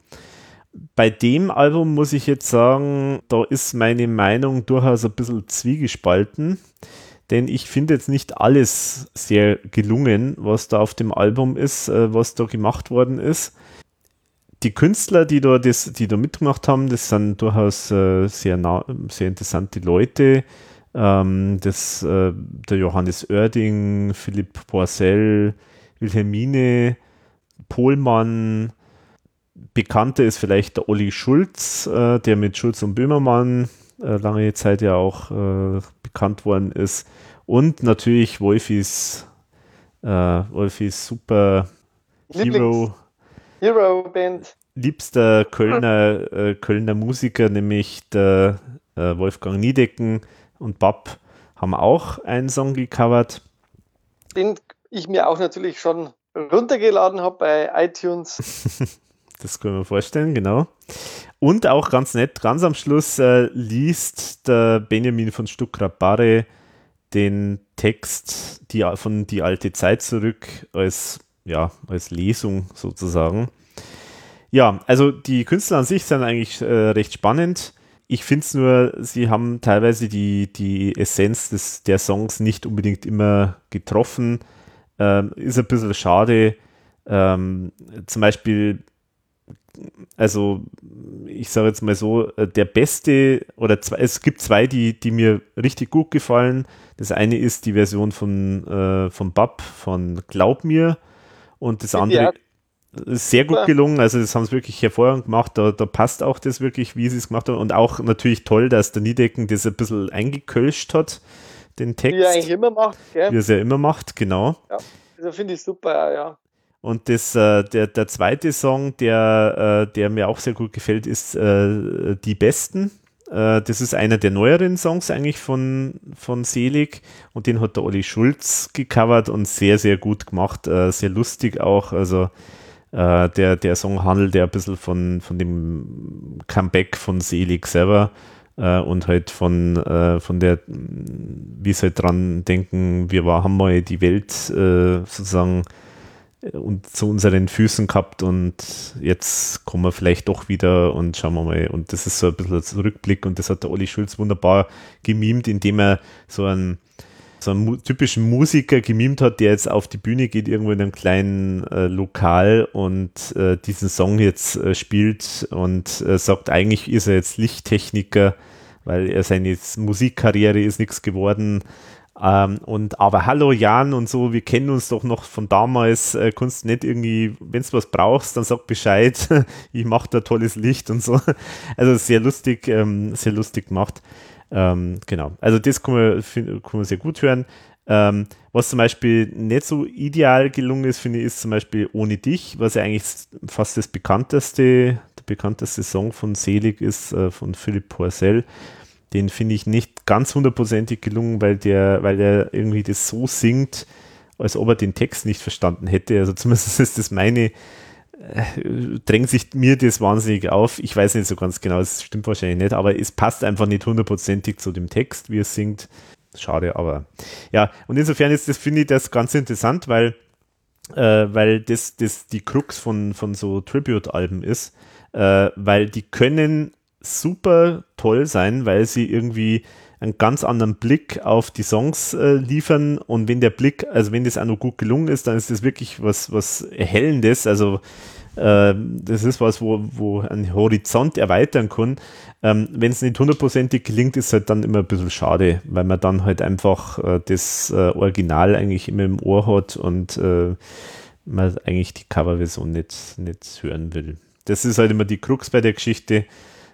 C: Bei dem Album muss ich jetzt sagen, da ist meine Meinung durchaus ein bisschen zwiegespalten, denn ich finde jetzt nicht alles sehr gelungen, was da auf dem Album ist, äh, was da gemacht worden ist. Die Künstler, die da, das, die da mitgemacht haben, das sind durchaus äh, sehr, nah, sehr interessante Leute ähm, das, äh, der Johannes Oerding, Philipp Porcel, Wilhelmine, Pohlmann, Bekannter ist vielleicht der Olli Schulz, äh, der mit Schulz und Böhmermann äh, lange Zeit ja auch äh, bekannt worden ist. Und natürlich Wolfis, äh, Wolfis super Hero.
D: Hero Band.
C: Liebster Kölner, äh, Kölner Musiker, nämlich der Wolfgang Niedecken, und Bob haben auch einen Song gecovert.
D: Den ich mir auch natürlich schon runtergeladen habe bei iTunes.
C: das können wir vorstellen, genau. Und auch ganz nett, ganz am Schluss äh, liest der Benjamin von Stuckrad-Barre den Text die, von Die alte Zeit zurück als, ja, als Lesung sozusagen. Ja, also die Künstler an sich sind eigentlich äh, recht spannend. Ich finde es nur, sie haben teilweise die, die Essenz des, der Songs nicht unbedingt immer getroffen. Ähm, ist ein bisschen schade. Ähm, zum Beispiel, also ich sage jetzt mal so, äh, der beste oder zwei, es gibt zwei, die, die mir richtig gut gefallen. Das eine ist die Version von, äh, von Bab von Glaub mir und das andere. Ja sehr gut gelungen. Also das haben sie wirklich hervorragend gemacht. Da, da passt auch das wirklich, wie sie es gemacht haben. Und auch natürlich toll, dass der Niedecken das ein bisschen eingekölscht hat, den Text.
D: Wie er eigentlich immer macht,
C: gell? Wie er es ja immer macht, genau.
D: Ja, also finde ich super, ja.
C: Und das, äh, der, der zweite Song, der, äh, der mir auch sehr gut gefällt, ist äh, Die Besten. Äh, das ist einer der neueren Songs eigentlich von, von Selig und den hat der Olli Schulz gecovert und sehr, sehr gut gemacht. Äh, sehr lustig auch. Also äh, der, der Song handelt ja ein bisschen von, von dem Comeback von Selig selber und halt von, von der, wie sie halt dran denken, wir haben mal die Welt sozusagen und zu unseren Füßen gehabt und jetzt kommen wir vielleicht doch wieder und schauen wir mal. Und das ist so ein bisschen ein Rückblick und das hat der Olli Schulz wunderbar gemimt, indem er so ein so einen typischen Musiker gemimt hat, der jetzt auf die Bühne geht, irgendwo in einem kleinen äh, Lokal und äh, diesen Song jetzt äh, spielt und äh, sagt, eigentlich ist er jetzt Lichttechniker, weil er seine Musikkarriere ist nichts geworden. Ähm, und aber hallo Jan und so, wir kennen uns doch noch von damals, äh, kannst nicht irgendwie, wenn du was brauchst, dann sag Bescheid, ich mache da tolles Licht und so. Also sehr lustig, ähm, sehr lustig gemacht. Ähm, genau, also das kann man, find, kann man sehr gut hören. Ähm, was zum Beispiel nicht so ideal gelungen ist, finde ich, ist zum Beispiel Ohne dich, was ja eigentlich fast das bekannteste, der bekannteste Song von Selig ist, äh, von Philipp Porcel. Den finde ich nicht ganz hundertprozentig gelungen, weil der, weil er irgendwie das so singt, als ob er den Text nicht verstanden hätte. Also zumindest ist das meine, äh, drängt sich mir das wahnsinnig auf. Ich weiß nicht so ganz genau, es stimmt wahrscheinlich nicht, aber es passt einfach nicht hundertprozentig zu dem Text, wie er singt. Schade, aber ja, und insofern ist das, finde ich, das ganz interessant, weil, äh, weil das, das die Krux von, von so Tribute-Alben ist, äh, weil die können super toll sein, weil sie irgendwie einen ganz anderen Blick auf die Songs äh, liefern und wenn der Blick, also wenn das auch noch gut gelungen ist, dann ist das wirklich was, was Erhellendes, also äh, das ist was, wo, wo ein Horizont erweitern kann. Ähm, wenn es nicht hundertprozentig gelingt, ist halt dann immer ein bisschen schade, weil man dann halt einfach äh, das äh, Original eigentlich immer im Ohr hat und äh, man eigentlich die Coverversion nicht, nicht hören will. Das ist halt immer die Krux bei der Geschichte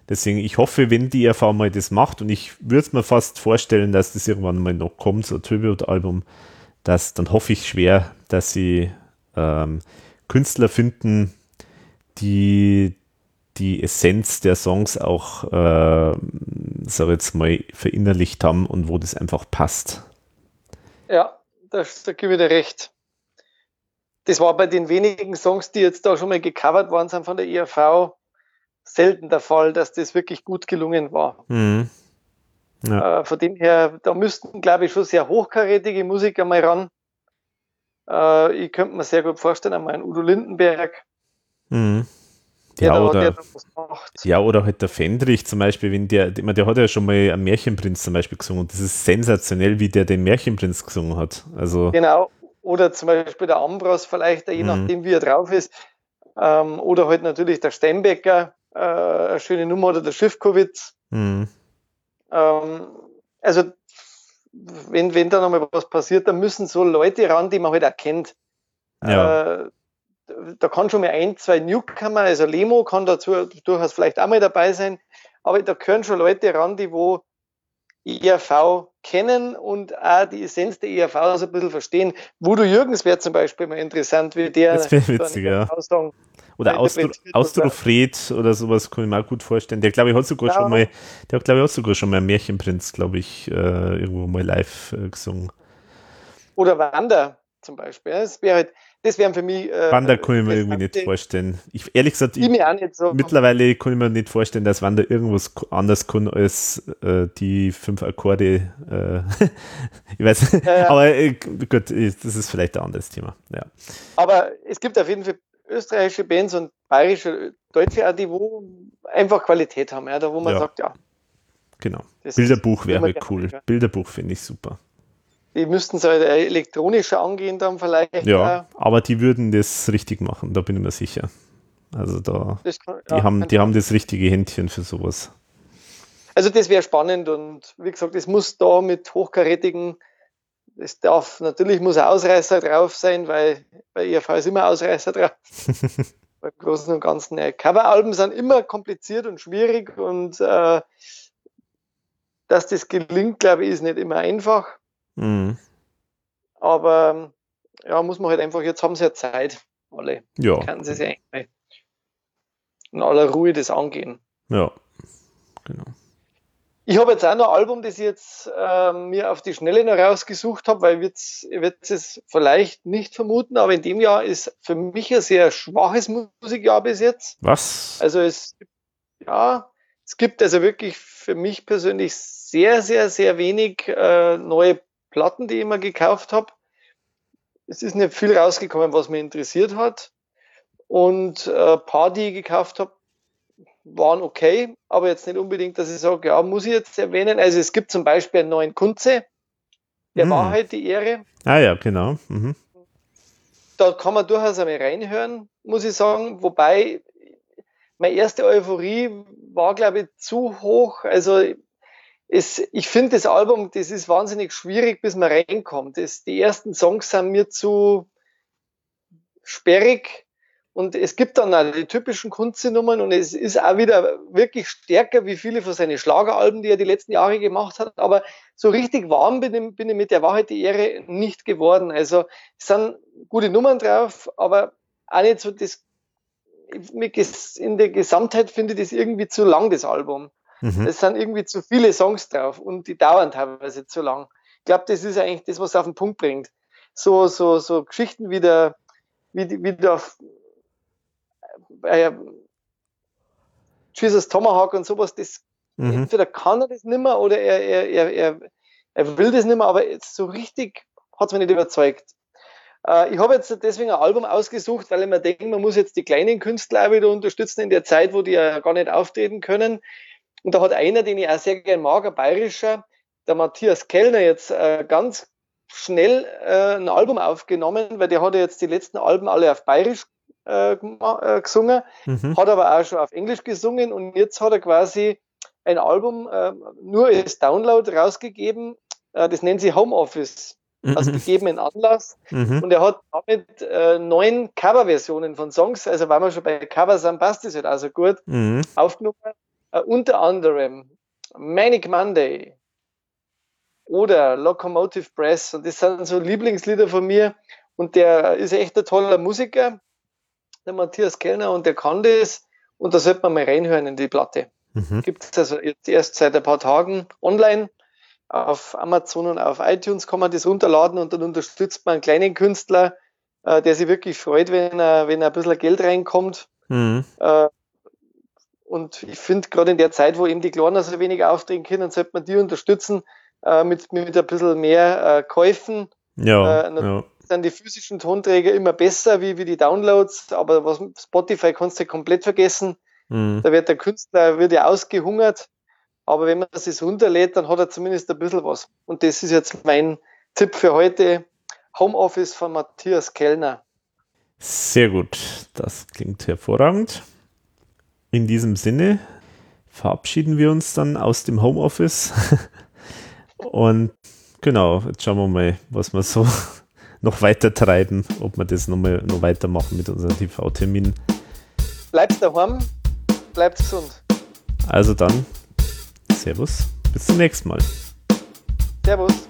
C: Deswegen, ich hoffe, wenn die ERV mal das macht, und ich würde es mir fast vorstellen, dass das irgendwann mal noch kommt, so ein Tribute-Album, dann hoffe ich schwer, dass sie ähm, Künstler finden, die die Essenz der Songs auch, äh, sag jetzt mal, verinnerlicht haben und wo das einfach passt.
D: Ja, das, da gebe ich dir recht. Das war bei den wenigen Songs, die jetzt da schon mal gecovert worden sind von der ERV, selten der Fall, dass das wirklich gut gelungen war. Mhm. Ja. Äh, von dem her, da müssten, glaube ich, schon sehr hochkarätige Musiker mal ran. Äh, ich könnte mir sehr gut vorstellen, einmal einen Udo Lindenberg.
C: Mhm. Ja, da, oder, ja, oder halt der Fendrich zum Beispiel, wenn der, der hat ja schon mal einen Märchenprinz zum Beispiel gesungen und das ist sensationell, wie der den Märchenprinz gesungen hat. Also
D: genau, oder zum Beispiel der Ambros vielleicht, je mhm. nachdem wie er drauf ist. Ähm, oder halt natürlich der Steinbecker, äh, eine schöne Nummer oder der Schiffkowitz. Mhm. Ähm, also wenn, wenn da nochmal was passiert, dann müssen so Leute ran, die man halt erkennt. Ja. Äh, da kann schon mal ein, zwei Newcomer, also Lemo kann dazu durchaus vielleicht auch mal dabei sein, aber da gehören schon Leute ran, die wo ERV kennen und auch die Essenz der ERV so ein bisschen verstehen. Voodoo Jürgens wäre zum Beispiel mal interessant, wie der
C: das witzig, ja. Aussagen oder Austro Austrofred oder sowas kann ich mir auch gut vorstellen. Der glaube ich hat sogar ja. schon mal, der hat glaube ich auch sogar schon mal Märchenprinz, glaube ich, äh, irgendwo mal live äh, gesungen.
D: Oder Wander zum Beispiel. Das wäre halt, das wären für mich.
C: Äh, Wander kann ich mir irgendwie nicht vorstellen. Ich, ehrlich gesagt, ich, ich so. mittlerweile kann ich mir nicht vorstellen, dass Wander irgendwas anders kann als äh, die fünf Akkorde. Äh, ich weiß, ja, ja. aber äh, gut, das ist vielleicht ein anderes Thema. Ja.
D: Aber es gibt auf jeden Fall österreichische Bands und bayerische, deutsche die wo einfach Qualität haben, ja, da wo man sagt, ja.
C: Genau. Bilderbuch wäre halt cool. Bilderbuch finde ich super.
D: Die müssten es halt elektronischer angehen dann vielleicht.
C: Ja, aber die würden das richtig machen, da bin ich mir sicher. Also da, kann, die, ja, haben, die haben das richtige Händchen für sowas.
D: Also das wäre spannend und wie gesagt, es muss da mit hochkarätigen es darf, natürlich muss ein Ausreißer drauf sein, weil bei ERV ist immer Ausreißer drauf. Beim Großen und Ganzen. Coveralben sind immer kompliziert und schwierig und äh, dass das gelingt, glaube ich, ist nicht immer einfach. Mhm. Aber ja, muss man halt einfach, jetzt haben sie ja Zeit, alle. Ja. Können sie sich eigentlich in aller Ruhe das angehen.
C: Ja, genau.
D: Ich habe jetzt auch noch ein Album, das ich jetzt äh, mir auf die Schnelle noch rausgesucht habe, weil ihr werdet es vielleicht nicht vermuten, aber in dem Jahr ist für mich ein sehr schwaches Musikjahr bis jetzt.
C: Was?
D: Also es ja, es gibt also wirklich für mich persönlich sehr, sehr, sehr wenig äh, neue Platten, die ich immer gekauft habe. Es ist nicht viel rausgekommen, was mich interessiert hat. Und äh, paar, die ich gekauft habe, waren okay, aber jetzt nicht unbedingt, dass ich sage, ja, muss ich jetzt erwähnen. Also es gibt zum Beispiel einen neuen Kunze, der mhm. Wahrheit die Ehre.
C: Ah ja, genau. Mhm.
D: Da kann man durchaus einmal reinhören, muss ich sagen. Wobei meine erste Euphorie war, glaube ich, zu hoch. Also es, ich finde das Album, das ist wahnsinnig schwierig, bis man reinkommt. Das, die ersten Songs sind mir zu sperrig und es gibt dann auch die typischen Kunstnummern und es ist auch wieder wirklich stärker wie viele von seinen Schlageralben, die er die letzten Jahre gemacht hat. Aber so richtig warm bin ich, bin ich mit der Wahrheit die Ehre nicht geworden. Also es sind gute Nummern drauf, aber auch nicht so das. In der Gesamtheit finde ich das irgendwie zu lang, das Album. Mhm. Es sind irgendwie zu viele Songs drauf und die dauern teilweise zu lang. Ich glaube, das ist eigentlich das, was auf den Punkt bringt. So, so, so Geschichten wie der, wie, wie der äh, Jesus Tomahawk und sowas, das mhm. entweder kann er das nicht mehr oder er, er, er, er, er will das nicht mehr, aber so richtig hat es mich nicht überzeugt. Äh, ich habe jetzt deswegen ein Album ausgesucht, weil ich mir denke, man muss jetzt die kleinen Künstler auch wieder unterstützen in der Zeit, wo die ja gar nicht auftreten können. Und da hat einer, den ich auch sehr gerne mag, ein bayerischer, der Matthias Kellner, jetzt äh, ganz schnell äh, ein Album aufgenommen, weil der hat ja jetzt die letzten Alben alle auf bayerisch äh, äh, gesungen, mhm. hat aber auch schon auf Englisch gesungen und jetzt hat er quasi ein Album äh, nur als Download rausgegeben, das nennt sie Homeoffice, mhm. aus gegebenen Anlass. Mhm. Und er hat damit äh, neun Coverversionen von Songs, also weil wir schon bei Cover sind, passt das halt also gut, mhm. aufgenommen. Äh, unter anderem Manic Monday oder Locomotive Press und das sind so Lieblingslieder von mir und der ist echt ein toller Musiker der Matthias Kellner, und der kann das. Und da sollte man mal reinhören in die Platte. Mhm. Gibt es also jetzt erst seit ein paar Tagen online. Auf Amazon und auf iTunes kann man das runterladen und dann unterstützt man einen kleinen Künstler, äh, der sich wirklich freut, wenn er, wenn er ein bisschen Geld reinkommt. Mhm. Äh, und ich finde, gerade in der Zeit, wo eben die Kleinen so wenig auftreten können, sollte man die unterstützen äh, mit, mit ein bisschen mehr äh, Käufen.
C: Ja, äh, ja
D: sind die physischen Tonträger immer besser wie, wie die Downloads, aber was Spotify kannst du komplett vergessen. Mhm. Da wird der Künstler wird ja ausgehungert, aber wenn man es runterlädt, dann hat er zumindest ein bisschen was. Und das ist jetzt mein Tipp für heute. Homeoffice von Matthias Kellner.
C: Sehr gut, das klingt hervorragend. In diesem Sinne verabschieden wir uns dann aus dem Homeoffice. Und genau, jetzt schauen wir mal, was wir so noch weiter treiben, ob wir das noch, mal, noch weitermachen mit unseren TV-Terminen.
D: Bleibt daheim, bleibt gesund.
C: Also dann, Servus, bis zum nächsten Mal.
D: Servus.